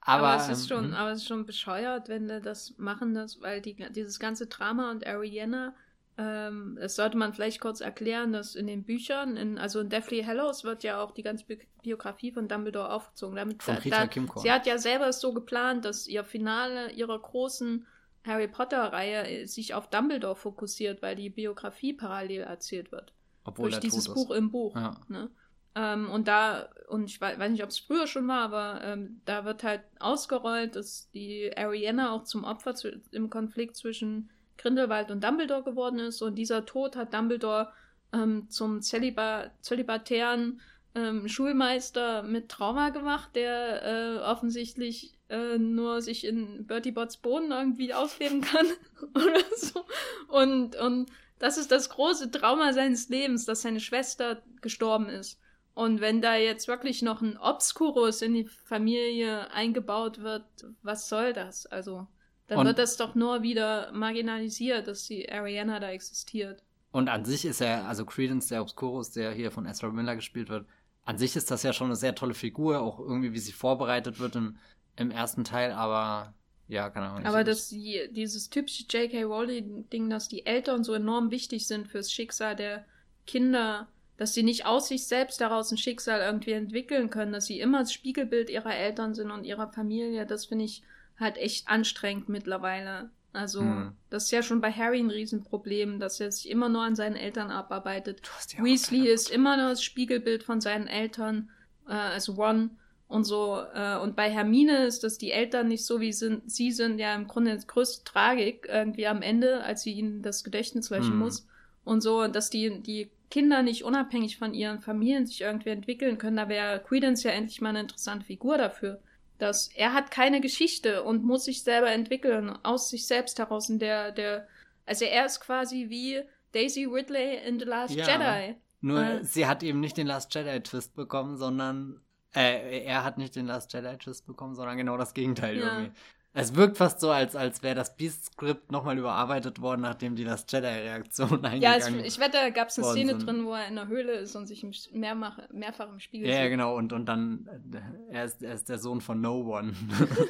Speaker 2: aber, aber, es ist schon, ähm, aber es ist schon bescheuert, wenn die das machen, das, weil die, dieses ganze Drama und Ariana, ähm, das sollte man vielleicht kurz erklären, dass in den Büchern, in, also in Deathly Hallows wird ja auch die ganze Bi Biografie von Dumbledore aufgezogen. Damit, von Rita da. Sie hat ja selber es so geplant, dass ihr Finale ihrer großen Harry Potter-Reihe äh, sich auf Dumbledore fokussiert, weil die Biografie parallel erzählt wird. Obwohl Durch dieses Buch im Buch. Ja. Ne? Ähm, und da, und ich weiß, nicht, ob es früher schon war, aber ähm, da wird halt ausgerollt, dass die Ariana auch zum Opfer zu, im Konflikt zwischen Grindelwald und Dumbledore geworden ist. Und dieser Tod hat Dumbledore ähm, zum Zöliba zölibatären ähm, Schulmeister mit Trauma gemacht, der äh, offensichtlich äh, nur sich in Bertie Bots Boden irgendwie ausleben kann oder so. Und, und das ist das große Trauma seines Lebens, dass seine Schwester gestorben ist. Und wenn da jetzt wirklich noch ein Obscurus in die Familie eingebaut wird, was soll das? Also, dann und wird das doch nur wieder marginalisiert, dass die Ariana da existiert.
Speaker 1: Und an sich ist er, also Credence, der Obscurus, der hier von Ezra Miller gespielt wird, an sich ist das ja schon eine sehr tolle Figur, auch irgendwie, wie sie vorbereitet wird im, im ersten Teil, aber ja, keine Ahnung.
Speaker 2: Aber das, die, dieses typische J.K. Rowling-Ding, dass die Eltern so enorm wichtig sind fürs Schicksal der Kinder, dass sie nicht aus sich selbst daraus ein Schicksal irgendwie entwickeln können, dass sie immer das Spiegelbild ihrer Eltern sind und ihrer Familie, das finde ich halt echt anstrengend mittlerweile. Also, hm. das ist ja schon bei Harry ein Riesenproblem, dass er sich immer nur an seinen Eltern abarbeitet. Weasley ist immer nur das Spiegelbild von seinen Eltern, äh, also Ron und so. Äh, und bei Hermine ist das die Eltern nicht so, wie sind, sie sind, ja im Grunde die größte Tragik irgendwie am Ende, als sie ihnen das Gedächtnis löschen hm. muss. Und so, dass die, die Kinder nicht unabhängig von ihren Familien sich irgendwie entwickeln können, da wäre Credence ja endlich mal eine interessante Figur dafür dass er hat keine Geschichte und muss sich selber entwickeln, aus sich selbst heraus. In der, der, also er ist quasi wie Daisy Ridley in The Last ja, Jedi.
Speaker 1: Nur äh, sie hat eben nicht den Last Jedi Twist bekommen, sondern äh, er hat nicht den Last Jedi Twist bekommen, sondern genau das Gegenteil ja. irgendwie. Es wirkt fast so, als, als wäre das Beast-Skript nochmal überarbeitet worden, nachdem die das Jedi-Reaktion eingegangen Ja,
Speaker 2: ich, ich wette, da gab es eine Szene sind. drin, wo er in der Höhle ist und sich mehrmach, mehrfach im Spiegel
Speaker 1: ja, sieht. Ja, genau, und, und dann, äh, er ist, er ist der Sohn von No One.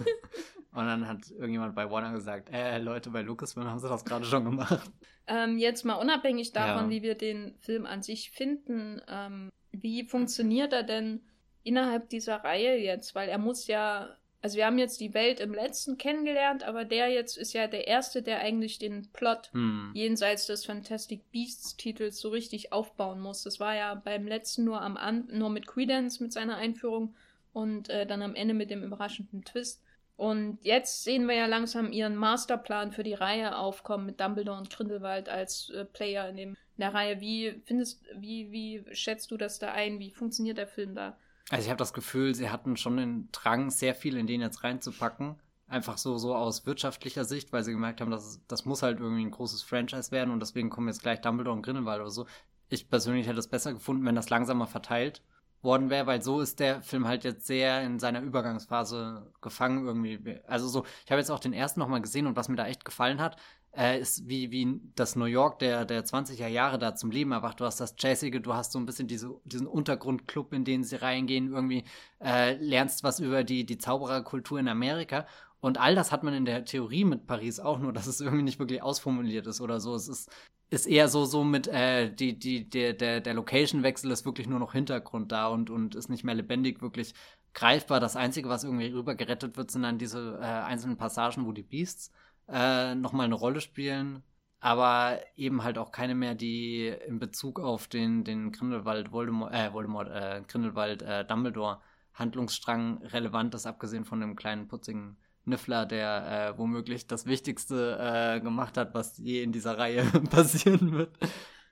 Speaker 1: und dann hat irgendjemand bei Warner gesagt, äh, Leute, bei Lucasfilm haben sie das gerade schon gemacht.
Speaker 2: Ähm, jetzt mal unabhängig davon, ja. wie wir den Film an sich finden, ähm, wie funktioniert er denn innerhalb dieser Reihe jetzt? Weil er muss ja also wir haben jetzt die Welt im letzten kennengelernt, aber der jetzt ist ja der erste, der eigentlich den Plot hm. jenseits des Fantastic Beasts Titels so richtig aufbauen muss. Das war ja beim letzten nur am An nur mit Credence mit seiner Einführung und äh, dann am Ende mit dem überraschenden Twist. Und jetzt sehen wir ja langsam ihren Masterplan für die Reihe aufkommen mit Dumbledore und Grindelwald als äh, Player in, dem, in der Reihe. Wie findest, wie, wie schätzt du das da ein? Wie funktioniert der Film da?
Speaker 1: Also ich habe das Gefühl, sie hatten schon den Drang, sehr viel in den jetzt reinzupacken. Einfach so, so aus wirtschaftlicher Sicht, weil sie gemerkt haben, dass das muss halt irgendwie ein großes Franchise werden und deswegen kommen jetzt gleich Dumbledore und Grindelwald oder so. Ich persönlich hätte es besser gefunden, wenn das langsamer verteilt worden wäre, weil so ist der Film halt jetzt sehr in seiner Übergangsphase gefangen irgendwie. Also so, ich habe jetzt auch den ersten nochmal gesehen und was mir da echt gefallen hat, äh, ist wie, wie das New York der, der 20er Jahre da zum Leben erwacht. Du hast das Jazzige, du hast so ein bisschen diese, diesen Untergrundclub, in den sie reingehen, irgendwie äh, lernst was über die, die Zaubererkultur in Amerika. Und all das hat man in der Theorie mit Paris auch, nur dass es irgendwie nicht wirklich ausformuliert ist oder so. Es ist, ist eher so, so mit, äh, die, die, der, der, der Location-Wechsel ist wirklich nur noch Hintergrund da und, und ist nicht mehr lebendig wirklich greifbar. Das Einzige, was irgendwie rüber gerettet wird, sind dann diese äh, einzelnen Passagen, wo die Beasts äh, nochmal eine Rolle spielen, aber eben halt auch keine mehr, die in Bezug auf den, den Grindelwald Voldemort, äh, Voldemort, äh, Grindelwald äh, Dumbledore Handlungsstrang relevant ist, abgesehen von dem kleinen putzigen Niffler, der äh, womöglich das Wichtigste äh, gemacht hat, was je in dieser Reihe passieren wird.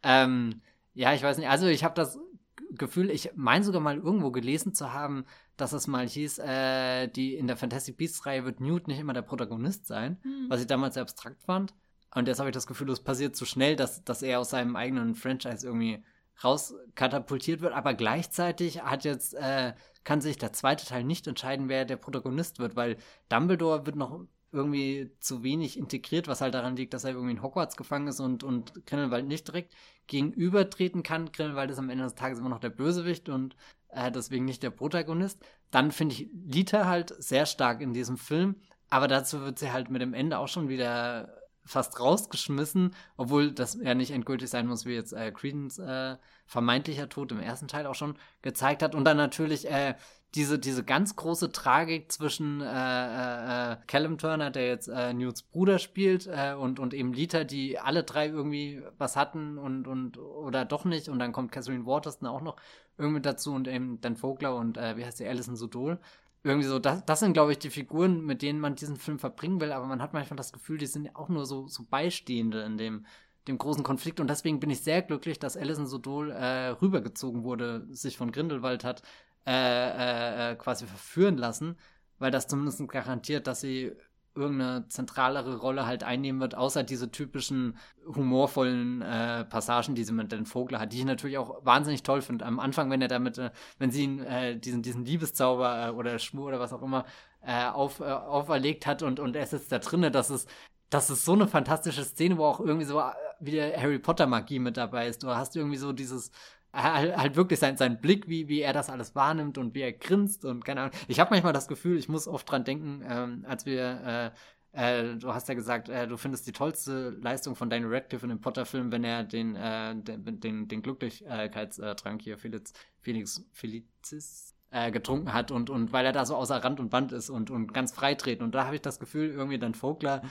Speaker 1: Ähm, ja, ich weiß nicht. Also ich habe das Gefühl, ich meine sogar mal irgendwo gelesen zu haben, dass es mal hieß, äh, die in der Fantastic Beasts-Reihe wird Newt nicht immer der Protagonist sein, hm. was ich damals sehr abstrakt fand. Und jetzt habe ich das Gefühl, es passiert zu so schnell, dass, dass er aus seinem eigenen Franchise irgendwie rauskatapultiert wird, aber gleichzeitig hat jetzt, äh, kann sich der zweite Teil nicht entscheiden, wer der Protagonist wird, weil Dumbledore wird noch irgendwie zu wenig integriert, was halt daran liegt, dass er irgendwie in Hogwarts gefangen ist und, und Grindelwald nicht direkt gegenübertreten kann. Grindelwald ist am Ende des Tages immer noch der Bösewicht und äh, deswegen nicht der Protagonist. Dann finde ich Lita halt sehr stark in diesem Film, aber dazu wird sie halt mit dem Ende auch schon wieder fast rausgeschmissen, obwohl das ja nicht endgültig sein muss, wie jetzt äh, Credence äh, vermeintlicher Tod im ersten Teil auch schon gezeigt hat. Und dann natürlich äh, diese, diese ganz große Tragik zwischen äh, äh, äh, Callum Turner, der jetzt äh, Newts Bruder spielt, äh, und, und eben Lita, die alle drei irgendwie was hatten und, und oder doch nicht. Und dann kommt Catherine Waterston auch noch irgendwie dazu und eben Dan Vogler und äh, wie heißt die, Alison Sudol. Irgendwie so, das, das sind, glaube ich, die Figuren, mit denen man diesen Film verbringen will, aber man hat manchmal das Gefühl, die sind auch nur so, so Beistehende in dem, dem großen Konflikt. Und deswegen bin ich sehr glücklich, dass Alison Sodol äh, rübergezogen wurde, sich von Grindelwald hat äh, äh, äh, quasi verführen lassen, weil das zumindest garantiert, dass sie irgendeine zentralere Rolle halt einnehmen wird, außer diese typischen humorvollen äh, Passagen, die sie mit den Vogler hat, die ich natürlich auch wahnsinnig toll finde. Am Anfang, wenn er damit, äh, wenn sie ihn äh, diesen, diesen Liebeszauber äh, oder Schwur oder was auch immer äh, auf, äh, auferlegt hat und, und er sitzt da drinnen, das ist, das ist so eine fantastische Szene, wo auch irgendwie so wieder Harry Potter Magie mit dabei ist. Du hast irgendwie so dieses halt, halt wirklich sein, sein Blick, wie, wie er das alles wahrnimmt und wie er grinst und keine Ahnung. Ich habe manchmal das Gefühl, ich muss oft dran denken, ähm, als wir, äh, äh, du hast ja gesagt, äh, du findest die tollste Leistung von Daniel Radcliffe in dem Potter-Film, wenn er den, äh, den, den, den Glücklichkeitstrank hier, Felix, Felix Felicis, äh, getrunken hat und, und weil er da so außer Rand und Band ist und, und ganz freitreten. Und da habe ich das Gefühl, irgendwie dann Vogler,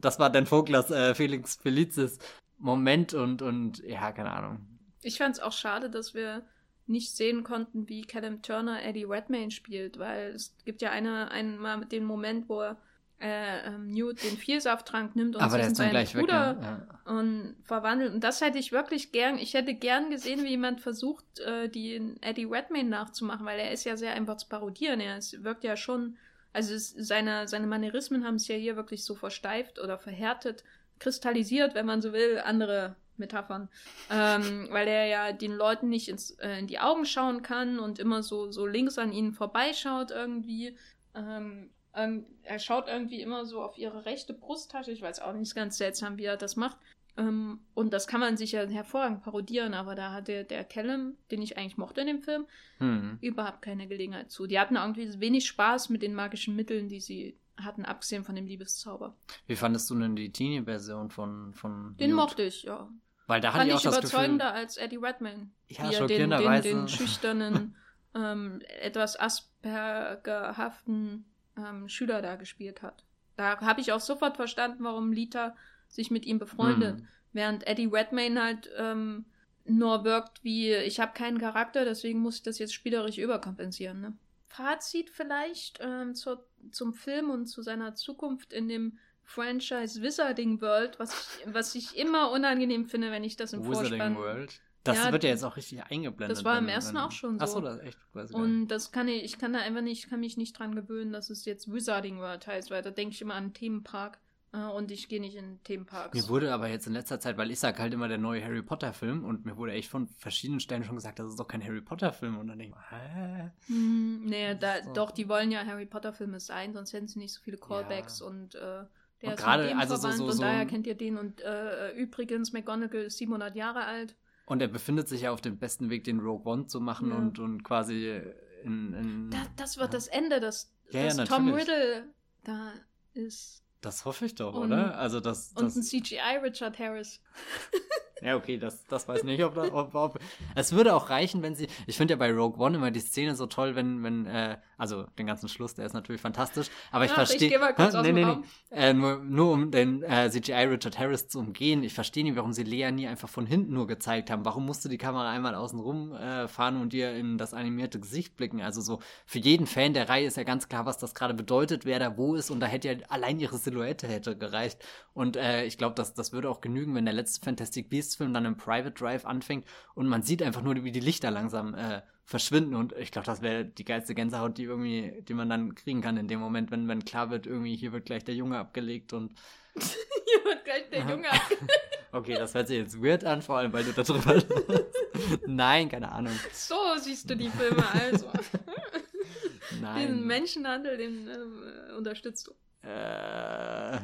Speaker 1: das war dann Voglers äh, Felix Felicis Moment und, und ja, keine Ahnung.
Speaker 2: Ich fand es auch schade, dass wir nicht sehen konnten, wie Callum Turner Eddie Redmayne spielt, weil es gibt ja eine, einmal den Moment, wo er äh, ähm, Newt den Vielsafttrank nimmt und sich in seinen Bruder weg, ja. und verwandelt. Und das hätte ich wirklich gern, ich hätte gern gesehen, wie jemand versucht, äh, die Eddie Redmayne nachzumachen, weil er ist ja sehr einfach zu parodieren. Er ist, wirkt ja schon, also es, seine, seine Manierismen haben es ja hier wirklich so versteift oder verhärtet, kristallisiert, wenn man so will. Andere Metaphern, ähm, weil er ja den Leuten nicht ins, äh, in die Augen schauen kann und immer so, so links an ihnen vorbeischaut irgendwie. Ähm, ähm, er schaut irgendwie immer so auf ihre rechte Brusttasche. Ich weiß auch nicht, ganz seltsam, wie er das macht. Ähm, und das kann man sich ja hervorragend parodieren, aber da hatte der Callum, den ich eigentlich mochte in dem Film, hm. überhaupt keine Gelegenheit zu. Die hatten irgendwie wenig Spaß mit den magischen Mitteln, die sie hatten, abgesehen von dem Liebeszauber.
Speaker 1: Wie fandest du denn die Teenie-Version von, von
Speaker 2: Den Newt? mochte ich, ja.
Speaker 1: Weil da hatte ich auch das
Speaker 2: überzeugender
Speaker 1: Gefühl,
Speaker 2: als Eddie Redmayne.
Speaker 1: Ja, wie schockierenderweise.
Speaker 2: Den, den, den schüchternen, ähm, etwas Aspergerhaften ähm, Schüler da gespielt hat. Da habe ich auch sofort verstanden, warum Lita sich mit ihm befreundet. Hm. Während Eddie Redmayne halt ähm, nur wirkt wie, ich habe keinen Charakter, deswegen muss ich das jetzt spielerisch überkompensieren. Ne? Fazit vielleicht ähm, zur, zum Film und zu seiner Zukunft in dem Franchise Wizarding World, was ich, was ich immer unangenehm finde, wenn ich das im Wizarding Vorspann... World?
Speaker 1: Das ja, wird ja jetzt auch richtig eingeblendet.
Speaker 2: Das war im ersten auch schon so.
Speaker 1: Achso, das ist echt quasi.
Speaker 2: Und das kann ich, ich kann da einfach nicht, kann mich nicht dran gewöhnen, dass es jetzt Wizarding World heißt, weil da denke ich immer an Themenpark. Äh, und ich gehe nicht in Themenparks.
Speaker 1: Mir wurde aber jetzt in letzter Zeit, weil ich sage halt immer der neue Harry Potter Film und mir wurde echt von verschiedenen Stellen schon gesagt, das ist doch kein Harry Potter Film und dann denke ich, hä?
Speaker 2: Hm, nee, da, doch, die wollen ja Harry Potter Filme sein, sonst hätten sie nicht so viele Callbacks ja. und äh, der und ist gerade, also so, so, und so daher kennt ihr den und äh, übrigens, McGonagall ist 700 Jahre alt.
Speaker 1: Und er befindet sich ja auf dem besten Weg, den Rogue One zu machen ja. und, und quasi in. in
Speaker 2: da, das wird ja. das Ende, dass, ja, dass Tom Riddle da ist.
Speaker 1: Das hoffe ich doch, und, oder? Also das,
Speaker 2: das, und ein CGI Richard Harris.
Speaker 1: Ja, okay, das, das weiß ich nicht, ob, ob, ob Es würde auch reichen, wenn sie. Ich finde ja bei Rogue One immer die Szene so toll, wenn, wenn, äh, also den ganzen Schluss, der ist natürlich fantastisch, aber ich verstehe. Ich mal kurz nee, nee, nee. Äh, nur, nur um den äh, CGI Richard Harris zu umgehen. Ich verstehe nicht, warum sie Lea nie einfach von hinten nur gezeigt haben. Warum musste die Kamera einmal außen rum äh, fahren und dir in das animierte Gesicht blicken? Also so für jeden Fan der Reihe ist ja ganz klar, was das gerade bedeutet, wer da wo ist und da hätte ja allein ihre Silhouette hätte gereicht. Und äh, ich glaube, das, das würde auch genügen, wenn der letzte Fantastic Beasts Film dann im Private Drive anfängt und man sieht einfach nur, wie die Lichter langsam äh, verschwinden und ich glaube, das wäre die geilste Gänsehaut, die irgendwie, die man dann kriegen kann in dem Moment, wenn, wenn klar wird, irgendwie hier wird gleich der Junge abgelegt und
Speaker 2: hier wird gleich der Junge abgelegt.
Speaker 1: okay, das hört sich jetzt weird an, vor allem, weil du darüber Nein, keine Ahnung.
Speaker 2: So siehst du die Filme also. Nein. Den Menschenhandel, den äh, unterstützt du. Äh,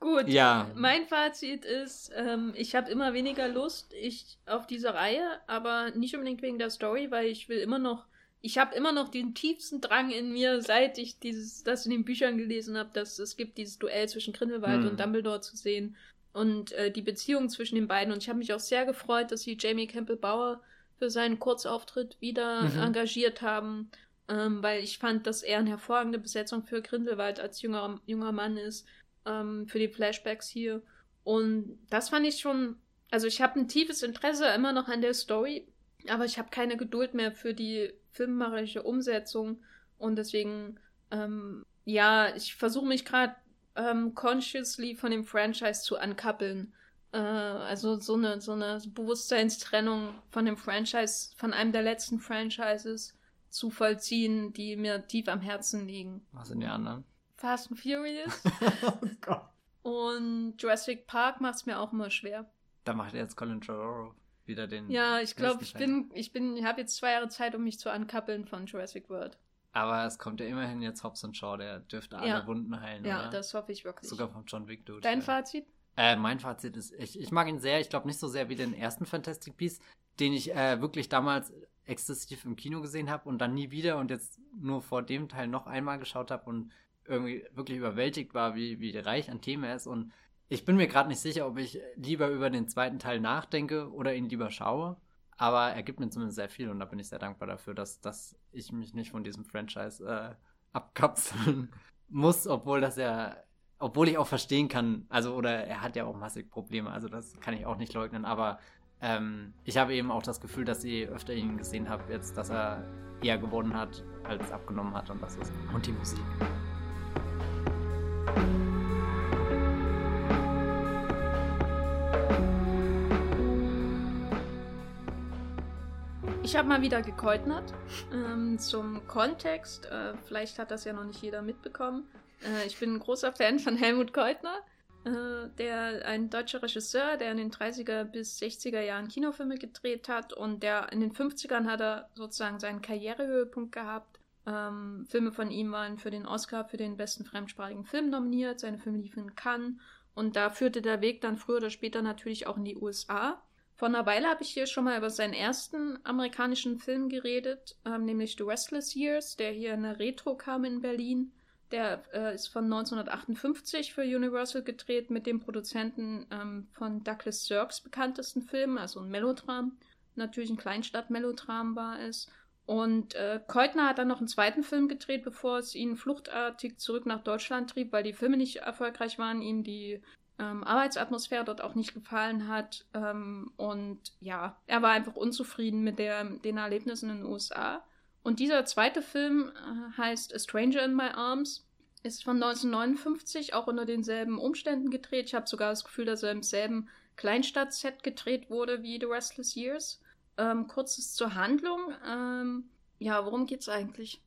Speaker 2: Gut, ja. mein Fazit ist, ähm, ich habe immer weniger Lust ich, auf diese Reihe, aber nicht unbedingt wegen der Story, weil ich will immer noch, ich habe immer noch den tiefsten Drang in mir, seit ich dieses, das in den Büchern gelesen habe, dass es gibt dieses Duell zwischen Grindelwald hm. und Dumbledore zu sehen und äh, die Beziehung zwischen den beiden. Und ich habe mich auch sehr gefreut, dass sie Jamie Campbell Bauer für seinen Kurzauftritt wieder mhm. engagiert haben ähm, weil ich fand, dass er eine hervorragende Besetzung für Grindelwald als junger, junger Mann ist, ähm, für die Flashbacks hier. Und das fand ich schon, also ich habe ein tiefes Interesse immer noch an der Story, aber ich habe keine Geduld mehr für die filmmacherische Umsetzung und deswegen, ähm, ja, ich versuche mich gerade ähm, consciously von dem Franchise zu ankappeln. Äh, also so eine, so eine Bewusstseinstrennung von dem Franchise, von einem der letzten Franchises zu vollziehen, die mir tief am Herzen liegen.
Speaker 1: Was sind die anderen?
Speaker 2: Fast and Furious. oh Gott. Und Jurassic Park macht es mir auch immer schwer.
Speaker 1: Da macht jetzt Colin Trevorrow wieder den.
Speaker 2: Ja, ich glaube, ich bin, ich bin, ich habe jetzt zwei Jahre Zeit, um mich zu ankappeln von Jurassic World.
Speaker 1: Aber es kommt ja immerhin jetzt Hobbs und Shaw, der dürfte alle ja. Wunden heilen.
Speaker 2: Ja,
Speaker 1: oder?
Speaker 2: das hoffe ich wirklich.
Speaker 1: Sogar von John Wick,
Speaker 2: Dude. Dein ja. Fazit?
Speaker 1: Äh, mein Fazit ist, ich, ich mag ihn sehr. Ich glaube nicht so sehr wie den ersten Fantastic Beasts, den ich äh, wirklich damals exzessiv im Kino gesehen habe und dann nie wieder und jetzt nur vor dem Teil noch einmal geschaut habe und irgendwie wirklich überwältigt war, wie, wie reich an Themen er ist. Und ich bin mir gerade nicht sicher, ob ich lieber über den zweiten Teil nachdenke oder ihn lieber schaue. Aber er gibt mir zumindest sehr viel und da bin ich sehr dankbar dafür, dass, dass ich mich nicht von diesem Franchise äh, abkapseln muss, obwohl das ja, obwohl ich auch verstehen kann, also oder er hat ja auch massig Probleme, also das kann ich auch nicht leugnen, aber ähm, ich habe eben auch das Gefühl, dass ich öfter ihn gesehen habe, jetzt, dass er eher gewonnen hat, als abgenommen hat und das ist. Und die Musik.
Speaker 2: Ich habe mal wieder gekeutnert. Ähm, zum Kontext, äh, vielleicht hat das ja noch nicht jeder mitbekommen. Äh, ich bin ein großer Fan von Helmut Keutner. Äh, der ein deutscher Regisseur, der in den 30er bis 60er Jahren Kinofilme gedreht hat und der in den 50ern hat er sozusagen seinen Karrierehöhepunkt gehabt. Ähm, Filme von ihm waren für den Oscar für den besten fremdsprachigen Film nominiert, seine Filme liefen in Cannes und da führte der Weg dann früher oder später natürlich auch in die USA. Vor einer Weile habe ich hier schon mal über seinen ersten amerikanischen Film geredet, ähm, nämlich The Restless Years, der hier in der Retro kam in Berlin. Der äh, ist von 1958 für Universal gedreht mit dem Produzenten ähm, von Douglas Sirks bekanntesten Film, also ein Melodram. Natürlich ein Kleinstadt-Melodram war es. Und äh, Keutner hat dann noch einen zweiten Film gedreht, bevor es ihn fluchtartig zurück nach Deutschland trieb, weil die Filme nicht erfolgreich waren, ihm die ähm, Arbeitsatmosphäre dort auch nicht gefallen hat. Ähm, und ja, er war einfach unzufrieden mit der, den Erlebnissen in den USA. Und dieser zweite Film äh, heißt A Stranger in My Arms, ist von 1959, auch unter denselben Umständen gedreht. Ich habe sogar das Gefühl, dass er im selben Kleinstadt-Set gedreht wurde wie The Restless Years. Ähm, kurzes zur Handlung. Ähm, ja, worum geht's eigentlich?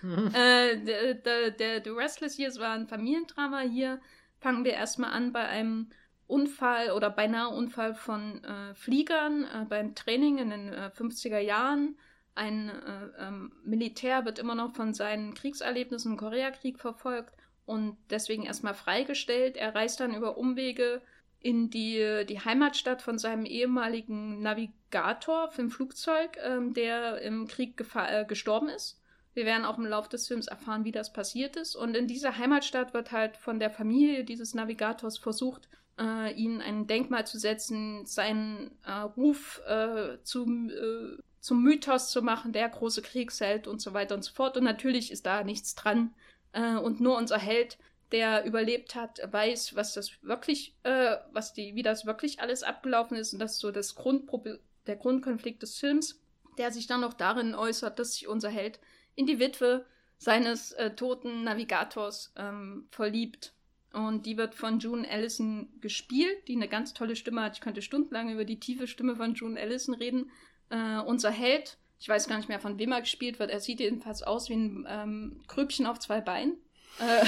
Speaker 2: äh, der, der, der The Restless Years war ein Familiendrama hier fangen wir erstmal an bei einem Unfall oder beinahe Unfall von äh, Fliegern äh, beim Training in den äh, 50er Jahren. Ein äh, ähm, Militär wird immer noch von seinen Kriegserlebnissen im Koreakrieg verfolgt und deswegen erstmal freigestellt. Er reist dann über Umwege in die, die Heimatstadt von seinem ehemaligen Navigator für ein Flugzeug, ähm, der im Krieg äh, gestorben ist. Wir werden auch im Laufe des Films erfahren, wie das passiert ist. Und in dieser Heimatstadt wird halt von der Familie dieses Navigators versucht, äh, ihnen ein Denkmal zu setzen, seinen äh, Ruf äh, zum, äh, zum Mythos zu machen, der große Kriegsheld und so weiter und so fort. Und natürlich ist da nichts dran. Äh, und nur unser Held der überlebt hat, weiß, was das wirklich, äh, was die, wie das wirklich alles abgelaufen ist. Und das ist so das Grundproblem, der Grundkonflikt des Films, der sich dann noch darin äußert, dass sich unser Held in die Witwe seines äh, toten Navigators ähm, verliebt. Und die wird von June Allison gespielt, die eine ganz tolle Stimme hat. Ich könnte stundenlang über die tiefe Stimme von June Allison reden. Äh, unser Held, ich weiß gar nicht mehr, von wem er gespielt wird. Er sieht jedenfalls aus wie ein ähm, Krüppchen auf zwei Beinen. Äh,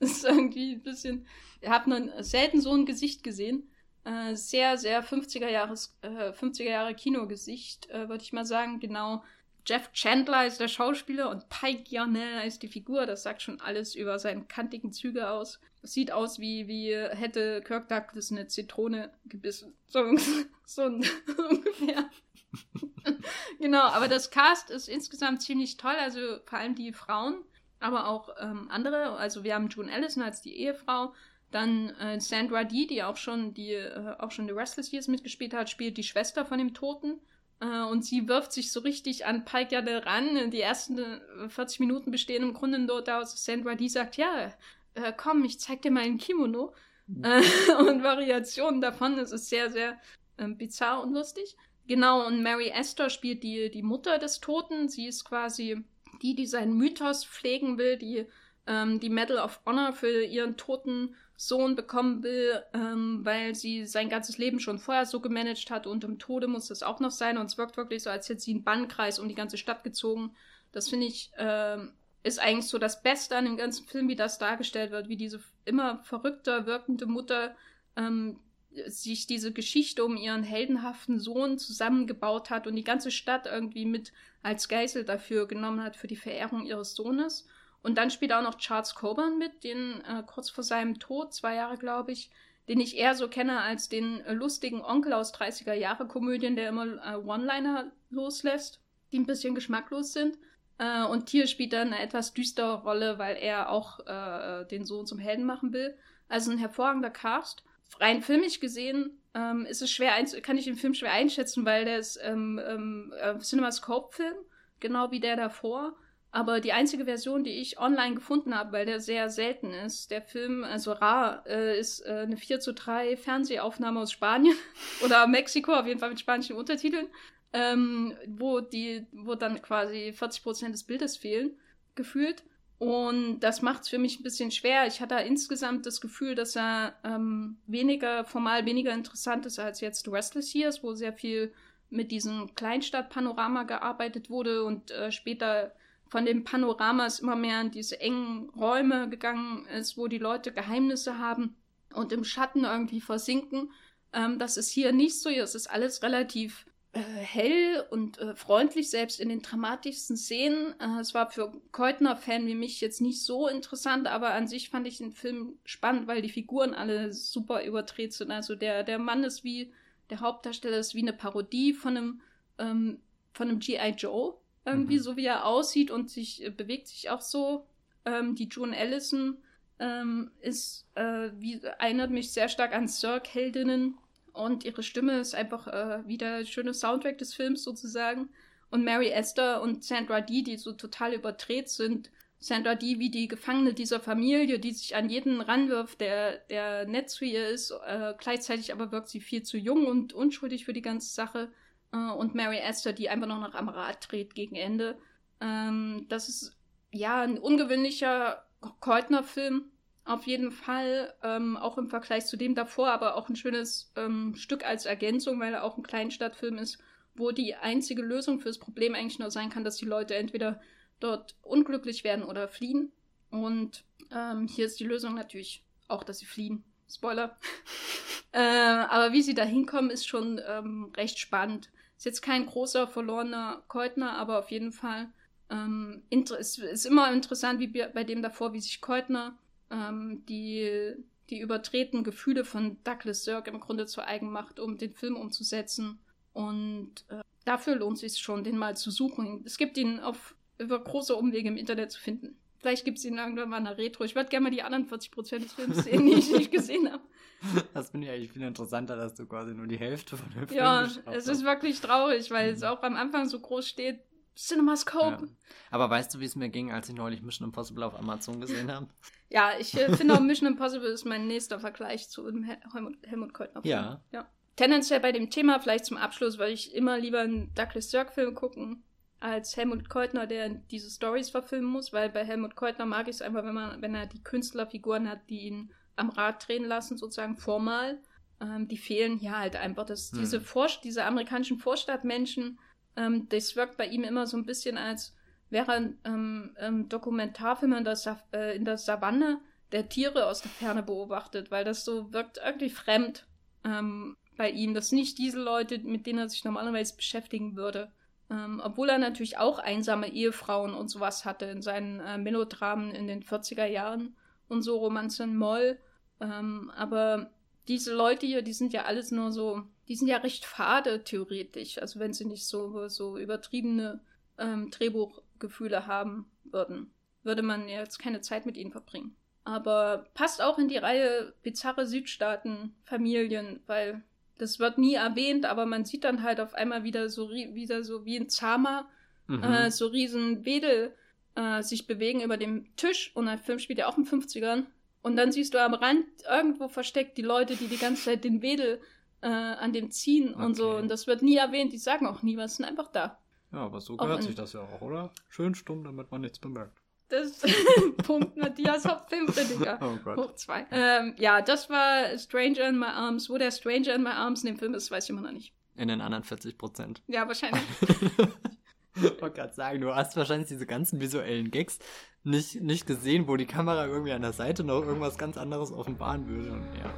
Speaker 2: ist irgendwie ein bisschen. Ich habe selten so ein Gesicht gesehen. Äh, sehr, sehr 50er, Jahres, äh, 50er Jahre Kinogesicht, äh, würde ich mal sagen. Genau. Jeff Chandler ist der Schauspieler und Pike Yarnell ist die Figur. Das sagt schon alles über seine kantigen Züge aus. Sieht aus, wie, wie hätte Kirk Douglas eine Zitrone gebissen. So, so ungefähr. genau, aber das Cast ist insgesamt ziemlich toll. Also vor allem die Frauen aber auch ähm, andere. Also wir haben June Allison als die Ehefrau, dann äh, Sandra Dee, die auch schon die äh, auch schon The Restless Years mitgespielt hat, spielt die Schwester von dem Toten. Äh, und sie wirft sich so richtig an Pike Jade ran. Die ersten 40 äh, Minuten bestehen im Grunde dort aus. Sandra Dee sagt, ja, äh, komm, ich zeig dir mal ein Kimono. Mhm. Und Variationen davon. Es ist sehr, sehr ähm, bizarr und lustig. Genau, und Mary Esther spielt die, die Mutter des Toten. Sie ist quasi die, die seinen Mythos pflegen will, die ähm, die Medal of Honor für ihren toten Sohn bekommen will, ähm, weil sie sein ganzes Leben schon vorher so gemanagt hat und im Tode muss das auch noch sein und es wirkt wirklich so, als hätte sie einen Bannkreis um die ganze Stadt gezogen. Das finde ich, ähm, ist eigentlich so das Beste an dem ganzen Film, wie das dargestellt wird, wie diese immer verrückter wirkende Mutter ähm, sich diese Geschichte um ihren heldenhaften Sohn zusammengebaut hat und die ganze Stadt irgendwie mit als Geisel dafür genommen hat für die Verehrung ihres Sohnes. Und dann spielt auch noch Charles Coburn mit, den äh, kurz vor seinem Tod, zwei Jahre glaube ich, den ich eher so kenne als den äh, lustigen Onkel aus 30er Jahre Komödien, der immer äh, One-Liner loslässt, die ein bisschen geschmacklos sind. Äh, und hier spielt er eine etwas düstere Rolle, weil er auch äh, den Sohn zum Helden machen will. Also ein hervorragender Cast rein filmisch gesehen ähm, ist es schwer, kann ich den Film schwer einschätzen, weil der ist ähm, ähm, äh, CinemaScope-Film, genau wie der davor. Aber die einzige Version, die ich online gefunden habe, weil der sehr selten ist, der Film, also rar, äh, ist äh, eine 4 zu 3 Fernsehaufnahme aus Spanien oder Mexiko, auf jeden Fall mit spanischen Untertiteln, ähm, wo die, wo dann quasi 40 Prozent des Bildes fehlen, gefühlt. Und das macht es für mich ein bisschen schwer. Ich hatte insgesamt das Gefühl, dass er ähm, weniger, formal weniger interessant ist als jetzt Restless Years, wo sehr viel mit diesem Kleinstadtpanorama gearbeitet wurde und äh, später von den Panoramas immer mehr in diese engen Räume gegangen ist, wo die Leute Geheimnisse haben und im Schatten irgendwie versinken. Ähm, das ist hier nicht so. Es ist alles relativ äh, hell und äh, freundlich, selbst in den dramatischsten Szenen. Äh, es war für Keutner-Fan wie mich jetzt nicht so interessant, aber an sich fand ich den Film spannend, weil die Figuren alle super überdreht sind. Also der, der Mann ist wie, der Hauptdarsteller ist wie eine Parodie von einem, ähm, von einem G.I. Joe, irgendwie mhm. so wie er aussieht und sich äh, bewegt sich auch so. Ähm, die June Allison ähm, ist, äh, wie, erinnert mich sehr stark an Cirque-Heldinnen und ihre Stimme ist einfach äh, wieder schöne Soundtrack des Films sozusagen. Und Mary Esther und Sandra Dee, die so total überdreht sind. Sandra Dee wie die Gefangene dieser Familie, die sich an jeden ranwirft, der, der nett zu ihr ist. Äh, gleichzeitig aber wirkt sie viel zu jung und unschuldig für die ganze Sache. Äh, und Mary Esther, die einfach noch nach am Rad dreht gegen Ende. Ähm, das ist ja ein ungewöhnlicher Keutner-Film auf jeden Fall, ähm, auch im Vergleich zu dem davor, aber auch ein schönes ähm, Stück als Ergänzung, weil er auch ein Kleinstadtfilm ist, wo die einzige Lösung fürs Problem eigentlich nur sein kann, dass die Leute entweder dort unglücklich werden oder fliehen. Und ähm, hier ist die Lösung natürlich Auch, dass sie fliehen. Spoiler. äh, aber wie sie da hinkommen, ist schon ähm, recht spannend. Ist jetzt kein großer verlorener Keutner, aber auf jeden Fall ähm, es ist immer interessant, wie bei dem davor, wie sich Keutner ähm, die, die übertretenen Gefühle von Douglas Sirk im Grunde zu eigen macht, um den Film umzusetzen. Und äh, dafür lohnt es sich schon, den mal zu suchen. Es gibt ihn auf über große Umwege im Internet zu finden. Vielleicht gibt es ihn irgendwann mal in der Retro. Ich würde gerne mal die anderen 40% des Films sehen, die ich nicht gesehen habe.
Speaker 1: Das finde ich eigentlich viel interessanter, dass du quasi nur die Hälfte von dem
Speaker 2: Film Ja, es ist wirklich traurig, weil mhm. es auch am Anfang so groß steht, CinemaScope. Ja.
Speaker 1: Aber weißt du, wie es mir ging, als ich neulich Mission Impossible auf Amazon gesehen habe?
Speaker 2: ja, ich äh, finde auch Mission Impossible ist mein nächster Vergleich zu Helmut, Helmut Keutner.
Speaker 1: Ja.
Speaker 2: ja. Tendenziell bei dem Thema, vielleicht zum Abschluss, weil ich immer lieber einen Douglas Sirk-Film gucken als Helmut Keutner, der diese Stories verfilmen muss, weil bei Helmut Keutner mag ich es einfach, wenn man, wenn er die Künstlerfiguren hat, die ihn am Rad drehen lassen, sozusagen formal. Ähm, die fehlen hier halt einfach. Das, hm. diese, Vor diese amerikanischen Vorstadtmenschen, ähm, das wirkt bei ihm immer so ein bisschen als wäre ein ähm, ähm, Dokumentarfilm in der, äh, in der Savanne der Tiere aus der Ferne beobachtet, weil das so wirkt irgendwie fremd ähm, bei ihm. Das sind nicht diese Leute, mit denen er sich normalerweise beschäftigen würde. Ähm, obwohl er natürlich auch einsame Ehefrauen und sowas hatte in seinen äh, Melodramen in den 40er Jahren und so Romanzen Moll. Ähm, aber diese Leute hier, die sind ja alles nur so, die sind ja recht fade theoretisch. Also wenn sie nicht so, so übertriebene ähm, Drehbuchgefühle haben würden, würde man jetzt keine Zeit mit ihnen verbringen. Aber passt auch in die Reihe bizarre Südstaaten-Familien, weil das wird nie erwähnt, aber man sieht dann halt auf einmal wieder so wieder so wie ein Zama mhm. äh, so riesen Wedel äh, sich bewegen über dem Tisch und der Film spielt ja auch in den 50ern und dann siehst du am Rand irgendwo versteckt die Leute, die die ganze Zeit den Wedel äh, an dem ziehen okay. und so und das wird nie erwähnt, die sagen auch nie was, sind einfach da.
Speaker 1: Ja, aber so gehört sich das ja auch, oder? Schön stumm, damit man nichts bemerkt.
Speaker 2: Das Punkt Matthias Hauptfilmkritiker. Oh Gott. Hoch zwei. Ähm, ja, das war Stranger in My Arms. Wo der Stranger in My Arms in dem Film ist, weiß ich immer noch nicht.
Speaker 1: In den anderen 40 Prozent.
Speaker 2: Ja, wahrscheinlich.
Speaker 1: ich wollte gerade sagen, du hast wahrscheinlich diese ganzen visuellen Gags nicht, nicht gesehen, wo die Kamera irgendwie an der Seite noch irgendwas ganz anderes offenbaren würde. Und ja.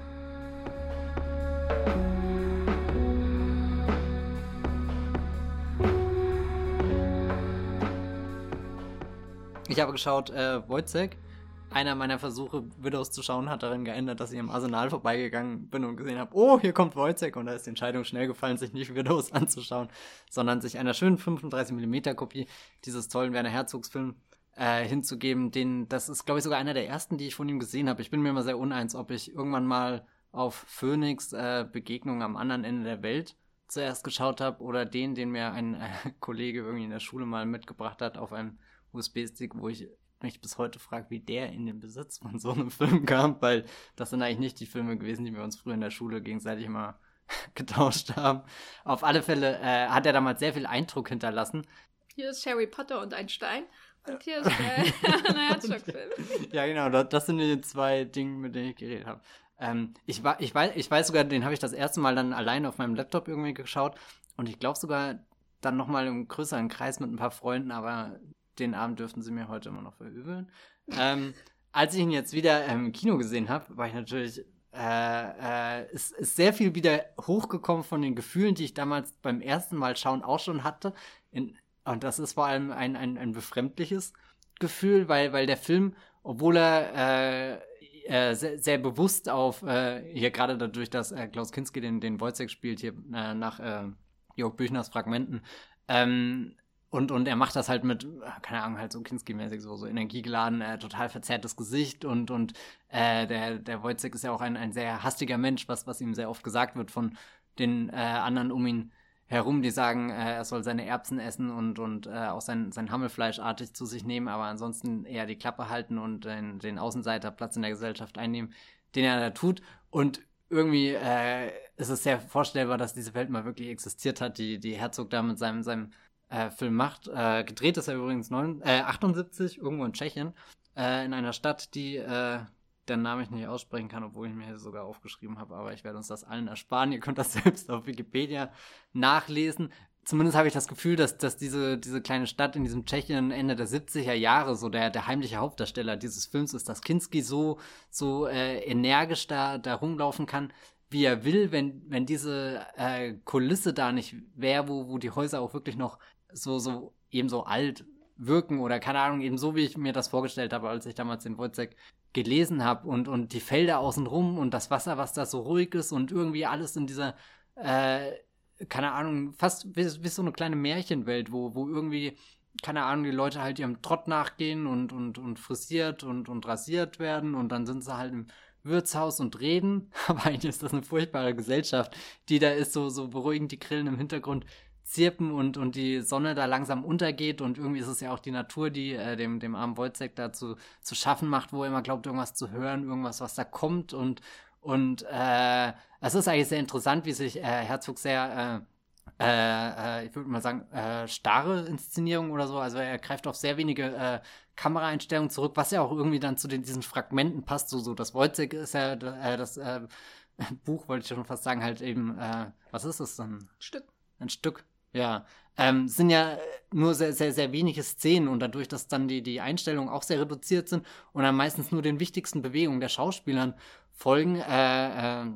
Speaker 1: Ich habe geschaut, äh, Wojciech, einer meiner Versuche, Widows zu schauen, hat darin geändert, dass ich am Arsenal vorbeigegangen bin und gesehen habe, oh, hier kommt Wojciech. Und da ist die Entscheidung schnell gefallen, sich nicht Widows anzuschauen, sondern sich einer schönen 35mm Kopie dieses tollen Werner Herzogs Film äh, hinzugeben. Den, das ist, glaube ich, sogar einer der ersten, die ich von ihm gesehen habe. Ich bin mir immer sehr uneins, ob ich irgendwann mal auf Phoenix äh, Begegnung am anderen Ende der Welt zuerst geschaut habe oder den, den mir ein äh, Kollege irgendwie in der Schule mal mitgebracht hat auf einem USB-Stick, wo ich mich bis heute frage, wie der in den Besitz von so einem Film kam, weil das sind eigentlich nicht die Filme gewesen, die wir uns früher in der Schule gegenseitig immer getauscht haben. Auf alle Fälle äh, hat er damals sehr viel Eindruck hinterlassen.
Speaker 2: Hier ist Harry Potter und ein Stein. Und hier ist der Herzog-Film.
Speaker 1: ja, genau, das, das, sind die zwei Dinge, mit denen ich geredet habe. Ähm, ich, ich, weiß, ich weiß sogar, den habe ich das erste Mal dann alleine auf meinem Laptop irgendwie geschaut. Und ich glaube sogar dann nochmal im größeren Kreis mit ein paar Freunden, aber den Abend dürften sie mir heute immer noch verübeln. ähm, als ich ihn jetzt wieder im Kino gesehen habe, war ich natürlich äh, äh, ist, ist sehr viel wieder hochgekommen von den Gefühlen, die ich damals beim ersten Mal schauen auch schon hatte. In, und das ist vor allem ein, ein, ein befremdliches Gefühl, weil, weil der Film, obwohl er äh, äh, sehr, sehr, bewusst auf, äh, hier gerade dadurch, dass äh, Klaus Kinski den, den Wojciech spielt, hier äh, nach äh, Jörg Büchners Fragmenten, ähm, und, und er macht das halt mit, keine Ahnung, halt so Kinski-mäßig, so, so energiegeladen, total verzerrtes Gesicht und, und der, der Wojciech ist ja auch ein, ein sehr hastiger Mensch, was, was ihm sehr oft gesagt wird von den anderen um ihn herum, die sagen, äh, er soll seine Erbsen essen und, und äh, auch sein, sein Hammelfleisch artig zu sich nehmen, aber ansonsten eher die Klappe halten und den, den Außenseiterplatz in der Gesellschaft einnehmen, den er da tut. Und irgendwie äh, ist es sehr vorstellbar, dass diese Welt mal wirklich existiert hat, die, die Herzog da mit seinem, seinem äh, Film macht. Äh, gedreht ist er übrigens neun, äh, 78, irgendwo in Tschechien, äh, in einer Stadt, die äh, deren Namen ich nicht aussprechen kann, obwohl ich mir sogar aufgeschrieben habe, aber ich werde uns das allen ersparen. Ihr könnt das selbst auf Wikipedia nachlesen. zumindest habe ich das Gefühl, dass, dass diese, diese kleine Stadt in diesem Tschechien Ende der 70er Jahre so der, der heimliche Hauptdarsteller dieses Films ist, dass Kinski so, so äh, energisch da, da rumlaufen kann, wie er will, wenn, wenn diese äh, Kulisse da nicht wäre, wo, wo die Häuser auch wirklich noch so, so eben so alt wirken oder keine Ahnung, eben so, wie ich mir das vorgestellt habe, als ich damals den Wojciech gelesen habe und, und die Felder außenrum und das Wasser, was da so ruhig ist und irgendwie alles in dieser, äh, keine Ahnung, fast wie, wie so eine kleine Märchenwelt, wo, wo irgendwie, keine Ahnung, die Leute halt ihrem Trott nachgehen und, und, und frisiert und, und rasiert werden und dann sind sie halt im Wirtshaus und reden. Aber eigentlich ist das eine furchtbare Gesellschaft, die da ist, so, so beruhigend die Grillen im Hintergrund zirpen und, und die Sonne da langsam untergeht und irgendwie ist es ja auch die Natur, die äh, dem, dem armen Wojciech da zu, zu schaffen macht, wo er immer glaubt, irgendwas zu hören, irgendwas, was da kommt und, und äh, es ist eigentlich sehr interessant, wie sich äh, Herzog sehr äh, äh, äh, ich würde mal sagen, äh, starre Inszenierung oder so. Also er greift auf sehr wenige Kameraeinstellungen zurück, was ja auch irgendwie dann zu den, diesen Fragmenten passt. So, so das Wojciech ist ja das Buch, wollte ich schon fast sagen, halt eben, was ist es dann?
Speaker 2: Stück.
Speaker 1: Ein Stück, ja. Ähm, sind ja nur sehr, sehr, sehr wenige Szenen und dadurch, dass dann die, die Einstellungen auch sehr reduziert sind und dann meistens nur den wichtigsten Bewegungen der Schauspielern folgen, äh, äh,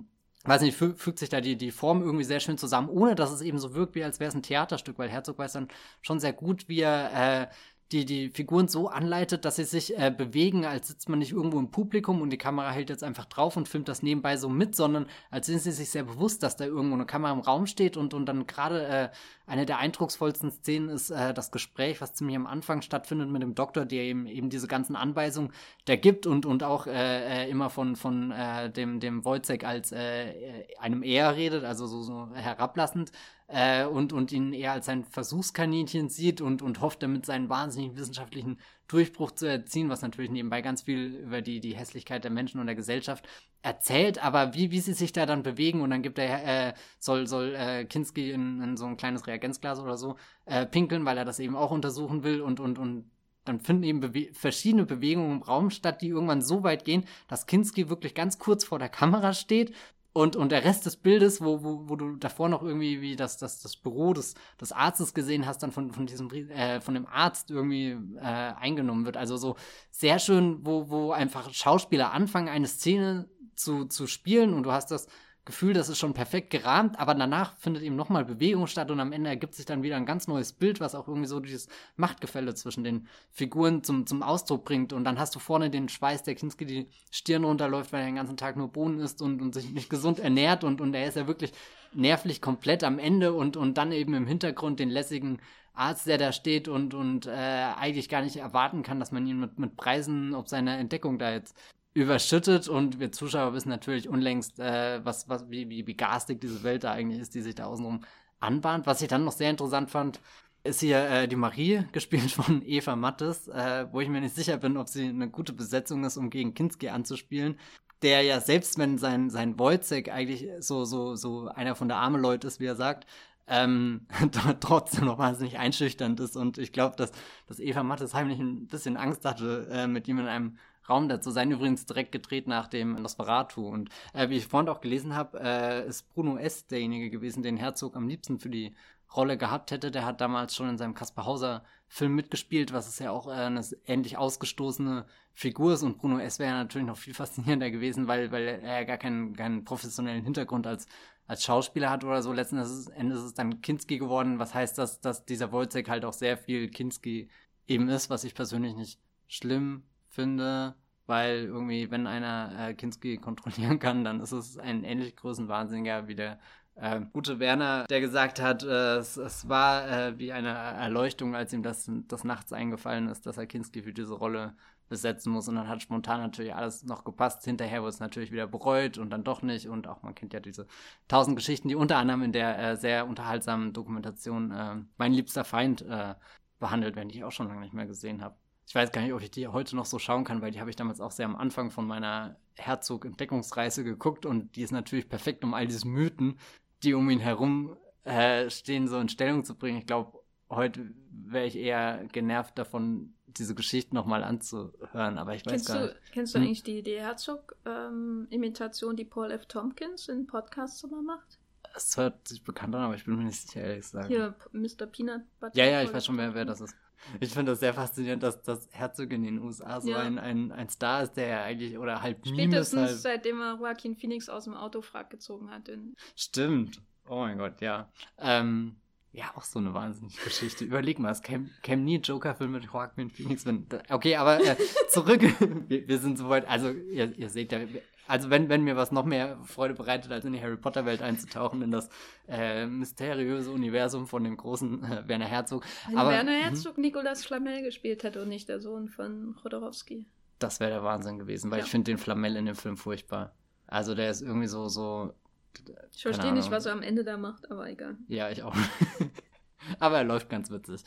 Speaker 1: weiß nicht, fü fügt sich da die, die Form irgendwie sehr schön zusammen, ohne dass es eben so wirkt, wie als wäre es ein Theaterstück, weil Herzog weiß dann schon sehr gut, wie er äh, die, die Figuren so anleitet, dass sie sich äh, bewegen, als sitzt man nicht irgendwo im Publikum und die Kamera hält jetzt einfach drauf und filmt das nebenbei so mit, sondern als sind sie sich sehr bewusst, dass da irgendwo eine Kamera im Raum steht und, und dann gerade äh, eine der eindrucksvollsten Szenen ist äh, das Gespräch, was ziemlich am Anfang stattfindet mit dem Doktor, der eben eben diese ganzen Anweisungen der gibt und, und auch äh, äh immer von, von äh, dem, dem Wojcek als äh, einem Er redet, also so, so herablassend äh, und, und ihn eher als ein Versuchskaninchen sieht und, und hofft damit seinen wahnsinnigen wissenschaftlichen Durchbruch zu erzielen, was natürlich nebenbei ganz viel über die, die Hässlichkeit der Menschen und der Gesellschaft erzählt, aber wie, wie sie sich da dann bewegen und dann gibt er, äh, soll, soll äh, Kinski in, in so ein kleines Reagenzglas oder so äh, pinkeln, weil er das eben auch untersuchen will und, und, und dann finden eben Bewe verschiedene Bewegungen im Raum statt, die irgendwann so weit gehen, dass Kinski wirklich ganz kurz vor der Kamera steht und, und der Rest des Bildes, wo, wo, wo du davor noch irgendwie wie das, das, das Büro des, des Arztes gesehen hast, dann von, von diesem äh, von dem Arzt irgendwie äh, eingenommen wird. Also so sehr schön, wo, wo einfach Schauspieler anfangen, eine Szene zu, zu spielen und du hast das Gefühl, das ist schon perfekt gerahmt, aber danach findet eben nochmal Bewegung statt und am Ende ergibt sich dann wieder ein ganz neues Bild, was auch irgendwie so dieses Machtgefälle zwischen den Figuren zum, zum Ausdruck bringt. Und dann hast du vorne den Schweiß, der Kinski die Stirn runterläuft, weil er den ganzen Tag nur Bohnen isst und, und sich nicht gesund ernährt und, und er ist ja wirklich nervlich komplett am Ende und, und dann eben im Hintergrund den lässigen Arzt, der da steht und, und äh, eigentlich gar nicht erwarten kann, dass man ihn mit, mit Preisen ob seine Entdeckung da jetzt überschüttet und wir Zuschauer wissen natürlich unlängst, äh, was, was, wie, wie, wie garstig diese Welt da eigentlich ist, die sich da außenrum anbahnt. Was ich dann noch sehr interessant fand, ist hier äh, die Marie, gespielt von Eva Mattes, äh, wo ich mir nicht sicher bin, ob sie eine gute Besetzung ist, um gegen Kinski anzuspielen. Der ja selbst, wenn sein, sein Wojcek eigentlich so, so, so einer von der armen Leute ist, wie er sagt, ähm, trotzdem noch wahnsinnig einschüchternd ist. Und ich glaube, dass, dass Eva Mattes heimlich ein bisschen Angst hatte, äh, mit ihm in einem Raum dazu sein. Übrigens direkt gedreht nach dem Nosferatu. Und äh, wie ich vorhin auch gelesen habe, äh, ist Bruno S. derjenige gewesen, den Herzog am liebsten für die Rolle gehabt hätte. Der hat damals schon in seinem Kaspar Hauser Film mitgespielt, was ist ja auch äh, eine ähnlich ausgestoßene Figur ist. Und Bruno S. wäre natürlich noch viel faszinierender gewesen, weil, weil er ja gar keinen, keinen professionellen Hintergrund als als Schauspieler hat oder so. Letzten Endes ist es dann Kinski geworden. Was heißt das, dass dieser Wojciech halt auch sehr viel Kinski eben ist, was ich persönlich nicht schlimm finde, weil irgendwie, wenn einer äh, Kinski kontrollieren kann, dann ist es ein ähnlich großen Wahnsinniger wie der äh, gute Werner, der gesagt hat, äh, es, es, war äh, wie eine Erleuchtung, als ihm das, das nachts eingefallen ist, dass er Kinski für diese Rolle besetzen muss. Und dann hat spontan natürlich alles noch gepasst. Hinterher wurde es natürlich wieder bereut und dann doch nicht. Und auch man kennt ja diese tausend Geschichten, die unter anderem in der äh, sehr unterhaltsamen Dokumentation äh, Mein liebster Feind äh, behandelt werden, die ich auch schon lange nicht mehr gesehen habe. Ich weiß gar nicht, ob ich die heute noch so schauen kann, weil die habe ich damals auch sehr am Anfang von meiner Herzog-Entdeckungsreise geguckt und die ist natürlich perfekt, um all diese Mythen, die um ihn herum äh, stehen, so in Stellung zu bringen. Ich glaube, heute wäre ich eher genervt davon, diese Geschichte nochmal anzuhören, aber ich weiß
Speaker 2: kennst
Speaker 1: gar
Speaker 2: du,
Speaker 1: nicht.
Speaker 2: Kennst du hm? eigentlich die, die Herzog-Imitation, ähm, die Paul F. Tompkins in Podcasts immer macht?
Speaker 1: Es hört sich bekannt an, aber ich bin mir nicht sicher, ehrlich gesagt.
Speaker 2: Hier, Mr. Peanut
Speaker 1: Butter. Ja, ja, ich weiß schon, wer, wer das ist. Ich finde das sehr faszinierend, dass das Herzog in den USA so ja. ein, ein, ein Star ist, der ja eigentlich, oder halt
Speaker 2: Spätestens halt. seitdem er Joaquin Phoenix aus dem Autofrag gezogen hat.
Speaker 1: Stimmt. Oh mein Gott, ja. Ähm, ja, auch so eine wahnsinnige Geschichte. Überleg mal, es käme käm nie ein Joker-Film mit Joaquin Phoenix. Wenn, okay, aber äh, zurück. wir, wir, sind soweit, also ihr, ihr seht ja, also wenn, wenn mir was noch mehr Freude bereitet, als in die Harry Potter-Welt einzutauchen, in das äh, mysteriöse Universum von dem großen äh, Werner Herzog.
Speaker 2: Wenn Aber, Werner mhm. Herzog Nikolaus Flamel gespielt hätte und nicht der Sohn von Chodorowski.
Speaker 1: Das wäre der Wahnsinn gewesen, weil ja. ich finde den Flamel in dem Film furchtbar. Also der ist irgendwie so, so.
Speaker 2: Ich verstehe nicht, was er am Ende da macht, aber egal.
Speaker 1: Ja, ich auch. Aber er läuft ganz witzig.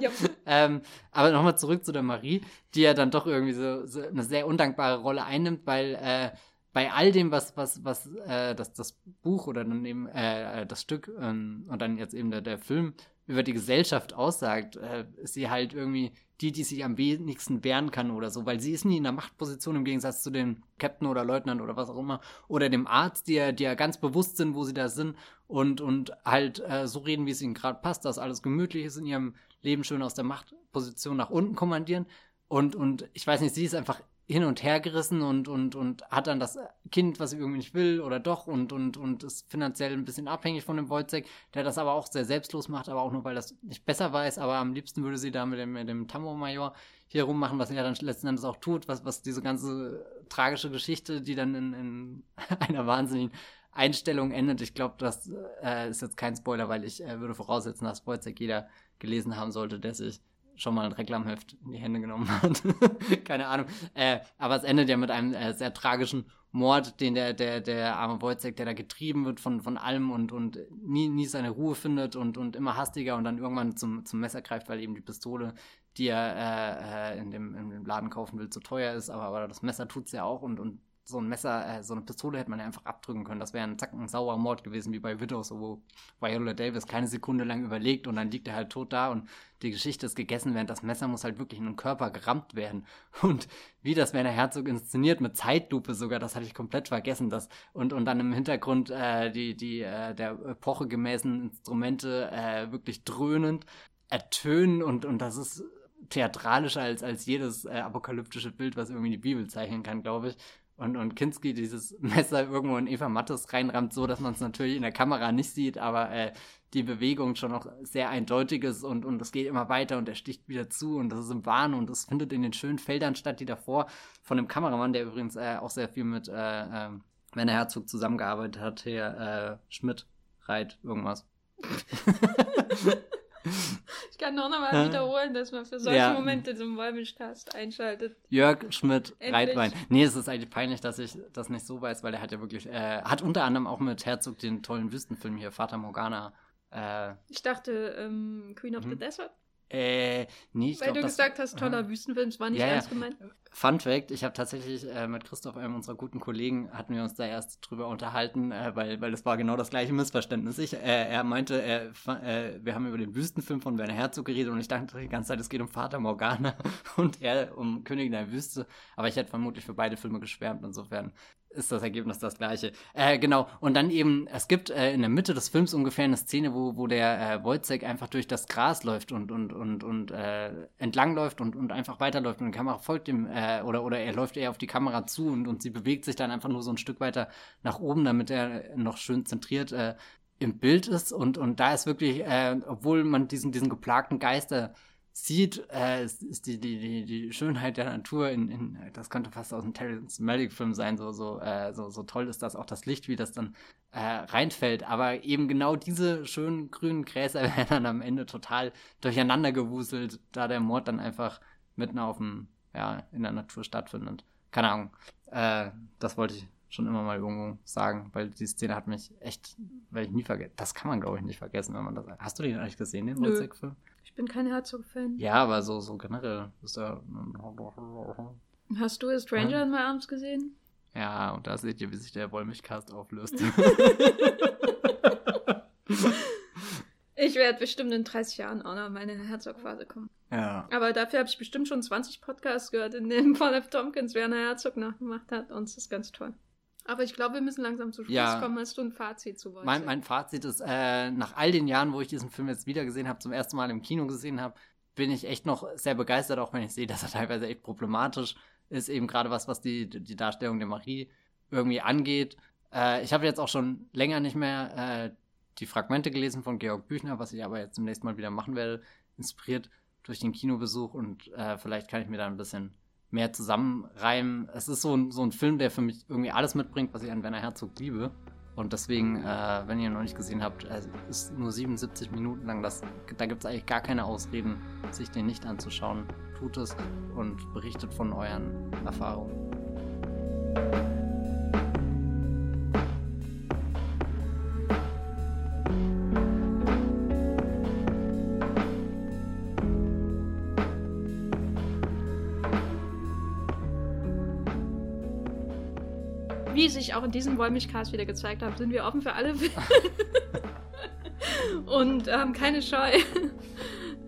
Speaker 1: Ja. ähm, aber nochmal zurück zu der Marie, die ja dann doch irgendwie so, so eine sehr undankbare Rolle einnimmt, weil äh, bei all dem, was, was, was äh, das, das Buch oder dann eben äh, das Stück ähm, und dann jetzt eben der, der Film über die Gesellschaft aussagt, äh, ist sie halt irgendwie die, die sich am wenigsten wehren kann oder so, weil sie ist nie in der Machtposition im Gegensatz zu dem Captain oder Leutnant oder was auch immer oder dem Arzt, die ja, die ja ganz bewusst sind, wo sie da sind und, und halt äh, so reden, wie es ihnen gerade passt, dass alles gemütlich ist in ihrem Leben schön aus der Machtposition nach unten kommandieren. Und, und ich weiß nicht, sie ist einfach hin und her gerissen und, und, und hat dann das Kind, was sie irgendwie nicht will oder doch und, und, und ist finanziell ein bisschen abhängig von dem Wojciech, der das aber auch sehr selbstlos macht, aber auch nur, weil das nicht besser weiß, aber am liebsten würde sie da mit dem, mit dem Tammo-Major hier rummachen, was ja dann letzten Endes auch tut, was, was diese ganze tragische Geschichte, die dann in, in einer wahnsinnigen Einstellung endet. Ich glaube, das äh, ist jetzt kein Spoiler, weil ich äh, würde voraussetzen, dass Wojciech jeder gelesen haben sollte, der sich schon mal ein Reklamheft in die Hände genommen hat. Keine Ahnung. Äh, aber es endet ja mit einem äh, sehr tragischen Mord, den der, der, der arme Wojciech, der da getrieben wird von, von allem und, und nie, nie seine Ruhe findet und, und immer hastiger und dann irgendwann zum, zum Messer greift, weil eben die Pistole, die er äh, äh in, dem, in Laden kaufen will, zu teuer ist. Aber, aber das Messer tut's ja auch und, und so ein Messer, äh, so eine Pistole hätte man ja einfach abdrücken können. Das wäre ein zacken saurer Mord gewesen, wie bei Widows, wo Viola Davis keine Sekunde lang überlegt und dann liegt er halt tot da und die Geschichte ist gegessen, während das Messer muss halt wirklich in den Körper gerammt werden. Und wie das Werner Herzog inszeniert, mit Zeitlupe sogar, das hatte ich komplett vergessen. Das, und, und dann im Hintergrund äh, die, die äh, der Epoche gemäßen Instrumente äh, wirklich dröhnend ertönen und, und das ist theatralischer als, als jedes äh, apokalyptische Bild, was irgendwie die Bibel zeichnen kann, glaube ich und, und Kinski dieses Messer irgendwo in Eva Mattes reinrammt, so dass man es natürlich in der Kamera nicht sieht, aber äh, die Bewegung schon noch sehr eindeutig ist und, und es geht immer weiter und er sticht wieder zu und das ist im Wahn und es findet in den schönen Feldern statt, die davor von dem Kameramann, der übrigens äh, auch sehr viel mit äh, äh, Werner Herzog zusammengearbeitet hat, Herr äh, Schmidt, Reit, irgendwas.
Speaker 2: Ich kann noch mal wiederholen, dass man für solche ja. Momente zum Wollmilchcast einschaltet.
Speaker 1: Jörg Schmidt, Reitwein. Nee, es ist eigentlich peinlich, dass ich das nicht so weiß, weil er hat ja wirklich, äh, hat unter anderem auch mit Herzog den tollen Wüstenfilm hier, Vater Morgana. Äh,
Speaker 2: ich dachte, ähm, Queen of the mhm. Desert.
Speaker 1: Äh, nee, ich
Speaker 2: Weil glaub, du gesagt hast, toller äh, Wüstenfilm, das war nicht ja, ernst gemeint.
Speaker 1: Fun Fact, ich habe tatsächlich äh, mit Christoph, einem unserer guten Kollegen, hatten wir uns da erst drüber unterhalten, äh, weil, weil das war genau das gleiche Missverständnis. Ich, äh, er meinte, äh, wir haben über den Wüstenfilm von Werner Herzog geredet und ich dachte die ganze Zeit, es geht um Vater Morgana und er um Königin der Wüste. Aber ich hätte vermutlich für beide Filme geschwärmt, insofern ist das Ergebnis das gleiche. Äh, genau. Und dann eben, es gibt äh, in der Mitte des Films ungefähr eine Szene, wo, wo der äh, einfach durch das Gras läuft und, und, und, und äh, entlang läuft und, und einfach weiterläuft und die Kamera folgt ihm, äh, oder, oder er läuft eher auf die Kamera zu und, und sie bewegt sich dann einfach nur so ein Stück weiter nach oben, damit er noch schön zentriert äh, im Bild ist. Und, und da ist wirklich, äh, obwohl man diesen, diesen geplagten Geister sieht, äh, ist, ist die, die, die, die Schönheit der Natur in, in das könnte fast aus einem Terrence Malick Film sein, so, so, äh, so, so toll ist das, auch das Licht, wie das dann äh, reinfällt. Aber eben genau diese schönen grünen Gräser werden dann am Ende total durcheinander gewuselt, da der Mord dann einfach mitten auf dem, ja, in der Natur stattfindet. Keine Ahnung. Äh, das wollte ich schon immer mal irgendwo sagen, weil die Szene hat mich echt, weil ich nie vergessen. Das kann man, glaube ich, nicht vergessen, wenn man das. Hast du den eigentlich gesehen, den Wozzeck-Film?
Speaker 2: Ich bin kein Herzog-Fan.
Speaker 1: Ja, aber so, so generell ist er.
Speaker 2: Hast du Stranger ja. in My Arms gesehen?
Speaker 1: Ja, und da seht ihr, wie sich der Wollmilchcast auflöst.
Speaker 2: ich werde bestimmt in 30 Jahren auch noch meine Herzog-Phase kommen.
Speaker 1: Ja.
Speaker 2: Aber dafür habe ich bestimmt schon 20 Podcasts gehört, in denen Paul F. Tompkins Werner Herzog nachgemacht hat und es ist ganz toll. Aber ich glaube, wir müssen langsam zu Schluss ja, kommen. Hast du ein Fazit zu
Speaker 1: wollen? Mein, mein Fazit ist, äh, nach all den Jahren, wo ich diesen Film jetzt wieder gesehen habe, zum ersten Mal im Kino gesehen habe, bin ich echt noch sehr begeistert, auch wenn ich sehe, dass er teilweise echt problematisch ist. Eben gerade was, was die, die Darstellung der Marie irgendwie angeht. Äh, ich habe jetzt auch schon länger nicht mehr äh, die Fragmente gelesen von Georg Büchner, was ich aber jetzt zum nächsten Mal wieder machen werde, inspiriert durch den Kinobesuch und äh, vielleicht kann ich mir da ein bisschen mehr zusammenreimen. Es ist so ein, so ein Film, der für mich irgendwie alles mitbringt, was ich an Werner Herzog liebe. Und deswegen, äh, wenn ihr ihn noch nicht gesehen habt, es ist nur 77 Minuten lang. Das, da gibt es eigentlich gar keine Ausreden, sich den nicht anzuschauen. Tut es und berichtet von euren Erfahrungen.
Speaker 2: Auch in diesem Wollmilchcast wieder gezeigt hat, sind wir offen für alle und haben ähm, keine Scheu.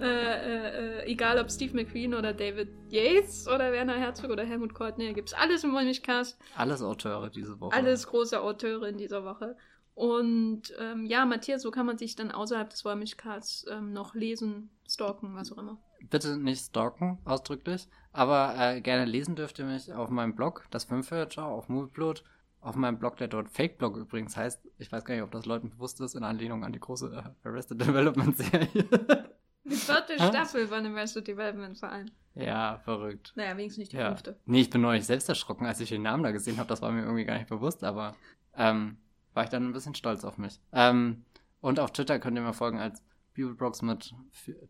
Speaker 2: Äh, äh, äh, egal ob Steve McQueen oder David Yates oder Werner Herzog oder Helmut Courtney, gibt es alles im Wollmilchcast.
Speaker 1: Alles Auteure diese Woche.
Speaker 2: Alles große Auteure in dieser Woche. Und ähm, ja, Matthias, so kann man sich dann außerhalb des Wollmilchcasts ähm, noch lesen, stalken, was auch immer.
Speaker 1: Bitte nicht stalken, ausdrücklich. Aber äh, gerne lesen dürft ihr mich auf meinem Blog, das Filmförder, auf Movieplot auf meinem Blog, der dort Fake-Blog übrigens heißt, ich weiß gar nicht, ob das Leuten bewusst ist, in Anlehnung an die große äh, Arrested Development-Serie.
Speaker 2: Die vierte Staffel von Arrested Development vor allem.
Speaker 1: Ja, verrückt.
Speaker 2: Naja, wenigstens nicht die ja. fünfte.
Speaker 1: Nee, ich bin neulich selbst erschrocken, als ich den Namen da gesehen habe. Das war mir irgendwie gar nicht bewusst, aber ähm, war ich dann ein bisschen stolz auf mich. Ähm, und auf Twitter könnt ihr mir folgen als Bibelbrox mit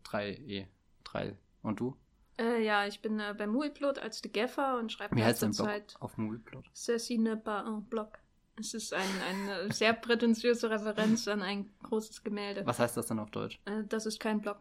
Speaker 1: 3e. 3. Und du?
Speaker 2: Äh, ja, ich bin äh, bei Muiplot als The Gaffer und schreibe
Speaker 1: Wie heißt dein Blog Zeit auf Muiplot?
Speaker 2: Ceci ne pas un blog. Es ist ein, eine sehr prätentiöse Referenz an ein großes Gemälde.
Speaker 1: Was heißt das denn auf Deutsch?
Speaker 2: Äh, das ist kein Blog.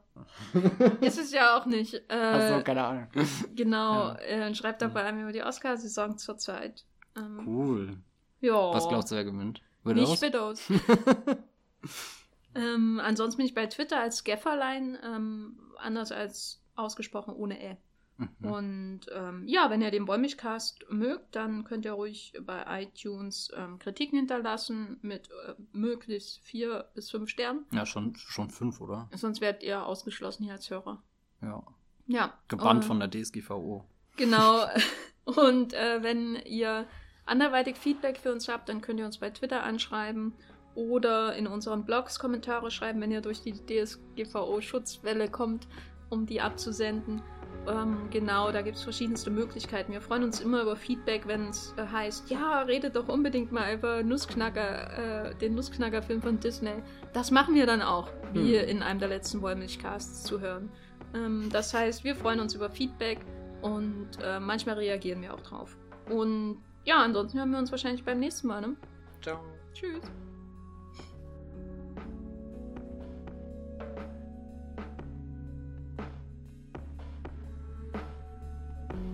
Speaker 2: ist es ja auch nicht. Äh,
Speaker 1: Achso, keine Ahnung.
Speaker 2: Genau, ja. äh, schreibt dabei ja. über die Oscar-Saison zurzeit.
Speaker 1: Ähm, cool.
Speaker 2: Ja.
Speaker 1: Was glaubst du, wer gewinnt?
Speaker 2: Widows? Nicht Widows. ähm, ansonsten bin ich bei Twitter als Gafferlein, ähm, anders als ausgesprochen ohne Ä. Mhm. Und ähm, ja, wenn ihr den Bäumigcast mögt, dann könnt ihr ruhig bei iTunes ähm, Kritiken hinterlassen mit äh, möglichst vier bis fünf Sternen.
Speaker 1: Ja, schon, schon fünf, oder?
Speaker 2: Sonst werdet ihr ausgeschlossen hier als Hörer.
Speaker 1: Ja.
Speaker 2: Ja.
Speaker 1: Gebannt äh, von der DSGVO.
Speaker 2: Genau. Und äh, wenn ihr anderweitig Feedback für uns habt, dann könnt ihr uns bei Twitter anschreiben oder in unseren Blogs Kommentare schreiben, wenn ihr durch die DSGVO-Schutzwelle kommt um die abzusenden. Ähm, genau, da gibt es verschiedenste Möglichkeiten. Wir freuen uns immer über Feedback, wenn es äh, heißt, ja, redet doch unbedingt mal über Nussknacker, äh, den Nussknacker-Film von Disney. Das machen wir dann auch, wie hm. in einem der letzten Wollmilchcasts zu hören. Ähm, das heißt, wir freuen uns über Feedback und äh, manchmal reagieren wir auch drauf. Und ja, ansonsten hören wir uns wahrscheinlich beim nächsten Mal. Ne?
Speaker 1: Ciao.
Speaker 2: Tschüss.